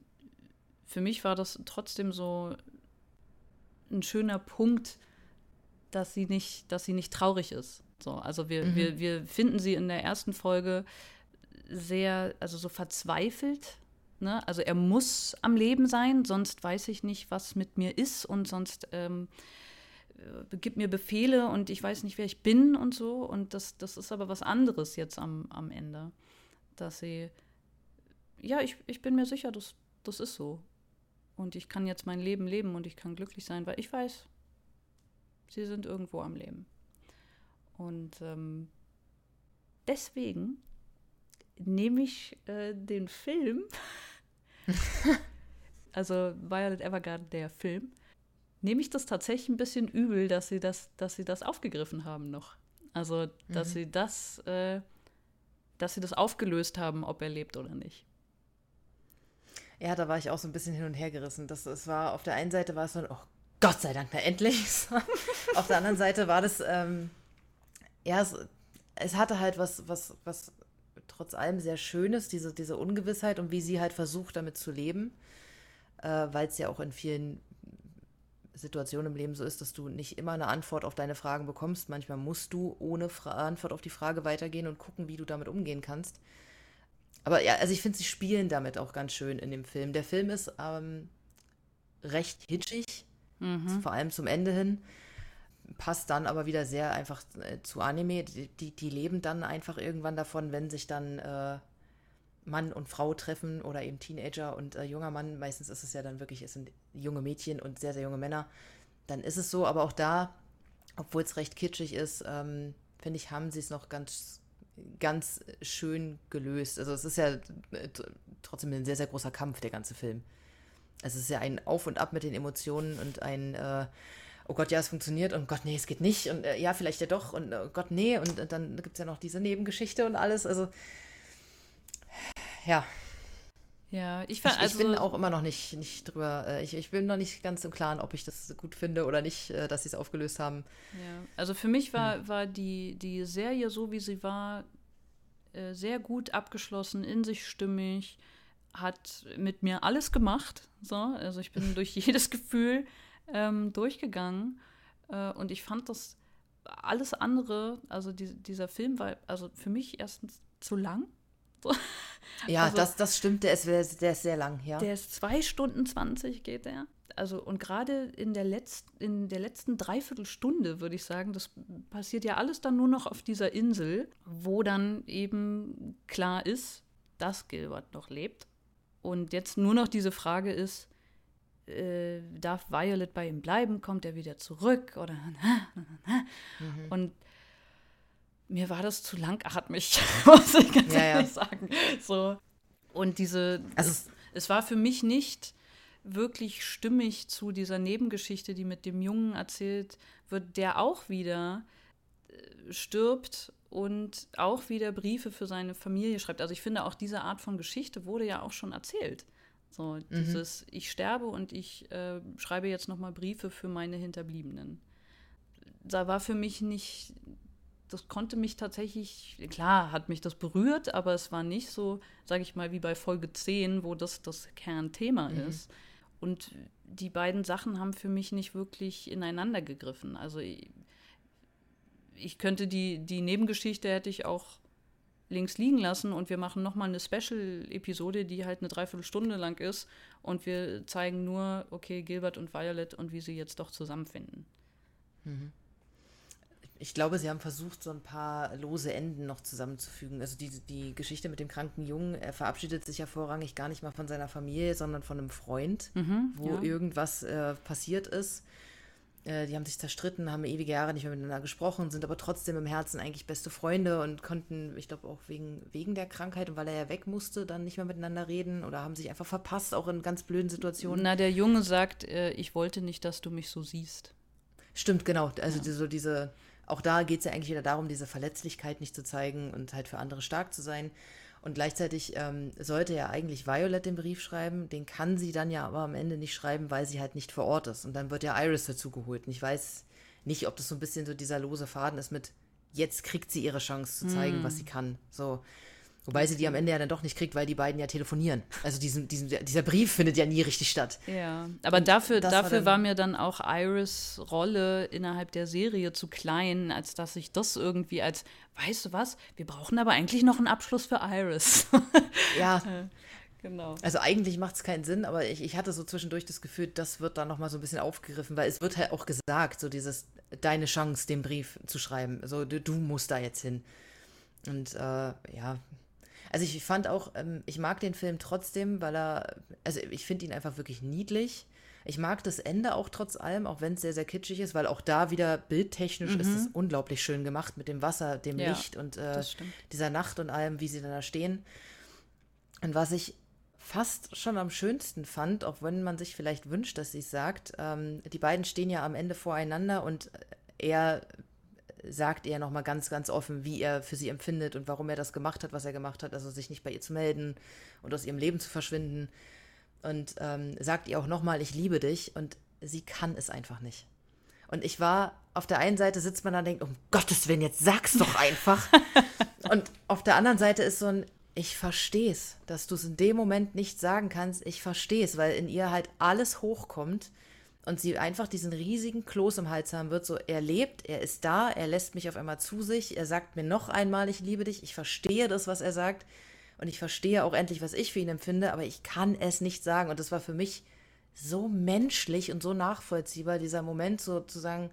für mich war das trotzdem so ein schöner Punkt, dass sie nicht, dass sie nicht traurig ist. So, also wir, mhm. wir, wir finden sie in der ersten Folge sehr, also so verzweifelt Ne? Also er muss am Leben sein, sonst weiß ich nicht, was mit mir ist und sonst ähm, äh, gibt mir Befehle und ich weiß nicht, wer ich bin und so. Und das, das ist aber was anderes jetzt am, am Ende. Dass sie, ja, ich, ich bin mir sicher, das, das ist so. Und ich kann jetzt mein Leben leben und ich kann glücklich sein, weil ich weiß, sie sind irgendwo am Leben. Und ähm, deswegen nehme ich äh, den Film [LAUGHS] also Violet Evergarden, der Film, nehme ich das tatsächlich ein bisschen übel, dass sie das, dass sie das aufgegriffen haben noch. Also, dass mhm. sie das, äh, dass sie das aufgelöst haben, ob er lebt oder nicht. Ja, da war ich auch so ein bisschen hin und her gerissen. Das, es war auf der einen Seite war es so, oh Gott sei Dank, na endlich. [LAUGHS] auf der anderen Seite war das, ähm, ja, es, es, hatte halt was, was, was trotz allem sehr Schönes, diese, diese Ungewissheit und wie sie halt versucht, damit zu leben, äh, weil es ja auch in vielen Situationen im Leben so ist, dass du nicht immer eine Antwort auf deine Fragen bekommst. Manchmal musst du ohne Fra Antwort auf die Frage weitergehen und gucken, wie du damit umgehen kannst. Aber ja, also ich finde, sie spielen damit auch ganz schön in dem Film. Der Film ist ähm, recht hitschig, mhm. vor allem zum Ende hin passt dann aber wieder sehr einfach äh, zu Anime. Die, die, die, leben dann einfach irgendwann davon, wenn sich dann äh, Mann und Frau treffen oder eben Teenager und äh, junger Mann. Meistens ist es ja dann wirklich, es sind junge Mädchen und sehr, sehr junge Männer. Dann ist es so, aber auch da, obwohl es recht kitschig ist, ähm, finde ich, haben sie es noch ganz, ganz schön gelöst. Also es ist ja äh, trotzdem ein sehr, sehr großer Kampf, der ganze Film. Es ist ja ein Auf und Ab mit den Emotionen und ein äh, oh Gott, ja, es funktioniert und Gott, nee, es geht nicht und äh, ja, vielleicht ja doch und oh Gott, nee und, und dann gibt es ja noch diese Nebengeschichte und alles. Also, ja. Ja, ich, fand, also, ich, bin auch immer noch nicht, nicht drüber, äh, ich, ich bin noch nicht ganz im Klaren, ob ich das gut finde oder nicht, äh, dass sie es aufgelöst haben. Ja, also für mich war, hm. war die, die Serie so, wie sie war, äh, sehr gut abgeschlossen, in sich stimmig, hat mit mir alles gemacht. So, also ich bin [LAUGHS] durch jedes Gefühl ähm, durchgegangen äh, und ich fand das alles andere, also die, dieser Film war also für mich erstens zu lang. So. [LAUGHS] Ja, also, das, das stimmt, der ist, der ist sehr lang, ja. Der ist zwei Stunden 20 geht der. Also und gerade in der letzten, in der letzten Dreiviertelstunde, würde ich sagen, das passiert ja alles dann nur noch auf dieser Insel, wo dann eben klar ist, dass Gilbert noch lebt. Und jetzt nur noch diese Frage ist, äh, darf Violet bei ihm bleiben, kommt er wieder zurück oder [LAUGHS] mhm. und mir war das zu langatmig, [LAUGHS] muss ich ganz ja, ehrlich ja. sagen. So. Und diese, also es, es war für mich nicht wirklich stimmig zu dieser Nebengeschichte, die mit dem Jungen erzählt wird, der auch wieder äh, stirbt und auch wieder Briefe für seine Familie schreibt. Also ich finde, auch diese Art von Geschichte wurde ja auch schon erzählt. So mhm. dieses, ich sterbe und ich äh, schreibe jetzt nochmal Briefe für meine Hinterbliebenen. Da war für mich nicht, das konnte mich tatsächlich, klar hat mich das berührt, aber es war nicht so, sage ich mal, wie bei Folge 10, wo das das Kernthema mhm. ist. Und die beiden Sachen haben für mich nicht wirklich ineinander gegriffen. Also ich, ich könnte die, die Nebengeschichte hätte ich auch links liegen lassen und wir machen nochmal eine Special-Episode, die halt eine Dreiviertelstunde lang ist und wir zeigen nur, okay, Gilbert und Violet und wie sie jetzt doch zusammenfinden. Mhm. Ich glaube, sie haben versucht, so ein paar lose Enden noch zusammenzufügen. Also die, die Geschichte mit dem kranken Jungen, er verabschiedet sich ja vorrangig gar nicht mal von seiner Familie, sondern von einem Freund, mhm, wo ja. irgendwas äh, passiert ist. äh, die haben sich zerstritten, haben ewige Jahre nicht mehr miteinander gesprochen, sind aber trotzdem im Herzen eigentlich beste Freunde und konnten, ich glaube auch wegen, wegen der Krankheit und weil er ja weg musste, dann nicht mehr miteinander reden oder haben sich einfach verpasst, auch in ganz blöden Situationen. Na, der Junge sagt, äh, ich wollte nicht, dass du mich so siehst. Stimmt, genau. Also ja. so diese, auch da geht es ja eigentlich wieder darum, diese Verletzlichkeit nicht zu zeigen und halt für andere stark zu sein. Und gleichzeitig ähm, sollte ja eigentlich Violet den Brief schreiben, den kann sie dann ja aber am Ende nicht schreiben, weil sie halt nicht vor Ort ist. Und dann wird ja Iris dazu geholt. Und ich weiß nicht, ob das so ein bisschen so dieser lose Faden ist mit, jetzt kriegt sie ihre Chance zu zeigen, mm. was sie kann. So. Wobei sie die am Ende ja dann doch nicht kriegt, weil die beiden ja telefonieren. Also diesen, diesen, dieser Brief findet ja nie richtig statt. Ja, aber dafür, dafür war, war, mir dann auch Iris Rolle innerhalb der Serie zu klein, als dass ich das irgendwie als, weißt du was, wir brauchen aber eigentlich noch einen Abschluss für Iris. Ja. [LAUGHS] Genau. Also eigentlich macht es keinen Sinn, aber ich, ich hatte so zwischendurch das Gefühl, das wird dann nochmal so ein bisschen aufgegriffen, weil es wird halt auch gesagt, so dieses, deine Chance, den Brief zu schreiben. So, du, du musst da jetzt hin. Und äh, ja, also ich fand auch, ähm, ich mag den Film trotzdem, weil er, also ich finde ihn einfach wirklich niedlich. Ich mag das Ende auch trotz allem, auch wenn es sehr, sehr kitschig ist, weil auch da wieder bildtechnisch mhm. ist es unglaublich schön gemacht mit dem Wasser, dem ja, Licht und äh, dieser Nacht und allem, wie sie dann da stehen. Und was ich fast schon am schönsten fand, auch wenn man sich vielleicht wünscht, dass sie es sagt, ähm, die beiden stehen ja am Ende voreinander und er sagt er nochmal ganz, ganz offen, wie er für sie empfindet und warum er das gemacht hat, was er gemacht hat, also sich nicht bei ihr zu melden und aus ihrem Leben zu verschwinden. Und ähm, sagt ihr auch nochmal, ich liebe dich und sie kann es einfach nicht. Und ich war, auf der einen Seite sitzt man da und denkt, um Gottes Willen, jetzt sag's doch einfach. [LAUGHS] und auf der anderen Seite ist so ein, ich verstehe es, dass du es in dem Moment nicht sagen kannst. Ich verstehe es, weil in ihr halt alles hochkommt und sie einfach diesen riesigen Kloß im Hals haben wird, so er lebt, er ist da, er lässt mich auf einmal zu sich, er sagt mir noch einmal, ich liebe dich, ich verstehe das, was er sagt und ich verstehe auch endlich, was ich für ihn empfinde, aber ich kann es nicht sagen und das war für mich so menschlich und so nachvollziehbar, dieser Moment so zu sagen,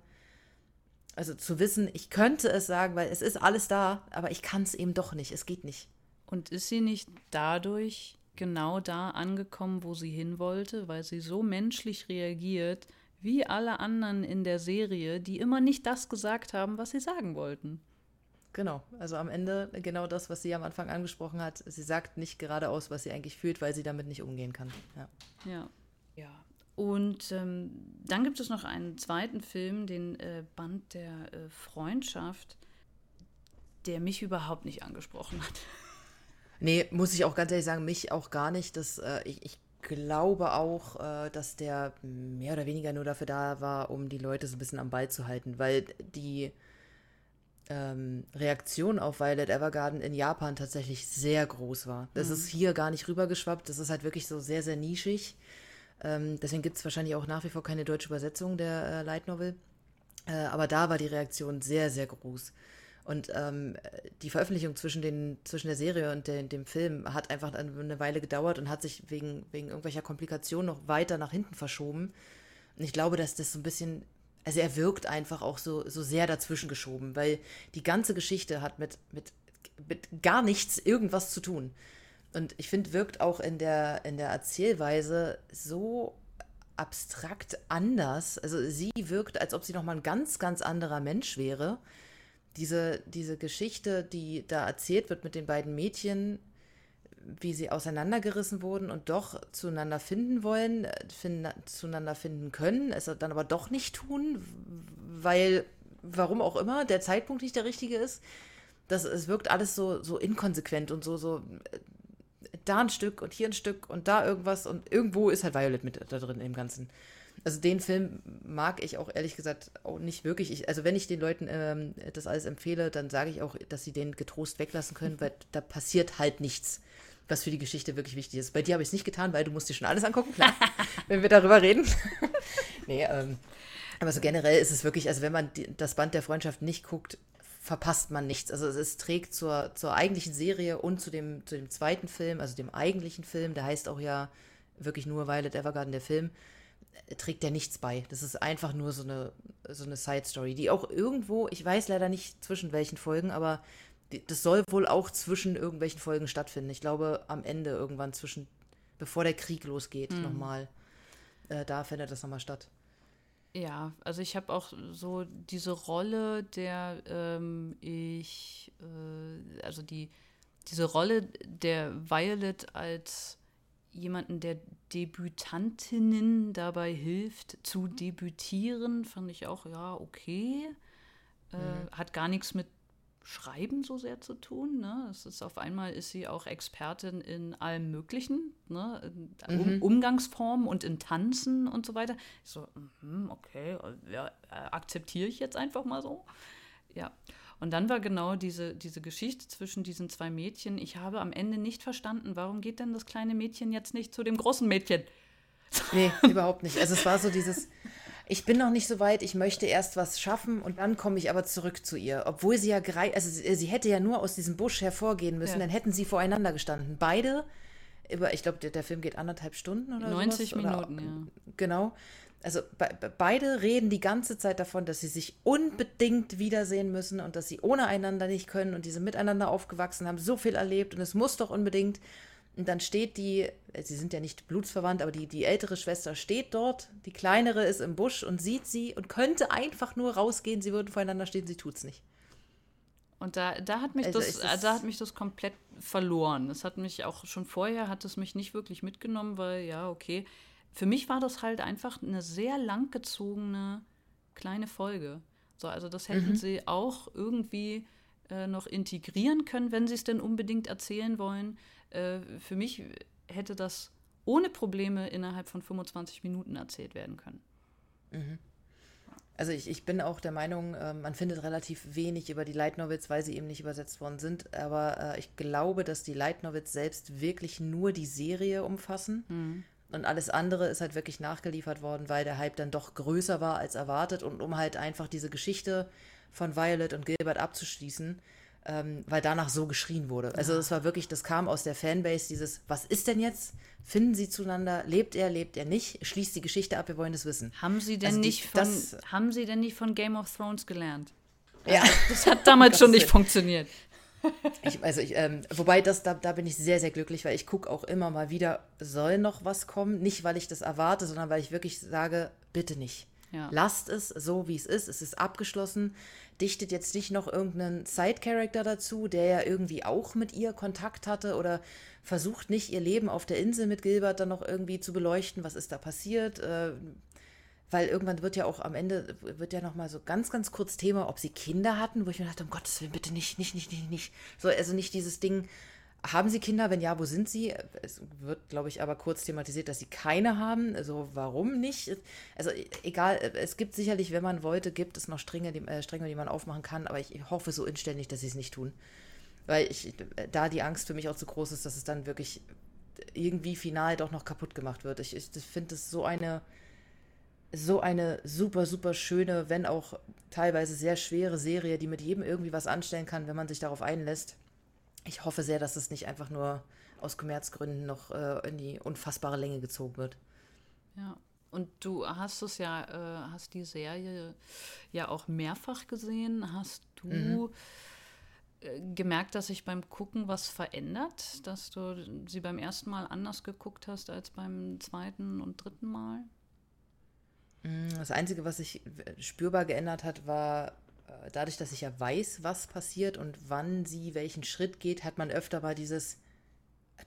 also zu wissen, ich könnte es sagen, weil es ist alles da, aber ich kann es eben doch nicht, es geht nicht. Und ist sie nicht dadurch genau da angekommen, wo sie hin wollte, weil sie so menschlich reagiert, wie alle anderen in der Serie, die immer nicht das gesagt haben, was sie sagen wollten. Genau, also am Ende genau das, was sie am Anfang angesprochen hat. Sie sagt nicht geradeaus, was sie eigentlich fühlt, weil sie damit nicht umgehen kann. Ja. Ja. ja. Und ähm, dann gibt es noch einen zweiten Film, den äh, Band der äh, Freundschaft, der mich überhaupt nicht angesprochen hat. Nee, muss ich auch ganz ehrlich sagen, mich auch gar nicht. Das, äh, ich, ich glaube auch, äh, dass der mehr oder weniger nur dafür da war, um die Leute so ein bisschen am Ball zu halten, weil die ähm, Reaktion auf Violet Evergarden in Japan tatsächlich sehr groß war. Das mhm. ist hier gar nicht rübergeschwappt, das ist halt wirklich so sehr, sehr nischig. Ähm, deswegen gibt es wahrscheinlich auch nach wie vor keine deutsche Übersetzung der äh, Light Novel. Äh, aber da war die Reaktion sehr, sehr groß. Und ähm, die Veröffentlichung zwischen, den, zwischen der Serie und den, dem Film hat einfach eine Weile gedauert und hat sich wegen, wegen irgendwelcher Komplikationen noch weiter nach hinten verschoben. Und ich glaube, dass das so ein bisschen, also er wirkt einfach auch so, so sehr dazwischen geschoben, weil die ganze Geschichte hat mit, mit, mit gar nichts irgendwas zu tun. Und ich finde, wirkt auch in der, in der Erzählweise so abstrakt anders. Also sie wirkt, als ob sie nochmal ein ganz, ganz anderer Mensch wäre diese, diese Geschichte, die da erzählt wird mit den beiden Mädchen, wie sie auseinandergerissen wurden und doch zueinander finden wollen, finden, zueinander finden können, es dann aber doch nicht tun, weil, warum auch immer, der Zeitpunkt nicht der richtige ist. Das, es wirkt alles so, so inkonsequent und so, so äh, da ein Stück und hier ein Stück und da irgendwas und irgendwo ist halt Violet mit da drin im Ganzen. Also den Film mag ich auch ehrlich gesagt auch nicht wirklich. Ich, also wenn ich den Leuten ähm, das alles empfehle, dann sage ich auch, dass sie den getrost weglassen können, weil da passiert halt nichts, was für die Geschichte wirklich wichtig ist. Bei dir habe ich es nicht getan, weil du musst dir schon alles angucken, klar, [LAUGHS] wenn wir darüber reden. [LAUGHS] nee, ähm, aber so generell ist es wirklich, also wenn man die, das Band der Freundschaft nicht guckt, verpasst man nichts. Also es, es, trägt zur, zur eigentlichen Serie und zu dem, zu dem zweiten Film, also dem eigentlichen Film, der heißt auch ja wirklich nur Violet Evergarden, der Film, trägt der nichts bei. Das ist einfach nur so eine, so eine Side-Story, die auch irgendwo, ich weiß leider nicht zwischen welchen Folgen, aber das soll wohl auch zwischen irgendwelchen Folgen stattfinden. Ich glaube, am Ende irgendwann zwischen, bevor der Krieg losgeht, mhm. nochmal. Äh, da findet das nochmal statt. Ja, also ich habe auch so diese Rolle der ähm, ich, äh, also die, diese Rolle der Violet als jemanden, der Debütantinnen dabei hilft zu debütieren, fand ich auch, ja, okay. Äh, mhm. Hat gar nichts mit Schreiben so sehr zu tun. Ne? Es ist auf einmal ist sie auch Expertin in allem Möglichen, ne? In um, mhm. Umgangsformen und in Tanzen und so weiter. Ich so, mm, okay, ja, akzeptiere ich jetzt einfach mal so. Ja. Und dann war genau diese, diese Geschichte zwischen diesen zwei Mädchen. Ich habe am Ende nicht verstanden, warum geht denn das kleine Mädchen jetzt nicht zu dem großen Mädchen? Nee, [LAUGHS] überhaupt nicht. Also es war so dieses, ich bin noch nicht so weit, ich möchte erst was schaffen und dann komme ich aber zurück zu ihr. Obwohl sie ja, also sie, sie hätte ja nur aus diesem Busch hervorgehen müssen, ja. dann hätten sie voreinander gestanden. Beide, über, ich glaube, der, der, Film geht anderthalb Stunden oder 90 sowas, Minuten, oder, ja. Genau. Also be beide reden die ganze Zeit davon, dass sie sich unbedingt wiedersehen müssen und dass sie ohne einander nicht können und diese miteinander aufgewachsen haben, so viel erlebt und es muss doch unbedingt. Und dann steht die, äh, sie sind ja nicht blutsverwandt, aber die, die ältere Schwester steht dort, die kleinere ist im Busch und sieht sie und könnte einfach nur rausgehen, sie würden voreinander stehen, sie tut's nicht. Und da, da, hat mich also das, das, da hat mich das komplett verloren. Es hat mich auch schon vorher, hat es mich nicht wirklich mitgenommen, weil ja, okay. Für mich war das halt einfach eine sehr langgezogene kleine Folge. So, also das hätten mhm. sie auch irgendwie äh, noch integrieren können, wenn sie es denn unbedingt erzählen wollen. Äh, für mich hätte das ohne Probleme innerhalb von 25 Minuten erzählt werden können. Mhm. Also ich, ich bin auch der Meinung, äh, man findet relativ wenig über die Light Novels, weil sie eben nicht übersetzt worden sind. Aber äh, ich glaube, dass die Light Novels selbst wirklich nur die Serie umfassen. Mhm. Und alles andere ist halt wirklich nachgeliefert worden, weil der Hype dann doch größer war als erwartet und um halt einfach diese Geschichte von Violet und Gilbert abzuschließen, ähm, weil danach so geschrien wurde. Also es war wirklich, das kam aus der Fanbase, dieses, was ist denn jetzt? Finden sie zueinander? Lebt er, lebt er nicht? Schließt die Geschichte ab, wir wollen das wissen. Haben sie denn, also die, nicht, von, das, haben sie denn nicht von Game of Thrones gelernt? Ja. Das hat damals schon nicht [LAUGHS] funktioniert. Ich, also ich, ähm, wobei das, da, da bin ich sehr, sehr glücklich, weil ich gucke auch immer mal wieder, soll noch was kommen? Nicht, weil ich das erwarte, sondern weil ich wirklich sage, bitte nicht. Ja. Lasst es so, wie es ist. Es ist abgeschlossen dichtet jetzt nicht noch irgendeinen Side-Character dazu, der ja irgendwie auch mit ihr Kontakt hatte oder versucht nicht ihr Leben auf der Insel mit Gilbert dann noch irgendwie zu beleuchten, was ist da passiert, äh, weil irgendwann wird ja auch am Ende, wird ja noch mal so ganz, ganz kurz Thema, ob sie Kinder hatten, wo ich mir dachte, um Gottes Willen, bitte nicht, nicht, nicht, nicht, nicht. So, also nicht dieses Ding, haben Sie Kinder? Wenn ja, wo sind sie? Es wird, glaube ich, aber kurz thematisiert, dass sie keine haben. Also warum nicht? Also e-, egal, es gibt sicherlich, wenn man wollte, gibt es noch Stränge, die, äh, Stränge, die man aufmachen kann, aber ich hoffe so inständig, dass sie es nicht tun. Weil ich, da die Angst für mich auch zu groß ist, dass es dann wirklich irgendwie final doch noch kaputt gemacht wird. Ich, ich finde es so eine, so eine super, super schöne, wenn auch teilweise sehr schwere Serie, die mit jedem irgendwie was anstellen kann, wenn man sich darauf einlässt ich hoffe sehr, dass es nicht einfach nur aus Kommerzgründen noch äh, in die unfassbare Länge gezogen wird. Ja. Und du hast es ja, äh, hast die Serie ja auch mehrfach gesehen. Hast du mhm. Äh, gemerkt, dass sich beim Gucken was verändert? Dass du sie beim ersten Mal anders geguckt hast als beim zweiten und dritten Mal? Mm, das Einzige, was sich spürbar geändert hat, war äh, dadurch, dass ich ja weiß, was passiert und wann sie welchen Schritt geht, hat man öfter mal dieses,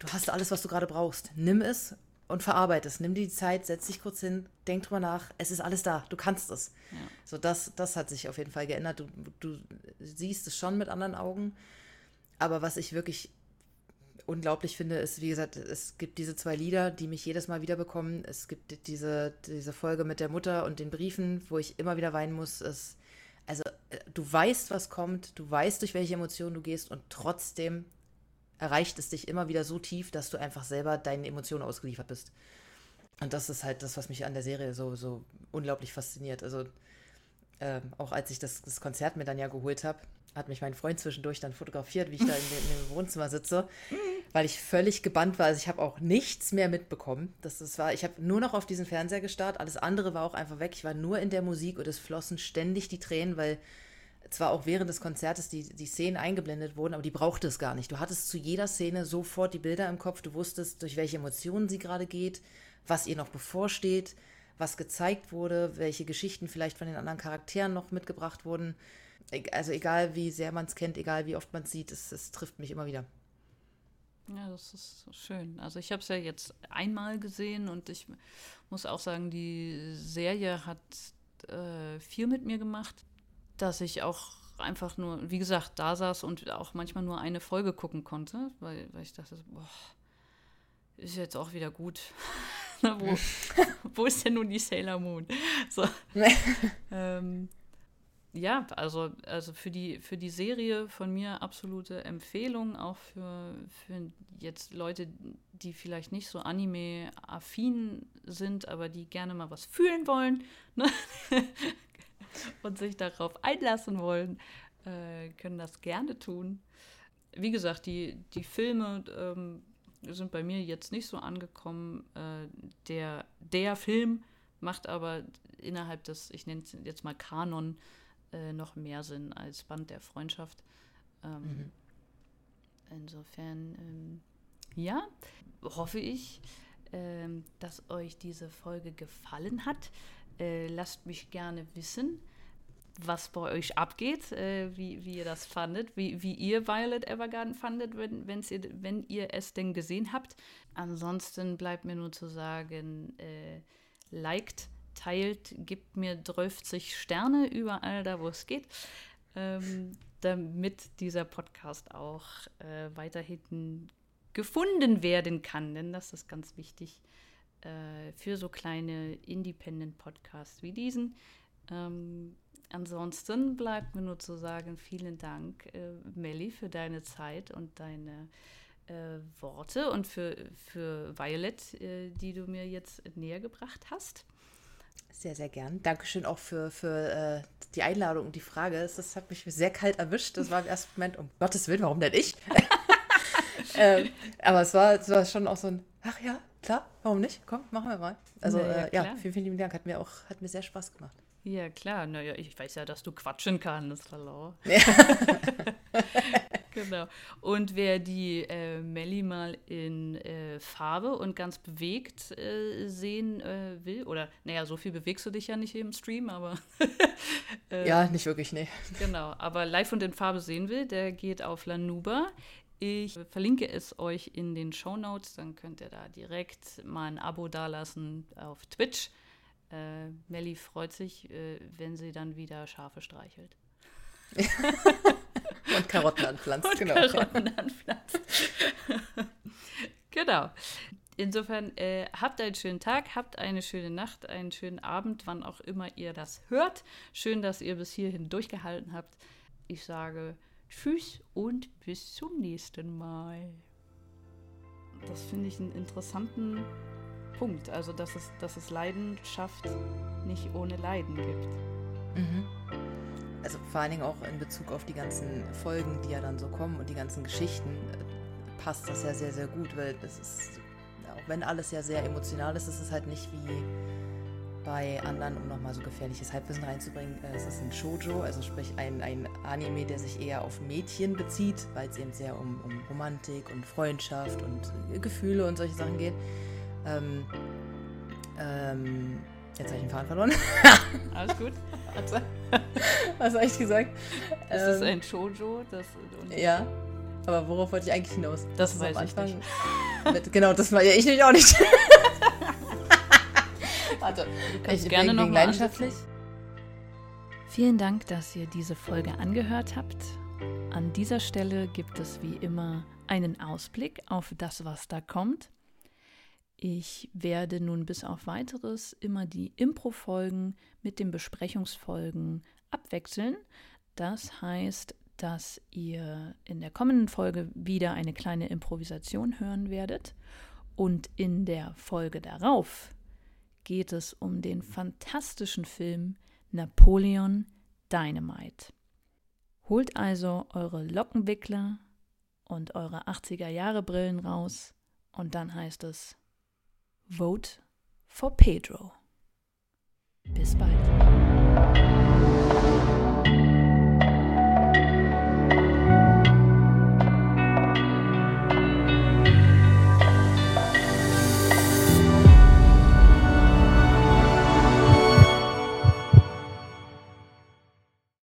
du hast alles, was du gerade brauchst. Nimm es und verarbeite es. Nimm dir die Zeit, setz dich kurz hin, denk drüber nach. Es ist alles da. Du kannst es. Ja. So, das, das hat sich auf jeden Fall geändert. Du, du siehst es schon mit anderen Augen. Aber was ich wirklich unglaublich finde, ist, wie gesagt, es gibt diese zwei Lieder, die mich jedes Mal wieder bekommen. Es gibt diese, diese Folge mit der Mutter und den Briefen, wo ich immer wieder weinen muss. Es, also äh, du weißt, was kommt, du weißt, durch welche Emotionen du gehst und trotzdem erreicht es dich immer wieder so tief, dass du einfach selber deinen Emotionen ausgeliefert bist. Und das ist halt das, was mich an der Serie so, so unglaublich fasziniert. Also ähm, auch als ich das, das Konzert mir dann ja geholt habe, hat mich mein Freund zwischendurch dann fotografiert, wie ich da in, in dem Wohnzimmer sitze, weil ich völlig gebannt war. Also ich habe auch nichts mehr mitbekommen. Das, das war, ich habe nur noch auf diesen Fernseher gestarrt. Alles andere war auch einfach weg. Ich war nur in der Musik und es flossen ständig die Tränen, weil zwar auch während des Konzertes die, die Szenen eingeblendet wurden, aber die brauchte es gar nicht. Du hattest zu jeder Szene sofort die Bilder im Kopf. Du wusstest, durch welche Emotionen sie gerade geht, was ihr noch bevorsteht was gezeigt wurde, welche Geschichten vielleicht von den anderen Charakteren noch mitgebracht wurden. Also egal wie sehr man es kennt, egal wie oft man es sieht, es, es trifft mich immer wieder. Ja, das ist schön. Also ich habe es ja jetzt einmal gesehen und ich muss auch sagen, die Serie hat äh, viel mit mir gemacht, dass ich auch einfach nur, wie gesagt, da saß und auch manchmal nur eine Folge gucken konnte, weil, weil ich dachte, boah, ist jetzt auch wieder gut. [LAUGHS] wo, [LAUGHS] wo ist denn nun die Sailor Moon? So. [LAUGHS] ähm, ja, also, also für, die, für die Serie von mir absolute Empfehlung, auch für, für jetzt Leute, die vielleicht nicht so anime-affin sind, aber die gerne mal was fühlen wollen ne? [LAUGHS] und sich darauf einlassen wollen, äh, können das gerne tun. Wie gesagt, die, die Filme ähm, sind bei mir jetzt nicht so angekommen. Äh, der, der Film macht aber innerhalb des, ich nenne es jetzt mal Kanon, äh, noch mehr Sinn als Band der Freundschaft. Ähm, mhm. Insofern, ähm, ja, hoffe ich, ähm, dass euch diese Folge gefallen hat. Äh, lasst mich gerne wissen, was bei euch abgeht, äh, wie, wie ihr das fandet, wie, wie ihr Violet Evergarden fandet, wenn, wenn's ihr, wenn ihr es denn gesehen habt. Ansonsten bleibt mir nur zu sagen, äh, liked, teilt, gibt mir 30 Sterne überall da, wo es geht, ähm, damit dieser Podcast auch äh, weiterhin gefunden werden kann, denn das ist ganz wichtig äh, für so kleine Independent-Podcasts wie diesen. Ähm, ansonsten bleibt mir nur zu sagen, vielen Dank, äh, Melli, für deine Zeit und deine äh, Worte und für, für Violet, äh, die du mir jetzt näher gebracht hast. Sehr, sehr gern. Dankeschön auch für, für äh, die Einladung und die Frage. Das hat mich sehr kalt erwischt. Das war im ersten Moment, um Gottes Willen, warum denn ich? [LAUGHS] ähm, aber es war, es war schon auch so ein, ach ja, klar, warum nicht? Komm, machen wir mal. Also ja, äh, ja vielen, vielen lieben Dank. Hat mir auch hat mir sehr Spaß gemacht. Ja, klar. Naja, ich weiß ja, dass du quatschen kannst. Hallo. Ja. [LAUGHS] [LAUGHS] genau. Und wer die äh, Melli mal in äh, Farbe und ganz bewegt äh, sehen äh, will, oder naja, so viel bewegst du dich ja nicht im Stream, aber. [LAUGHS] ja, nicht wirklich, nee. Genau, aber live und in Farbe sehen will, der geht auf Lanuba. Ich verlinke es euch in den Show Notes, dann könnt ihr da direkt mal ein Abo dalassen auf Twitch. Äh, Melli freut sich, äh, wenn sie dann wieder Schafe streichelt. [LAUGHS] [LAUGHS] [LAUGHS] Und Karotten anpflanzt, Und genau. Karotten anpflanzt. [LAUGHS] genau. Insofern äh, habt einen schönen Tag, habt eine schöne Nacht, einen schönen Abend, wann auch immer ihr das hört. Schön, dass ihr bis hierhin durchgehalten habt. Ich sage Tschüss und bis zum nächsten Mal. Das finde ich einen interessanten Punkt. Also, dass es, dass es Leidenschaft nicht ohne Leiden gibt. Mhm also vor allen Dingen auch in Bezug auf die ganzen Folgen, die ja dann so kommen und die ganzen Geschichten, äh, passt das ja sehr, sehr gut, weil das ist, auch wenn alles ja sehr emotional ist, ist es halt nicht wie bei anderen, um nochmal so gefährliches Halbwissen reinzubringen. Äh, es ist ein Shoujo, also sprich ein, ein Anime, der sich eher auf Mädchen bezieht, weil es eben sehr um, um Romantik und Freundschaft und Gefühle und solche Sachen geht. Ähm, ähm, Jetzt habe ich den Faden verloren. Alles gut. [LAUGHS] [LAUGHS] Was habe ich gesagt? Es ähm, ist ein Shoujo. Das, ja. Aber worauf wollte ich eigentlich hinaus? Das, das weiß ich nicht. [LAUGHS] Mit, genau, das war ja ich nämlich auch nicht. [LAUGHS] Warte, du kannst ich, gerne noch leidenschaftlich. Vielen Dank, dass ihr diese Folge angehört habt. An dieser Stelle gibt es wie immer einen Ausblick auf das, was da kommt. Ich werde nun bis auf weiteres immer die Impro-Folgen mit den Besprechungsfolgen abwechseln. Das heißt, dass ihr in der kommenden Folge wieder eine kleine Improvisation hören werdet. Und in der Folge darauf geht es um den fantastischen Film Napoleon Dynamite. Holt also eure Lockenwickler und eure 80er Jahre Brillen raus und dann heißt es Vote for Pedro. Bis bald.